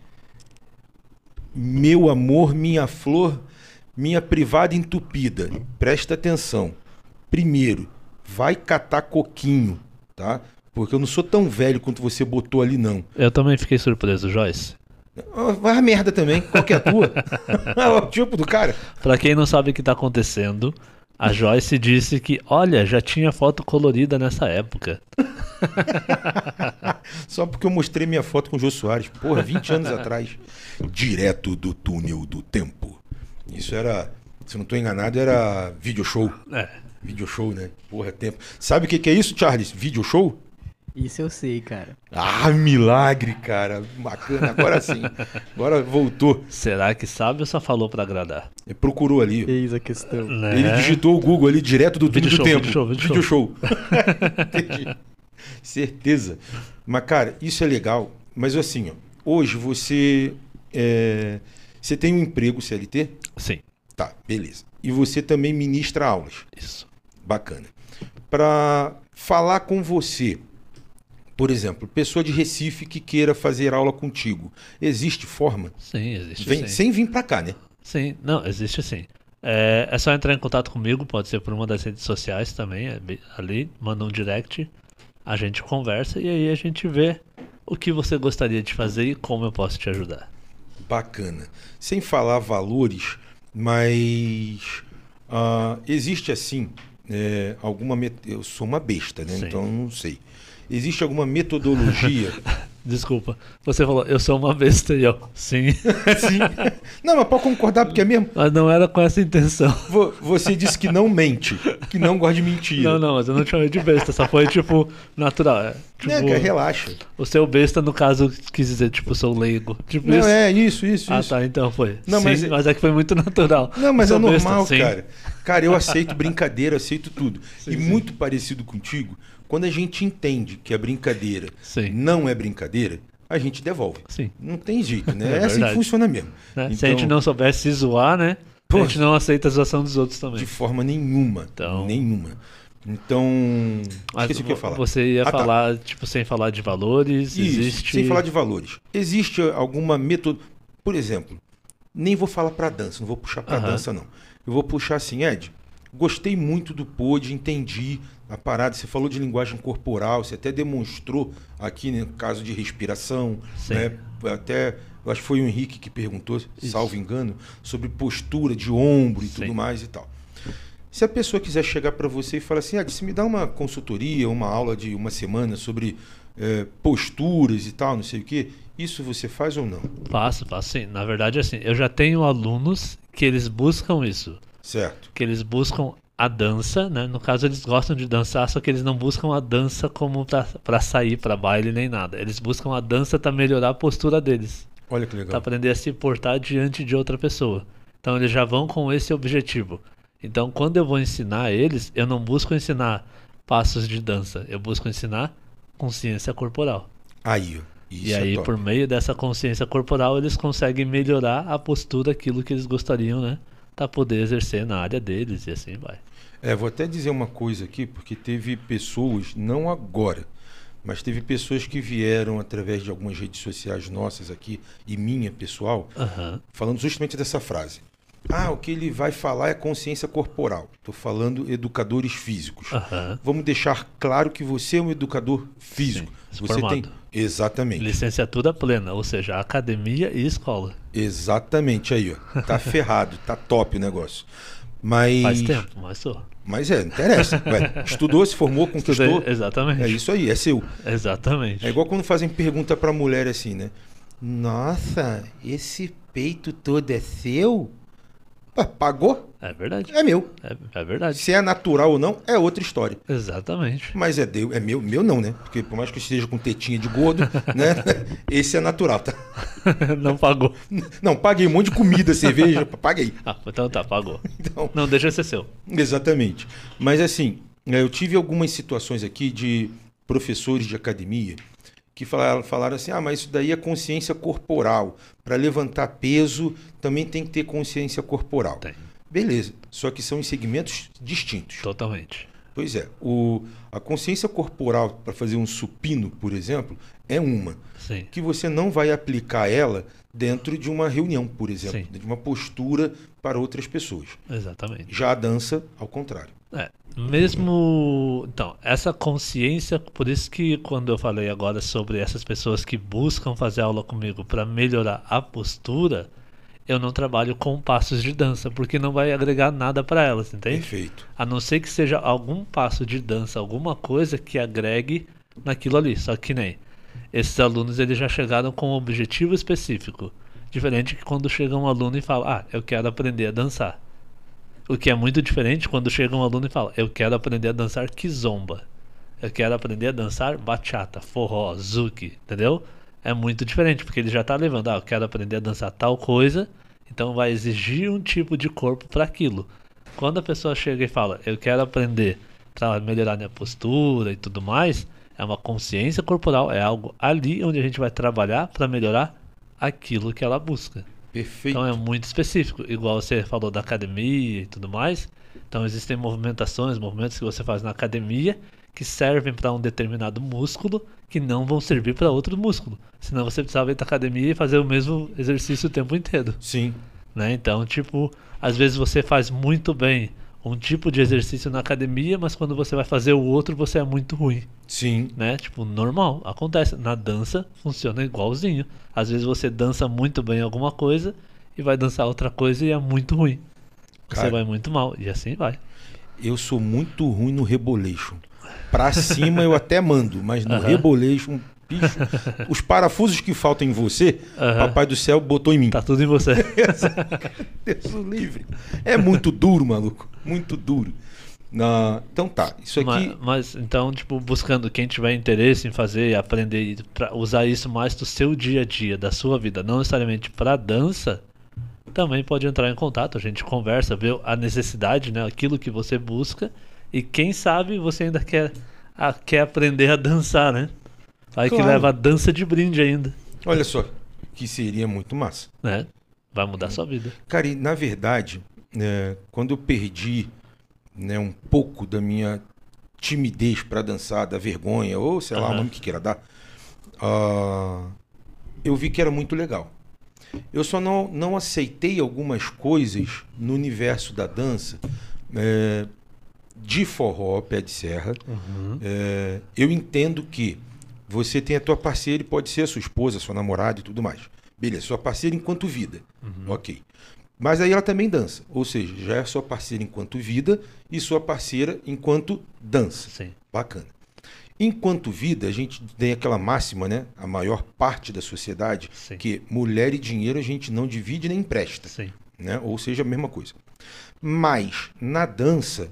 meu amor, minha flor, minha privada entupida. Presta atenção. Primeiro, vai catar coquinho, tá? Porque eu não sou tão velho quanto você botou ali, não. Eu também fiquei surpreso, Joyce. Ah, Vai a merda também. Qual que é a tua? É o tipo do cara. Pra quem não sabe o que tá acontecendo, a Joyce disse que, olha, já tinha foto colorida nessa época. Só porque eu mostrei minha foto com o Jô Soares. Porra, 20 anos atrás. Direto do túnel do tempo. Isso era, se eu não estou enganado, era video show. É. Video show, né? Porra, tempo. Sabe o que, que é isso, Charles? Video show? Isso eu sei, cara. Ah, milagre, cara. Bacana. Agora sim. Agora voltou. Será que sabe ou só falou pra agradar? Ele procurou ali. Eis a questão. Né? Ele digitou o Google ali direto do Vídeo do show, tempo. vídeo show, vídeo Vídeo show. Entendi. Certeza. Mas, cara, isso é legal. Mas assim, ó, hoje você. é, Você tem um emprego CLT? Sim, Tá, beleza. E você também ministra aulas. isso. Bacana. Para falar com você, por exemplo, pessoa de Recife que queira fazer aula contigo, existe forma? Sim, existe Vem- sim. sem vir para cá, né? Sim, não, existe sim. É, é só entrar em contato comigo, pode ser por uma das redes sociais também, é ali, manda um direct, a gente conversa e aí a gente vê o que você gostaria de fazer e como eu posso te ajudar. Bacana. Sem falar valores, mas ah, existe assim é, alguma eu sou uma besta, né? Sim. Então não sei. Existe alguma metodologia Desculpa. Você falou, eu sou uma besta e eu, sim. Sim. Não, mas pode concordar, porque é mesmo. Mas não era com essa intenção. Vo- Você disse que não mente, que não gosta de mentira. Não, não, mas eu não te chamei de besta, só foi tipo natural. É, tipo, cara, relaxa. o seu besta, no caso, quis dizer, tipo, sou leigo. Tipo Não, isso. é isso, isso, Ah, isso. tá, então foi. Não, sim, mas- mas... é que foi muito natural. Não, mas é Sou besta, normal, sim. cara. Cara, eu aceito brincadeira, aceito tudo. Sim, e sim. muito parecido contigo, quando a gente entende que a brincadeira Sim. não é brincadeira, a gente devolve. Sim. Não tem jeito, né? É É, assim que funciona mesmo. né? Se Então, a gente não soubesse se zoar, né? Pô. A gente não aceita a zoação dos outros também. De forma nenhuma. Então- Nenhuma. Então. Esqueci o que eu ia falar. Você ia Ah, tá. falar, tipo, sem falar de valores, Isso, existe... sem falar de valores. Existe alguma método. Por exemplo, nem vou falar para dança, não vou puxar para Aham. dança, não. Eu vou puxar assim, Ed. Gostei muito do pod, entendi a parada. Você falou de linguagem corporal, você até demonstrou aqui no caso de respiração, Sim. né? Até eu acho que foi o Henrique que perguntou, salvo engano, sobre postura de ombro e Sim. tudo mais e tal. Se a pessoa quiser chegar para você e falar assim, Ed, se me dá uma consultoria, uma aula de uma semana sobre eh, posturas e tal, não sei o quê, isso você faz ou não? Faço, faço sim. Na verdade, assim, eu já tenho alunos que eles buscam isso. Certo. Que eles buscam a dança, né? No caso, eles gostam de dançar, só que eles não buscam a dança como pra, pra sair pra baile nem nada. Eles buscam a dança pra melhorar a postura deles. Olha que Pra legal. aprender a se portar diante de outra pessoa. Então, eles já vão com esse objetivo. Então, quando eu vou ensinar eles, eu não busco ensinar passos de dança. Eu busco ensinar consciência corporal. Aí. Isso e é aí, top. por meio dessa consciência corporal, eles conseguem melhorar a postura, aquilo que eles gostariam, né? Pra poder exercer na área deles e assim vai. É, vou até dizer uma coisa aqui, porque teve pessoas, não agora, mas teve pessoas que vieram através de algumas redes sociais nossas aqui e minha pessoal, Aham. falando justamente dessa frase. Ah, o que ele vai falar é consciência corporal. Estou falando educadores físicos. Aham. Vamos deixar claro que você é um educador físico. Sim, você tem formado. Exatamente, Licenciatura plena, ou seja, academia e escola. exatamente aí, ó. Tá ferrado, tá top o negócio. Mas Faz tempo, mas sou. Mas é, não interessa. Ué, estudou, se formou, conquistou. Exatamente. É isso aí, é seu. Exatamente. É igual quando fazem pergunta pra mulher assim, né? Nossa, esse peito todo é seu? Ué, pagou? É verdade. É meu. É, é verdade. Se é natural ou não, é outra história. Exatamente. Mas é, é meu, meu não, né? Porque por mais que esteja com tetinha de gordo, né? Esse é natural, tá? Não pagou. Não, paguei um monte de comida, cerveja, paguei. Ah, então tá, pagou. Então, Não, deixa ser seu. Exatamente. Mas assim, eh, eu tive algumas situações aqui de professores de academia que falaram, falaram assim: ah, mas isso daí é consciência corporal. Para levantar peso também tem que ter consciência corporal. Tem. Beleza. Só que são em segmentos distintos. Totalmente. Pois é. O, a consciência corporal para fazer um supino, por exemplo, é uma. Sim. Que você não vai aplicar ela dentro de uma reunião, por exemplo, Sim. de uma postura para outras pessoas. Exatamente. Já a dança, ao contrário. É, mesmo. Então, essa consciência, por isso que quando eu falei agora sobre essas pessoas que buscam fazer aula comigo para melhorar a postura, eu não trabalho com passos de dança, porque não vai agregar nada para elas, entende? Perfeito. A não ser que seja algum passo de dança, alguma coisa que agregue naquilo ali. Só que nem esses alunos eles já chegaram com um objetivo específico. Diferente que quando chega um aluno e fala, ah, eu quero aprender a dançar. O que é muito diferente quando chega um aluno e fala, eu quero aprender a dançar kizomba. Eu quero aprender a dançar bachata, forró, zouk, entendeu? É muito diferente, porque ele já tá levando, ah, eu quero aprender a dançar tal coisa, então vai exigir um tipo de corpo para aquilo. Quando a pessoa chega e fala, eu quero aprender para melhorar minha postura e tudo mais, é uma consciência corporal, é algo ali onde a gente vai trabalhar para melhorar aquilo que ela busca. Perfeito. Então é muito específico, igual você falou da academia e tudo mais. Então existem movimentações, movimentos que você faz na academia que servem para um determinado músculo que não vão servir para outro músculo. Senão você precisava ir na academia e fazer o mesmo exercício o tempo inteiro Sim. né? Então, tipo, às vezes você faz muito bem um tipo de exercício na academia, mas quando você vai fazer o outro, você é muito ruim, Sim. né? Tipo, normal, acontece. Na dança funciona igualzinho. Às vezes você dança muito bem alguma coisa e vai dançar outra coisa e é muito ruim. Você Cara. vai muito mal e assim vai. Eu sou muito ruim no rebolation. Pra cima eu até mando, mas no Aham. rebolation, Bicho, os parafusos que faltam em você, Aham. Papai do Céu botou em mim. Tá tudo em você. Deus livre. É muito duro, maluco. Muito duro. Então tá, isso aqui. mas, mas, então, tipo, buscando quem tiver interesse em fazer e aprender e usar isso mais do seu dia a dia, da sua vida, não necessariamente pra dança, também pode entrar em contato. A gente conversa, vê a necessidade, né? Aquilo que você busca. E quem sabe você ainda quer, a- quer aprender a dançar, né? Aí que Claro. leva a dança de brinde ainda, Olha só, que seria muito massa. né? Vai mudar sua vida. Cara, e na verdade, né, quando eu perdi né, um pouco da minha timidez para dançar, da vergonha, ou sei lá, o Aham. nome que queira dar, ah, eu vi que era muito legal. Eu só não, não aceitei algumas coisas no universo da dança é, de forró, pé de serra. É, eu entendo que você tem a tua parceira e pode ser a sua esposa, sua namorada e tudo mais. Beleza, sua parceira enquanto vida. Ok. Mas aí ela também dança. Ou seja, já é sua parceira enquanto vida e sua parceira enquanto dança. Sim. Bacana. Enquanto vida, a gente tem aquela máxima, né? A maior parte da sociedade, Sim. que mulher e dinheiro a gente não divide nem empresta Sim. né? Ou seja, a mesma coisa. Mas na dança,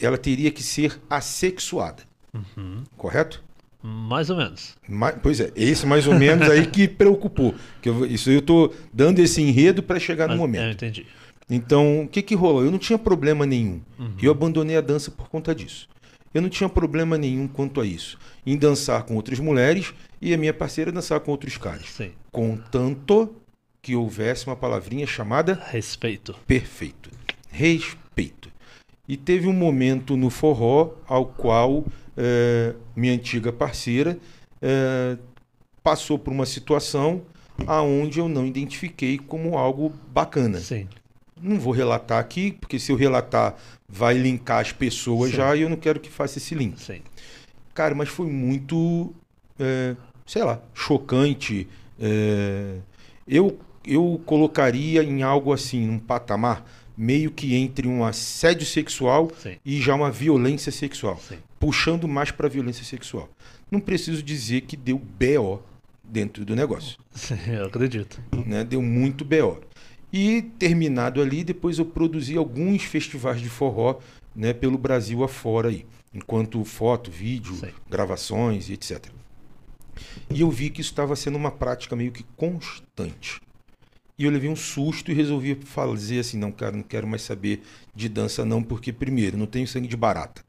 ela teria que ser assexuada, Uhum. correto? Mais ou menos. Pois é, esse mais ou menos aí que preocupou. Que eu, isso eu tô dando esse enredo para chegar no Mas- Eu momento. entendi. Então, o que que rolou? Eu não tinha problema nenhum. Uhum. Eu abandonei a dança por conta disso. Eu não tinha problema nenhum quanto a isso. Em dançar com outras mulheres e a minha parceira dançar com outros caras. Sim. Contanto que houvesse uma palavrinha chamada Respeito. perfeito. Respeito. E teve um momento no forró ao qual eh, minha antiga parceira eh, passou por uma situação aonde eu não identifiquei como algo bacana. Sim. Não vou relatar aqui, porque se eu relatar vai linkar as pessoas Sim. já e eu não quero que faça esse link. Sim. Cara, mas foi muito, é, sei lá, chocante. É, eu, eu colocaria em algo assim, um patamar meio que entre um assédio sexual Sim. e já uma violência sexual, Sim. puxando mais para violência sexual. Não preciso dizer que deu BO dentro do negócio, Sim, eu acredito. né? Deu muito BO. E terminado ali, depois eu produzi alguns festivais de forró, né, pelo Brasil afora aí, enquanto foto, vídeo, Sim. gravações e etc. E eu vi que isso estava sendo uma prática meio que constante. E eu levei um susto e resolvi fazer assim, não, cara, não quero mais saber de dança não, porque primeiro, não tenho sangue de barata.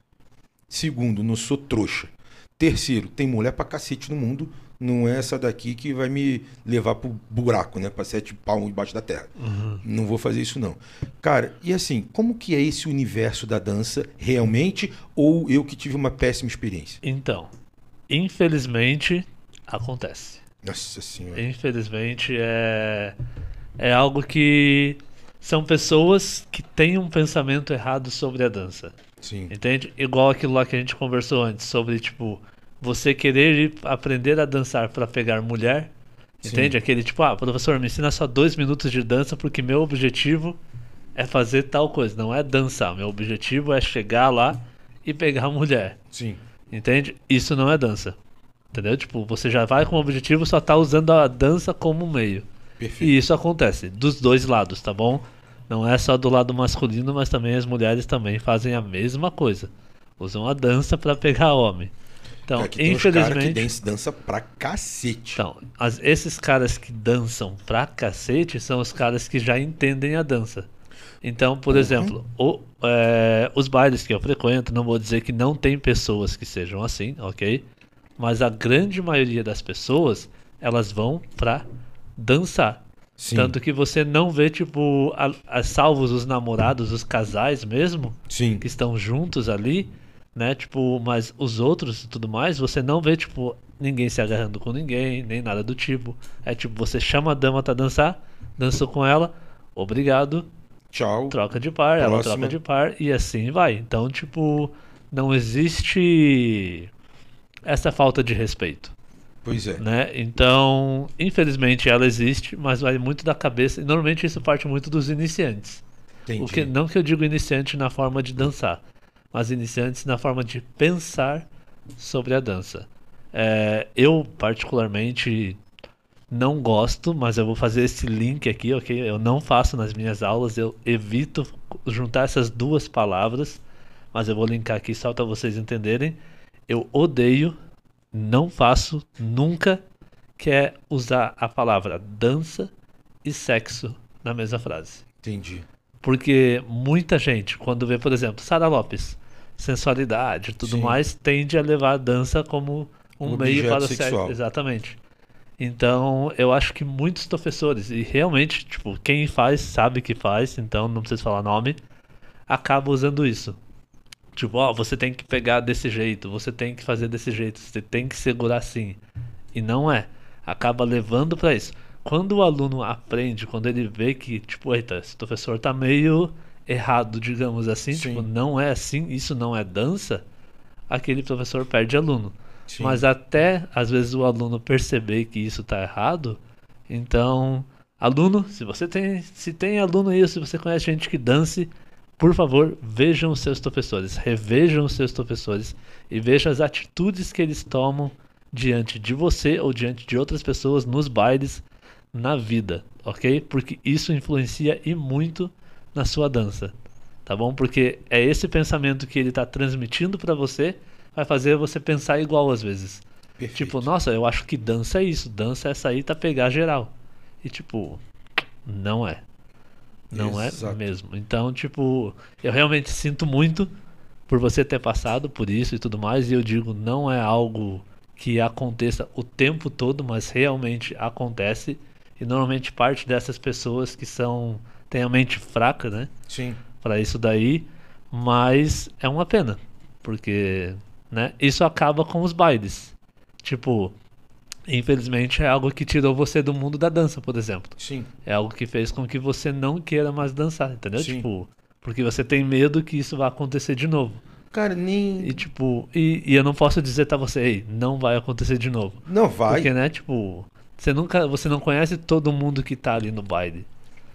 Segundo, não sou trouxa. Terceiro, tem mulher pra cacete no mundo, não é essa daqui que vai me levar pro buraco, né, pra sete palmos debaixo da terra. Não vou fazer isso não. Cara, e assim, como que é esse universo da dança realmente ou eu que tive uma péssima experiência? Então, infelizmente, acontece. Nossa senhora. Infelizmente, é, é algo que são pessoas que têm um pensamento errado sobre a dança. Sim. Entende? Igual aquilo lá que a gente conversou antes, sobre, tipo, você querer ir aprender a dançar pra pegar mulher. Sim. Entende? Aquele tipo, ah, professor, me ensina só dois minutos de dança porque meu objetivo é fazer tal coisa. Não é dançar. Meu objetivo é chegar lá e pegar a mulher. Sim. Entende? Isso não é dança. Entendeu? Tipo, você já vai com o objetivo, só tá usando a dança como meio. Perfeito. E isso acontece dos dois lados, tá bom? Não é só do lado masculino, mas também as mulheres também fazem a mesma coisa. Usam a dança pra pegar homem. Então, tem cara que infelizmente, dança, dança pra cacete. então, as- esses caras que dançam pra cacete são os caras que já entendem a dança. Então, por Uhum. exemplo, o- é, os bailes que eu frequento, não vou dizer que não tem pessoas que sejam assim, ok? Mas a grande maioria das pessoas, elas vão pra dançar. Sim. Tanto que você não vê, tipo, a, a- salvos os namorados, os casais mesmo, Sim. que estão juntos ali, né? Tipo, mas os outros e tudo mais, você não vê, tipo, ninguém se agarrando com ninguém, nem nada do tipo. É tipo, você chama a dama pra dançar, dança com ela, obrigado, Tchau. troca de par, ela Próxima. troca de par, e assim vai. Então, tipo, não existe essa falta de respeito Pois é. né? Então, infelizmente ela existe, mas vai muito da cabeça. E normalmente isso parte muito dos iniciantes. Entendi. O que, não que eu digo iniciante na forma de dançar, mas iniciantes na forma de pensar sobre a dança. É, eu, particularmente, não gosto, mas eu vou fazer esse link aqui, ok? Eu não faço nas minhas aulas, eu evito juntar essas duas palavras, mas eu vou linkar aqui só para vocês entenderem. Eu odeio, não faço, nunca, que é usar a palavra dança e sexo na mesma frase. Entendi. Porque muita gente, quando vê, por exemplo, Sara Lopes, sensualidade e tudo Sim. mais, tende a levar a dança como um Um meio para o sexo. Exatamente. Então, eu acho que muitos professores, e realmente, tipo, quem faz sabe que faz, então não preciso falar nome, acaba usando isso. Tipo, ó, você tem que pegar desse jeito, você tem que fazer desse jeito, você tem que segurar assim. E não é. Acaba levando pra isso. Quando o aluno aprende, quando ele vê que, tipo, eita, esse professor tá meio errado, digamos assim, Sim. tipo, não é assim, isso não é dança, aquele professor perde aluno. Sim. Mas até às vezes o aluno perceber que isso tá errado, então, aluno, se você tem, se tem aluno aí, se você conhece gente que dance, por favor, vejam os seus professores, revejam os seus professores e vejam as atitudes que eles tomam diante de você ou diante de outras pessoas nos bailes, na vida, ok? Porque isso influencia e muito na sua dança, tá bom? Porque é esse pensamento que ele está transmitindo para você vai fazer você pensar igual às vezes. Perfeito. Tipo, nossa, eu acho que dança é isso, dança é sair tá pegar geral. E tipo, não é. Não Exato. é mesmo. Então, tipo, eu realmente sinto muito por você ter passado por isso e tudo mais, e eu digo, não é algo que aconteça o tempo todo, mas realmente acontece. E normalmente parte dessas pessoas que são têm a mente fraca, né? Sim. para isso daí, mas é uma pena, porque, né, isso acaba com os bailes. Tipo, infelizmente é algo que tirou você do mundo da dança, por exemplo. Sim. É algo que fez com que você não queira mais dançar, entendeu? Sim. Tipo, porque você tem medo que isso vá acontecer de novo. Cara, nem. E tipo, e, e eu não posso dizer pra você, ei, não vai acontecer de novo. Não vai. Porque, né, tipo, você nunca, você não conhece todo mundo que tá ali no baile.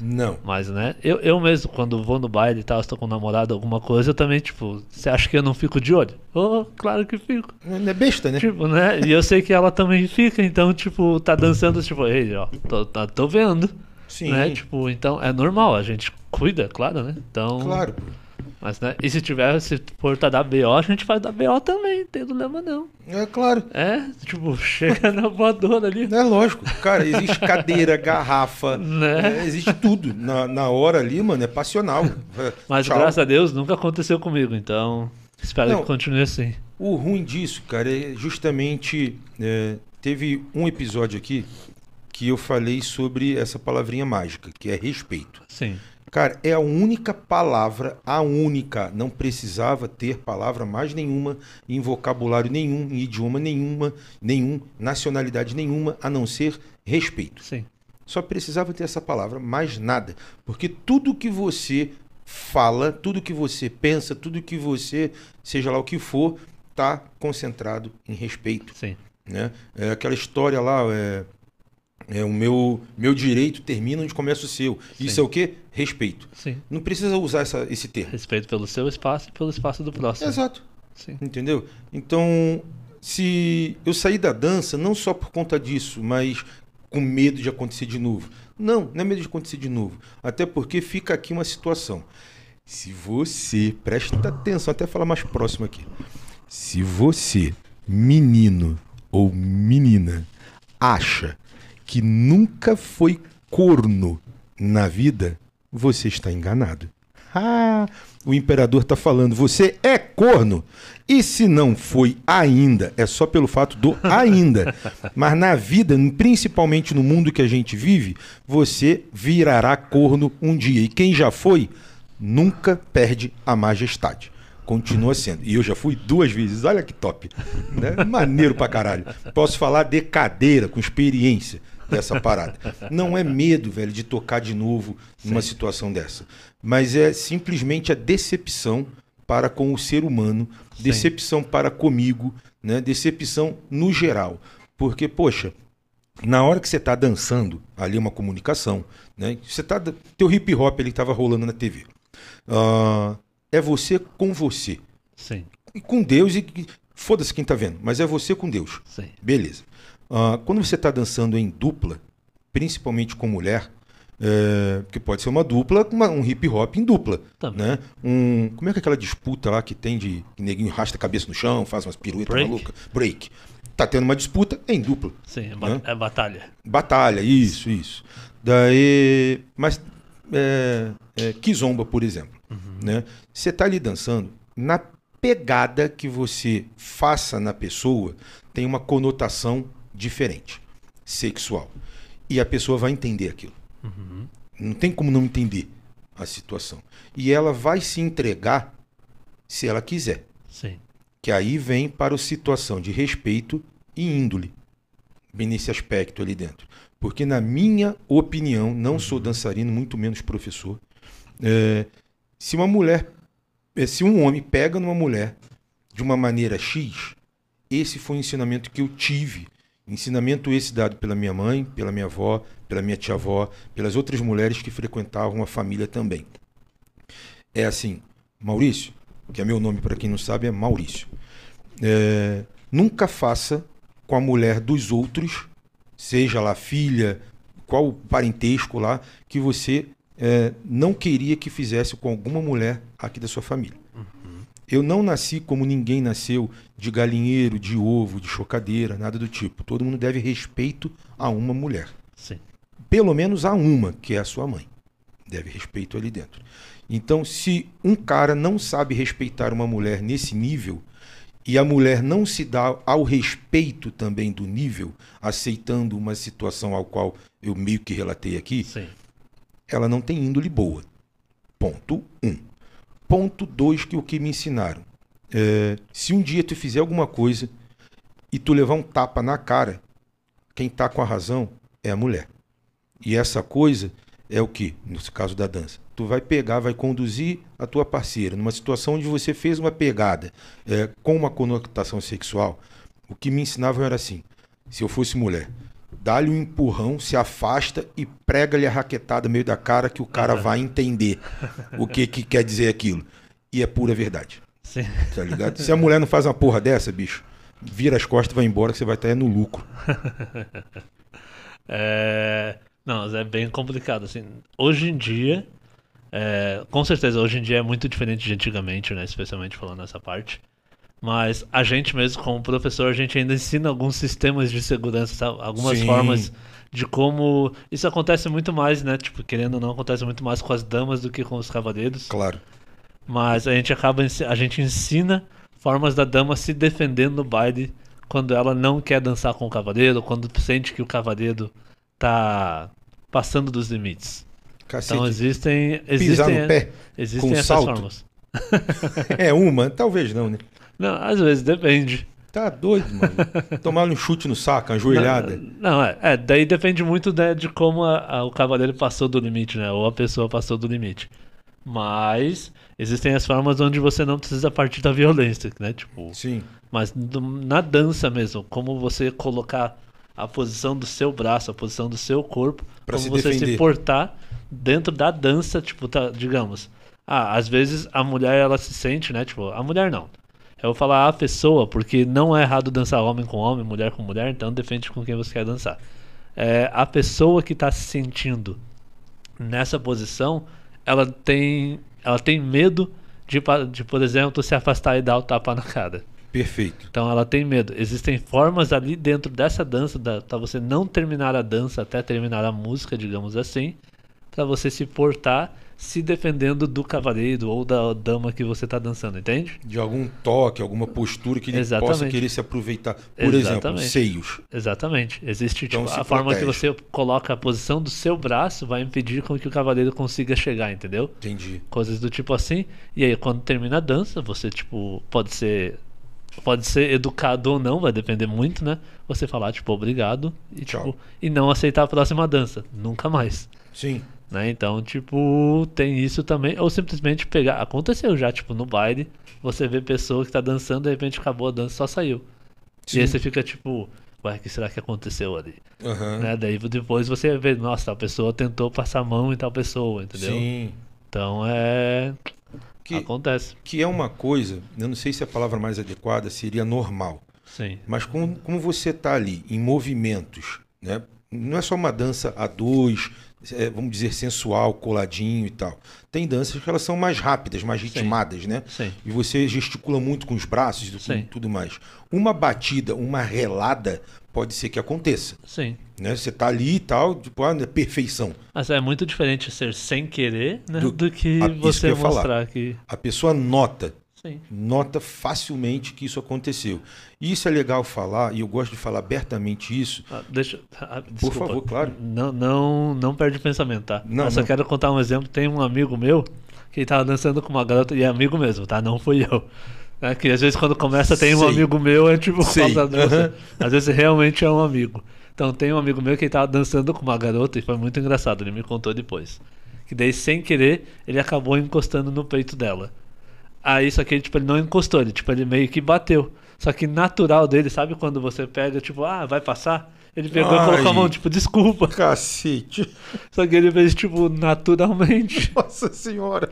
Não. Mas, né, eu, eu mesmo, quando vou no baile e tal, estou com um namorado, alguma coisa, eu também, tipo, você acha que eu não fico de olho? Oh, claro que fico. Não é besta, né? Tipo, né? E eu sei que ela também fica, então, tipo, tá dançando, tipo, ei, ó, tô, tô, tô vendo. Sim. Né? Tipo, então é normal, a gente cuida, claro, né? Então. Claro. Mas, né? E se tiver, se for pra dar BO, a gente vai dar BO também, não tem problema não. É claro. É, tipo, chega na voadora ali. É lógico. Cara, existe cadeira, garrafa, Né? é, existe tudo. Na, na hora ali, mano, é passional. É, Mas tchau. graças a Deus nunca aconteceu comigo, então espero Não. que continue assim. O ruim disso, cara, é justamente. é, teve um episódio aqui que eu falei sobre essa palavrinha mágica, que é respeito. Sim, Cara, é a única palavra, a única. Não precisava ter palavra mais nenhuma, em vocabulário nenhum, em idioma nenhuma, nenhum, nacionalidade nenhuma, a não ser respeito. sim, Só precisava ter essa palavra, mais nada. Porque tudo que você fala, tudo que você pensa, tudo que você, seja lá o que for, está concentrado em respeito. sim, Né? É aquela história lá, é, é o meu, meu direito termina onde começa o seu. Isso Sim. é o quê? Respeito. sim. Não precisa usar essa, esse termo. Respeito pelo seu espaço e pelo espaço do próximo. Exato. Sim, Entendeu? Então, se eu saí da dança, não só por conta disso, mas com medo de acontecer de novo. Não, não é medo de acontecer de novo. Até porque fica aqui uma situação. Se você, presta atenção, até falar mais próximo aqui. Se você, menino ou menina, acha que nunca foi corno na vida, você está enganado. Ah, o imperador está falando, você é corno. E se não foi ainda, é só pelo fato do ainda. Mas na vida, principalmente no mundo que a gente vive, você virará corno um dia. E quem já foi, nunca perde a majestade. Continua sendo. E eu já fui duas vezes. Olha que top. Né? Maneiro pra caralho. Posso falar de cadeira, com experiência dessa parada. Não é medo, velho, de tocar de novo numa situação dessa. Mas é simplesmente a decepção para com o ser humano, decepção para comigo, né? decepção no geral. Porque, poxa, na hora que você está dançando, ali é uma comunicação, né? Você tá, teu hip hop ele estava rolando na TV. Ah, é você com você sim, e com Deus e Foda-se quem tá vendo, mas é você com Deus. Sim. Beleza. Ah, quando você está dançando em dupla, principalmente com mulher, é, que pode ser uma dupla, uma- um hip hop em dupla. Né? Um, como é que é aquela disputa lá que tem de que neguinho rasta a cabeça no chão, faz umas piruetas Break? malucas? Break. Tá tendo uma disputa em dupla. Sim, é, Né? é batalha. Batalha, isso, isso. Daí. Mas. É, é, Kizomba, por exemplo. Né? Você tá ali dançando, na pegada que você faça na pessoa, tem uma conotação diferente, sexual. E a pessoa vai entender aquilo. Não tem como não entender a situação. E ela vai se entregar se ela quiser. Sim. Que aí vem para a situação de respeito e índole. Bem nesse aspecto ali dentro. Porque, na minha opinião, não sou dançarino, muito menos professor. é, se uma mulher, é, se um homem pega numa mulher de uma maneira X, esse foi o ensinamento que eu tive. Ensinamento esse dado pela minha mãe, pela minha avó, pela minha tia-avó, pelas outras mulheres que frequentavam a família também. É assim, Maurício, que é meu nome para quem não sabe, é Maurício. É, nunca faça com a mulher dos outros, seja lá filha, qual parentesco lá, que você é, não queria que fizesse com alguma mulher aqui da sua família. Eu não nasci como ninguém nasceu, de galinheiro, de ovo, de chocadeira, nada do tipo. Todo mundo deve respeito a uma mulher Sim. pelo menos a uma, que é a sua mãe. Deve respeito ali dentro. Então, se um cara não sabe respeitar uma mulher nesse nível, e a mulher não se dá ao respeito também do nível, aceitando uma situação ao qual eu meio que relatei aqui, Sim. ela não tem índole boa. Ponto um. Ponto dois, que o que me ensinaram. É, se um dia tu fizer alguma coisa e tu levar um tapa na cara, quem tá com a razão é a mulher. E essa coisa é o que, no caso da dança? Tu vai pegar, vai conduzir a tua parceira numa situação onde você fez uma pegada é, com uma conotação sexual. O que me ensinavam era assim: se eu fosse mulher, dá-lhe um empurrão, se afasta e prega-lhe a raquetada no meio da cara que o cara vai entender o que, que quer dizer aquilo. E é pura verdade, Sim. tá ligado? Se a mulher não faz uma porra dessa, bicho, vira as costas e vai embora que você vai estar no lucro. É... Não, mas é bem complicado, assim. Hoje em dia, é, com certeza, hoje em dia é muito diferente de antigamente, né? Especialmente falando nessa parte. Mas a gente mesmo, como professor, a gente ainda ensina alguns sistemas de segurança, algumas Sim. formas de como. Isso acontece muito mais, né? Tipo, querendo ou não, acontece muito mais com as damas do que com os cavaleiros. Claro. Mas a gente acaba, a gente ensina formas da dama se defender no baile quando ela não quer dançar com o cavaleiro, quando sente que o cavaleiro tá passando dos limites. Cacete. Então existem Pisar existem, no pé existem com essas salto? formas. é uma? Talvez não, né? Não, às vezes depende. Tá doido, mano. Tomar um chute no saco, uma joelhada. Não, não, é, é, daí depende muito né, de como a- a- o cavaleiro passou do limite, né? Ou a pessoa passou do limite. Mas existem as formas onde você não precisa partir da violência, né? Tipo, Sim. Mas do- na dança mesmo, como você colocar a posição do seu braço, a posição do seu corpo, Pra como se você defender. se portar dentro da dança, tipo, tá, digamos. Ah, às vezes a mulher ela se sente, né? Tipo, a mulher não. Eu vou falar a pessoa, porque não é errado dançar homem com homem, mulher com mulher, então defende com quem você quer dançar. É, a pessoa que está se sentindo nessa posição, ela tem, ela tem medo de, de, por exemplo, se afastar e dar o tapa na cara. Perfeito. Então ela tem medo. Existem formas ali dentro dessa dança da, pra você não terminar a dança até terminar a música, digamos assim, pra você se portar se defendendo do cavaleiro ou da dama que você tá dançando, entende? De algum toque, alguma postura que ele possa Exatamente. querer se aproveitar. Por exemplo, Exatamente. seios. Exatamente. Existe Então tipo, a forma que protege. você coloca a posição do seu braço vai impedir com que o cavaleiro consiga chegar, entendeu? Entendi. coisas do tipo assim. E aí quando termina a dança, você tipo pode ser pode ser educado ou não, vai depender muito, né? Você falar tipo obrigado e Tchau. tipo e não aceitar a próxima dança, nunca mais, Sim. Né? Então, tipo, tem isso também ou simplesmente pegar, aconteceu já, tipo, no baile, você vê pessoa que tá dançando, de repente acabou a dança, só saiu. Sim. E aí você fica tipo, ué, o que será que aconteceu ali? Aham. Né? Daí depois você vê, nossa, a pessoa tentou passar a mão em tal pessoa, entendeu? Sim. Então é. Que, Acontece. que é uma coisa, eu não sei se a palavra mais adequada seria normal, Sim. mas como, como você está ali em movimentos, né? não é só uma dança a dois, vamos dizer, sensual, coladinho e tal. Tem danças que elas são mais rápidas, mais ritmadas, né? Sim. E você gesticula muito com os braços e Sim. tudo mais. Uma batida, uma relada, pode ser que aconteça. Sim. Né? Você tá ali e tal, tipo, ah, perfeição. Mas é muito diferente ser sem querer, né? Do- Do, que que você ia falar. mostrar que. A pessoa nota, Sim. nota facilmente que isso aconteceu. Isso é legal falar, e eu gosto de falar abertamente isso. Ah, deixa. ah, desculpa. favor, claro. Não, não, não perde o pensamento, tá? Não, eu só não. quero contar um exemplo. Tem um amigo meu que tava dançando com uma garota, e é amigo mesmo, tá? Não fui eu. É que às vezes quando começa tem um Sei. amigo meu, é tipo por Sei. você. Aham. Às vezes realmente é um amigo. Então tem um amigo meu que tava dançando com uma garota e foi muito engraçado, ele me contou depois. Que daí, sem querer, ele acabou encostando no peito dela. Aí, só que ele, tipo, ele não encostou, ele, tipo, ele meio que bateu. Só que natural dele, sabe quando você pega, tipo, ah, vai passar? Ele pegou e colocou a Ai. mão, tipo, desculpa. Cacete! Só que ele fez, tipo, naturalmente. Nossa senhora!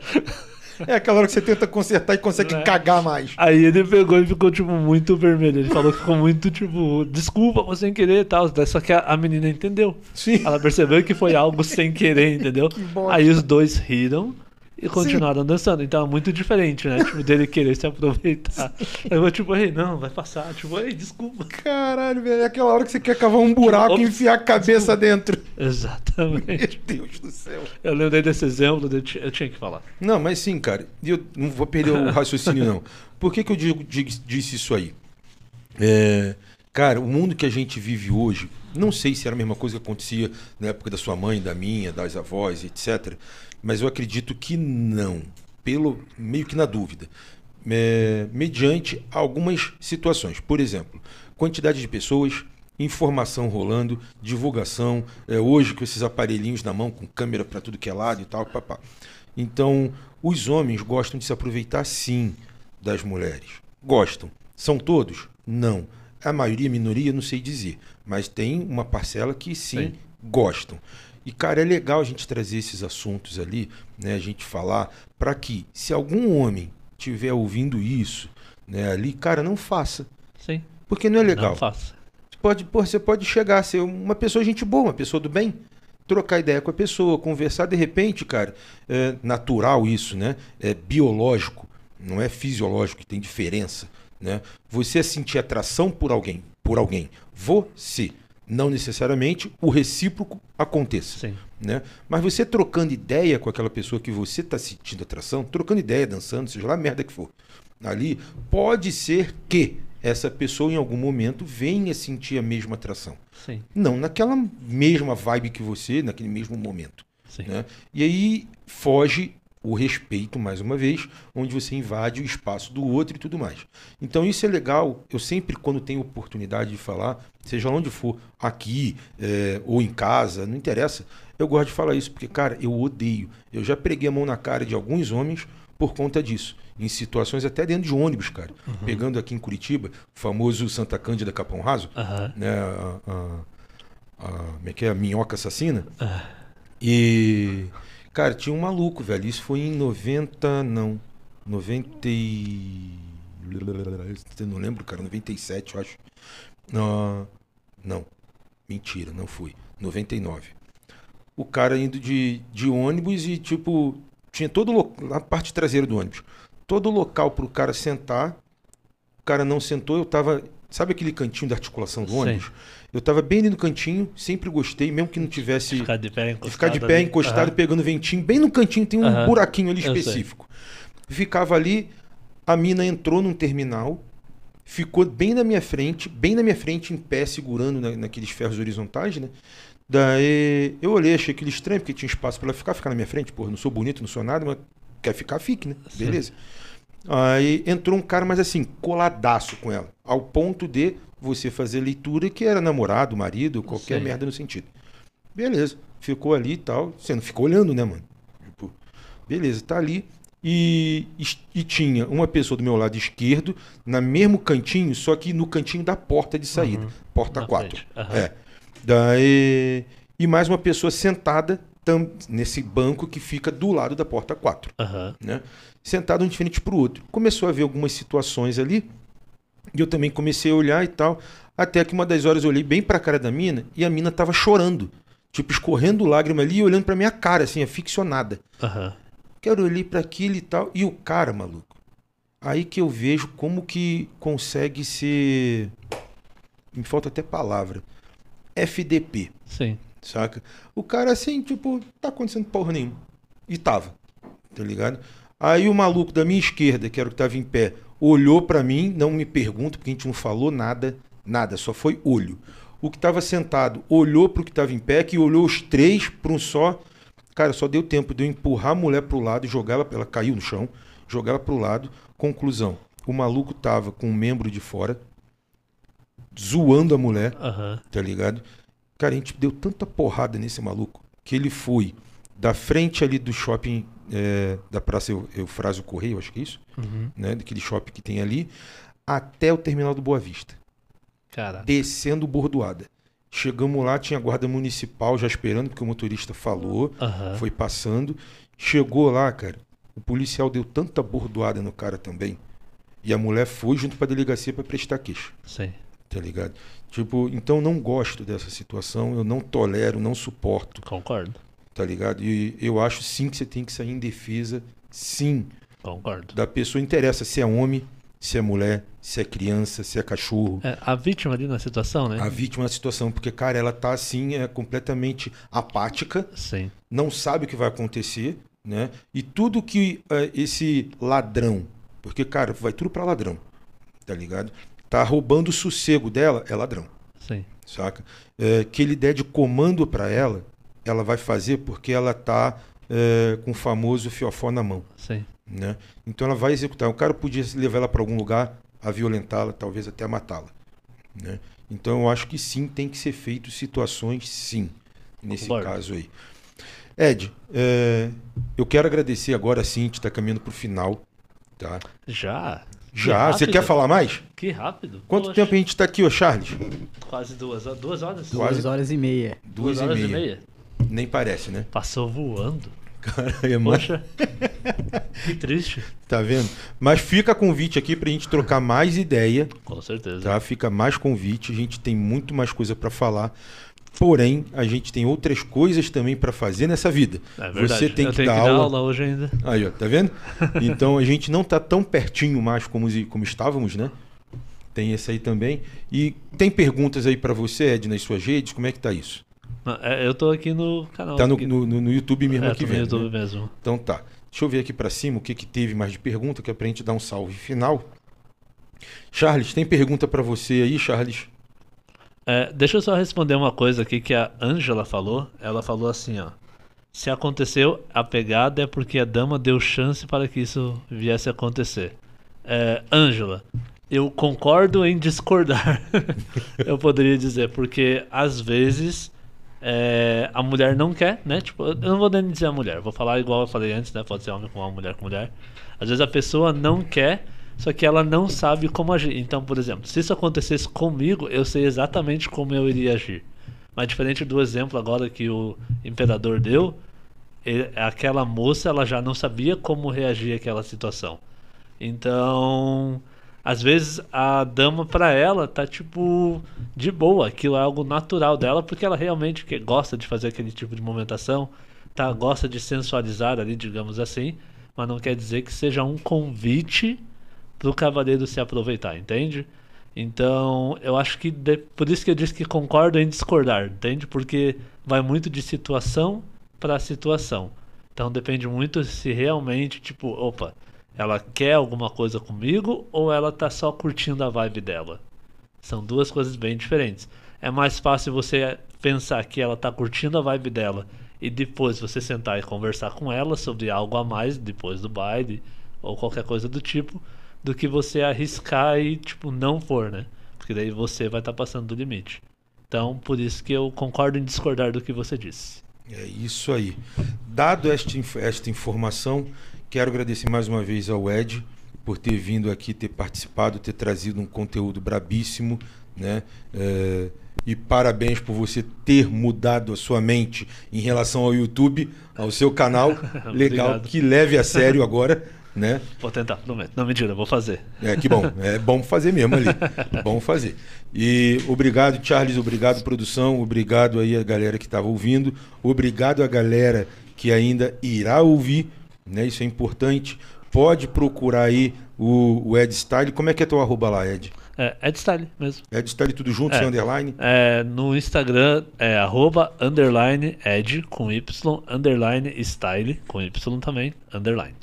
É aquela hora que você tenta consertar e consegue Né? cagar mais. Aí ele pegou e ficou, tipo, muito vermelho. Ele falou que ficou muito, tipo, desculpa, foi sem querer e tal. Só que a, a menina entendeu. Sim. Ela percebeu que foi algo sem querer, entendeu? Que. Aí os dois riram e continuaram dançando. Então é muito diferente, né? Tipo, dele querer se aproveitar. Aí eu, tipo, ei, não, vai passar. Tipo, ei, desculpa. Caralho, velho. É aquela hora que você quer cavar um buraco e Ops. enfiar a cabeça dentro. Exatamente. Meu Deus do céu. Eu lembrei desse exemplo, eu ti- eu tinha que falar. Não, mas sim, cara. E eu não vou perder o raciocínio, não. Por que, que eu digo- disse isso aí? É, cara, o mundo que a gente vive hoje, não sei se era a mesma coisa que acontecia na época da sua mãe, da minha, das avós, etc. Mas eu acredito que não. Pelo meio que na dúvida. É, mediante algumas situações. Por exemplo, quantidade de pessoas, informação rolando, divulgação, é, hoje com esses aparelhinhos na mão, com câmera para tudo que é lado e tal, papá. Então, os homens gostam de se aproveitar sim das mulheres. Gostam. São todos? Não. A maioria, minoria, não sei dizer. Mas tem uma parcela que sim, Sim. gostam. E, cara, é legal a gente trazer esses assuntos ali, né? A gente falar, para que, se algum homem estiver ouvindo isso, né, ali, cara, não faça. Sim. Porque não é legal. Não faça. Você pode, pô, você pode chegar a ser uma pessoa gente boa, uma pessoa do bem, trocar ideia com a pessoa, conversar de repente, cara, é natural isso, né? É biológico, não é fisiológico, tem diferença, né? Você sentir atração por alguém, por alguém, você, não necessariamente o recíproco aconteça, Sim. né? Mas você trocando ideia com aquela pessoa que você está sentindo atração, trocando ideia, dançando, seja lá a merda que for, ali, pode ser que essa pessoa em algum momento venha sentir a mesma atração. Sim. Não naquela mesma vibe que você, naquele mesmo momento. Né? E aí foge o respeito, mais uma vez, onde você invade o espaço do outro e tudo mais. Então isso é legal. Eu sempre, quando tenho oportunidade de falar, seja onde for, aqui é, ou em casa, não interessa, eu gosto de falar isso, porque, cara, eu odeio. Eu já preguei a mão na cara de alguns homens por conta disso. Em situações até dentro de ônibus, cara. Pegando aqui em Curitiba, o famoso Santa Cândida Capão Raso, Aham. né? A, a- a- como é que é? A minhoca assassina. Ah. E, cara, tinha um maluco, velho. Isso foi em 90, não. 90 e... Não lembro, cara. 97, eu acho. Ah, não. Mentira, não foi. 99. O cara indo de, de ônibus e, tipo, tinha todo lo- a parte traseira do ônibus. Todo local pro cara sentar. O cara não sentou, eu tava. Sabe aquele cantinho da articulação do Sim. ônibus? Eu tava bem ali no cantinho, sempre gostei, mesmo que não tivesse. Ficar de pé de encostado. ficar de pé encostado, Aham. pegando ventinho, bem no cantinho, tem um Aham. buraquinho ali específico. Ficava ali, a mina entrou num terminal, ficou bem na minha frente, bem na minha frente, em pé, segurando na- naqueles ferros horizontais, né? Daí eu olhei, achei aquilo estranho, porque tinha espaço pra ela ficar, ficar na minha frente, porra, não sou bonito, não sou nada, mas quer ficar, fique, né? Sim. Beleza. Aí entrou um cara, mas assim, coladaço com ela, ao ponto de você fazer leitura que era namorado, marido, qualquer Sim. merda no sentido. Beleza, ficou ali e tal. Você não ficou olhando, né, mano? Tipo, beleza, tá ali. E, e, tinha uma pessoa do meu lado esquerdo, na mesmo cantinho, só que no cantinho da porta de saída. Uhum. Porta Na 4. frente. Aham. É. Daí. E mais uma pessoa sentada tam- nesse banco que fica do lado da porta 4 Aham. né? sentado um de frente pro outro. Começou a ver algumas situações ali, e eu também comecei a olhar e tal, até que uma das horas eu olhei bem pra cara da mina, e a mina tava chorando. Tipo, escorrendo lágrima ali e olhando pra minha cara, assim, aficionada. Aham. Quero olhar para aquilo e tal. E o cara, maluco, aí que eu vejo como que consegue ser. Me falta até palavra. FDP, Sim. saca? O cara assim, tipo, tá acontecendo porra nenhuma. E tava, tá ligado? Aí o maluco da minha esquerda, que era o que tava em pé, olhou pra mim, não me pergunta, porque a gente não falou nada, nada, só foi olho. O que tava sentado olhou pro que tava em pé, que olhou os três pra um só. Cara, só deu tempo de eu empurrar a mulher pro lado e jogar ela, ela caiu no chão, jogar ela pro lado. Conclusão, o maluco tava com um membro de fora, zoando a mulher, Aham. tá ligado? Cara, a gente deu tanta porrada nesse maluco que ele foi da frente ali do shopping é, da Praça Eu- Eufrásio Correio, acho que é isso, Uhum. né? Daquele shopping que tem ali, até o terminal do Boa Vista, Cara. descendo bordoada. Chegamos lá, tinha guarda municipal já esperando, porque o motorista falou, Aham. foi passando. Chegou lá, cara, o policial deu tanta bordoada no cara também. E a mulher foi junto pra delegacia pra prestar queixa Sim. tá ligado? Tipo, então não gosto dessa situação, eu não tolero, não suporto, Concordo. tá ligado? E eu acho sim que você tem que sair em defesa, sim, Concordo. da pessoa. Interessa se é homem, se é mulher, se é criança, se é cachorro. É, a vítima ali na situação, né? A vítima da situação, porque, cara, ela tá assim, é completamente apática, Sim. não sabe o que vai acontecer, né? E tudo que eh, esse ladrão, porque, cara, vai tudo pra ladrão, tá ligado? Tá roubando o sossego dela, é ladrão. Sim. saca? É, que ele der de comando para ela, ela vai fazer porque ela tá é, com o famoso fiofó na mão, Sim. Né? Então ela vai executar. O cara podia levar ela para algum lugar, a violentá-la, talvez até matá-la, né? Então eu acho que sim, tem que ser feito situações sim, nesse Concordo. caso aí. Ed, é, eu quero agradecer agora sim, a gente está caminhando para o final, tá? Já? Que Já, você rápido. quer falar mais? Que rápido. Quanto Poxa, tempo a gente está aqui, ô Charles? Quase duas, horas- duas horas? Quase. Duas horas e meia. Duas, horas e meia. Nem parece, né? Passou voando. Cara, é Poxa. que triste. Tá vendo? Mas fica convite aqui pra gente trocar mais ideia, Com certeza. tá? Fica mais convite, a gente tem muito mais coisa pra falar. Porém, a gente tem outras coisas também pra fazer nessa vida. É verdade. Você tem Eu que tenho dar que dar aula. aula hoje ainda. Aí, ó, tá vendo? Então a gente não tá tão pertinho mais como, como estávamos, né? Tem esse aí também. E tem perguntas aí pra você, Ed, nas suas redes? Como é que tá isso? Não, é, eu tô aqui no canal. Tá no, no, no- YouTube mesmo é, aqui tô no vendo. YouTube né? mesmo. Então tá. Deixa eu ver aqui pra cima o que, que teve mais de pergunta, que é pra gente dar um salve final. Charles, tem pergunta pra você aí, Charles? É, deixa eu só responder uma coisa aqui que a Ângela falou. Ela falou assim, ó. Se aconteceu a pegada é porque a dama deu chance para que isso viesse a acontecer. É, Ângela, eu concordo em discordar. eu poderia dizer, porque às vezes é, a mulher não quer, né? Tipo, eu não vou nem dizer a mulher, vou falar igual eu falei antes, né? Pode ser homem com homem, mulher com mulher. Às vezes a pessoa não quer, só que ela não sabe como agir. Então, por exemplo, se isso acontecesse comigo, eu sei exatamente como eu iria agir. Mas diferente do exemplo agora que o imperador deu, ele- aquela moça ela já não sabia como reagir àquela situação. Então, às vezes a dama pra ela tá tipo de boa, aquilo é algo natural dela porque ela realmente gosta de fazer aquele tipo de movimentação, tá gosta de sensualizar ali, digamos assim, mas não quer dizer que seja um convite pro cavaleiro se aproveitar, entende? Então, eu acho que de- por isso que eu disse que concordo em discordar, entende? Porque vai muito de situação para situação. Então depende muito se realmente, tipo, opa, ela quer alguma coisa comigo ou ela tá só curtindo a vibe dela. São duas coisas bem diferentes. É mais fácil você pensar que ela tá curtindo a vibe dela e depois você sentar e conversar com ela sobre algo a mais depois do baile ou qualquer coisa do tipo, do que você arriscar e tipo não for, né? Porque daí você vai estar passando do limite. Então, por isso que eu concordo em discordar do que você disse. É isso aí. Dado esta, esta informação, quero agradecer mais uma vez ao Ed por ter vindo aqui, ter participado, ter trazido um conteúdo brabíssimo, né? É, e parabéns por você ter mudado a sua mente em relação ao YouTube, ao seu canal. Legal, que leve a sério agora. né? Vou tentar, prometo. Não, mentira, vou fazer. É, que bom. É bom fazer mesmo ali. bom fazer. E obrigado, Charles. Obrigado, produção. Obrigado aí a galera que estava ouvindo. Obrigado a galera que ainda irá ouvir. Né? Isso é importante. Pode procurar aí o, o Ed Style. Como é que é teu arroba lá, Ed? É, Ed Style mesmo. Ed Style tudo junto, É. sem underline? É, no Instagram é arroba underline ed com Y, underline style com Y também, underline.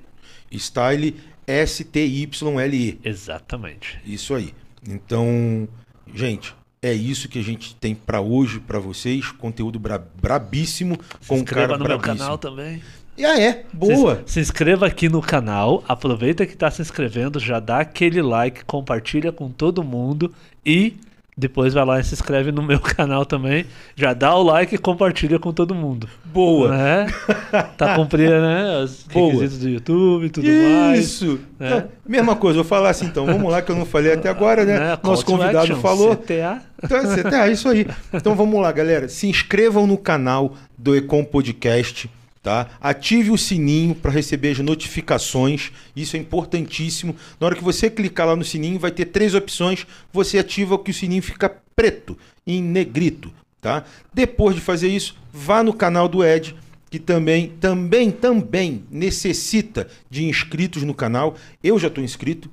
Style S-T-Y-L-E. Exatamente. Isso aí. Então, gente, é isso que a gente tem pra hoje pra vocês. Conteúdo bra brabíssimo Se com um inscreva cara no meu brabíssimo. canal também. E ah, é? Boa. Se, se inscreva aqui no canal, aproveita que tá se inscrevendo, já dá aquele like, compartilha com todo mundo e depois vai lá e se inscreve no meu canal também. Já dá o like e compartilha com todo mundo. Boa. Né? Tá cumprindo, né? Os Boa. requisitos do YouTube e tudo mais. Isso. É. Tá, mesma coisa, vou falar assim então. Vamos lá, que eu não falei até agora, né? Né? Nosso convidado action, falou. CTA. Então, você- é isso aí. Então vamos lá, galera. Se inscrevam no canal do Ecom Podcast, tá? Ative o sininho para receber as notificações. Isso é importantíssimo. Na hora que você clicar lá no sininho, vai ter três opções. Você ativa que o sininho fica preto, em negrito, tá? Depois de fazer isso, vá no canal do Ed, que também, também, também necessita de inscritos no canal. Eu já estou inscrito,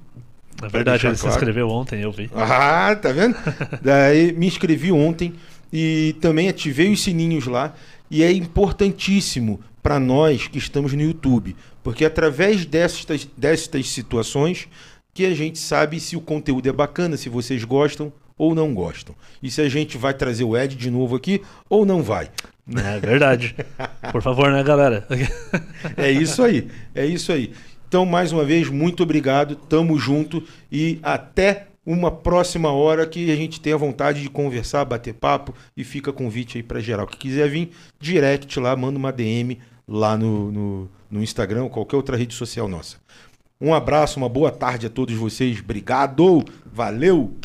Na verdade, ele se claro. inscreveu ontem, eu vi. ah, tá vendo? Daí me inscrevi ontem e também ativei os sininhos lá. E é importantíssimo para nós que estamos no YouTube, porque é através destas, destas situações que a gente sabe se o conteúdo é bacana, se vocês gostam ou não gostam. E se a gente vai trazer o Ed de novo aqui ou não vai. É verdade. Por favor, né, galera? É isso aí, é isso aí. Então, mais uma vez, muito obrigado, tamo junto e até uma próxima hora que a gente tenha vontade de conversar, bater papo e fica convite aí para geral. Que quiser vir, direct lá, manda uma DM lá no, no, no Instagram ou qualquer outra rede social nossa. Um abraço, uma boa tarde a todos vocês. Obrigado, valeu!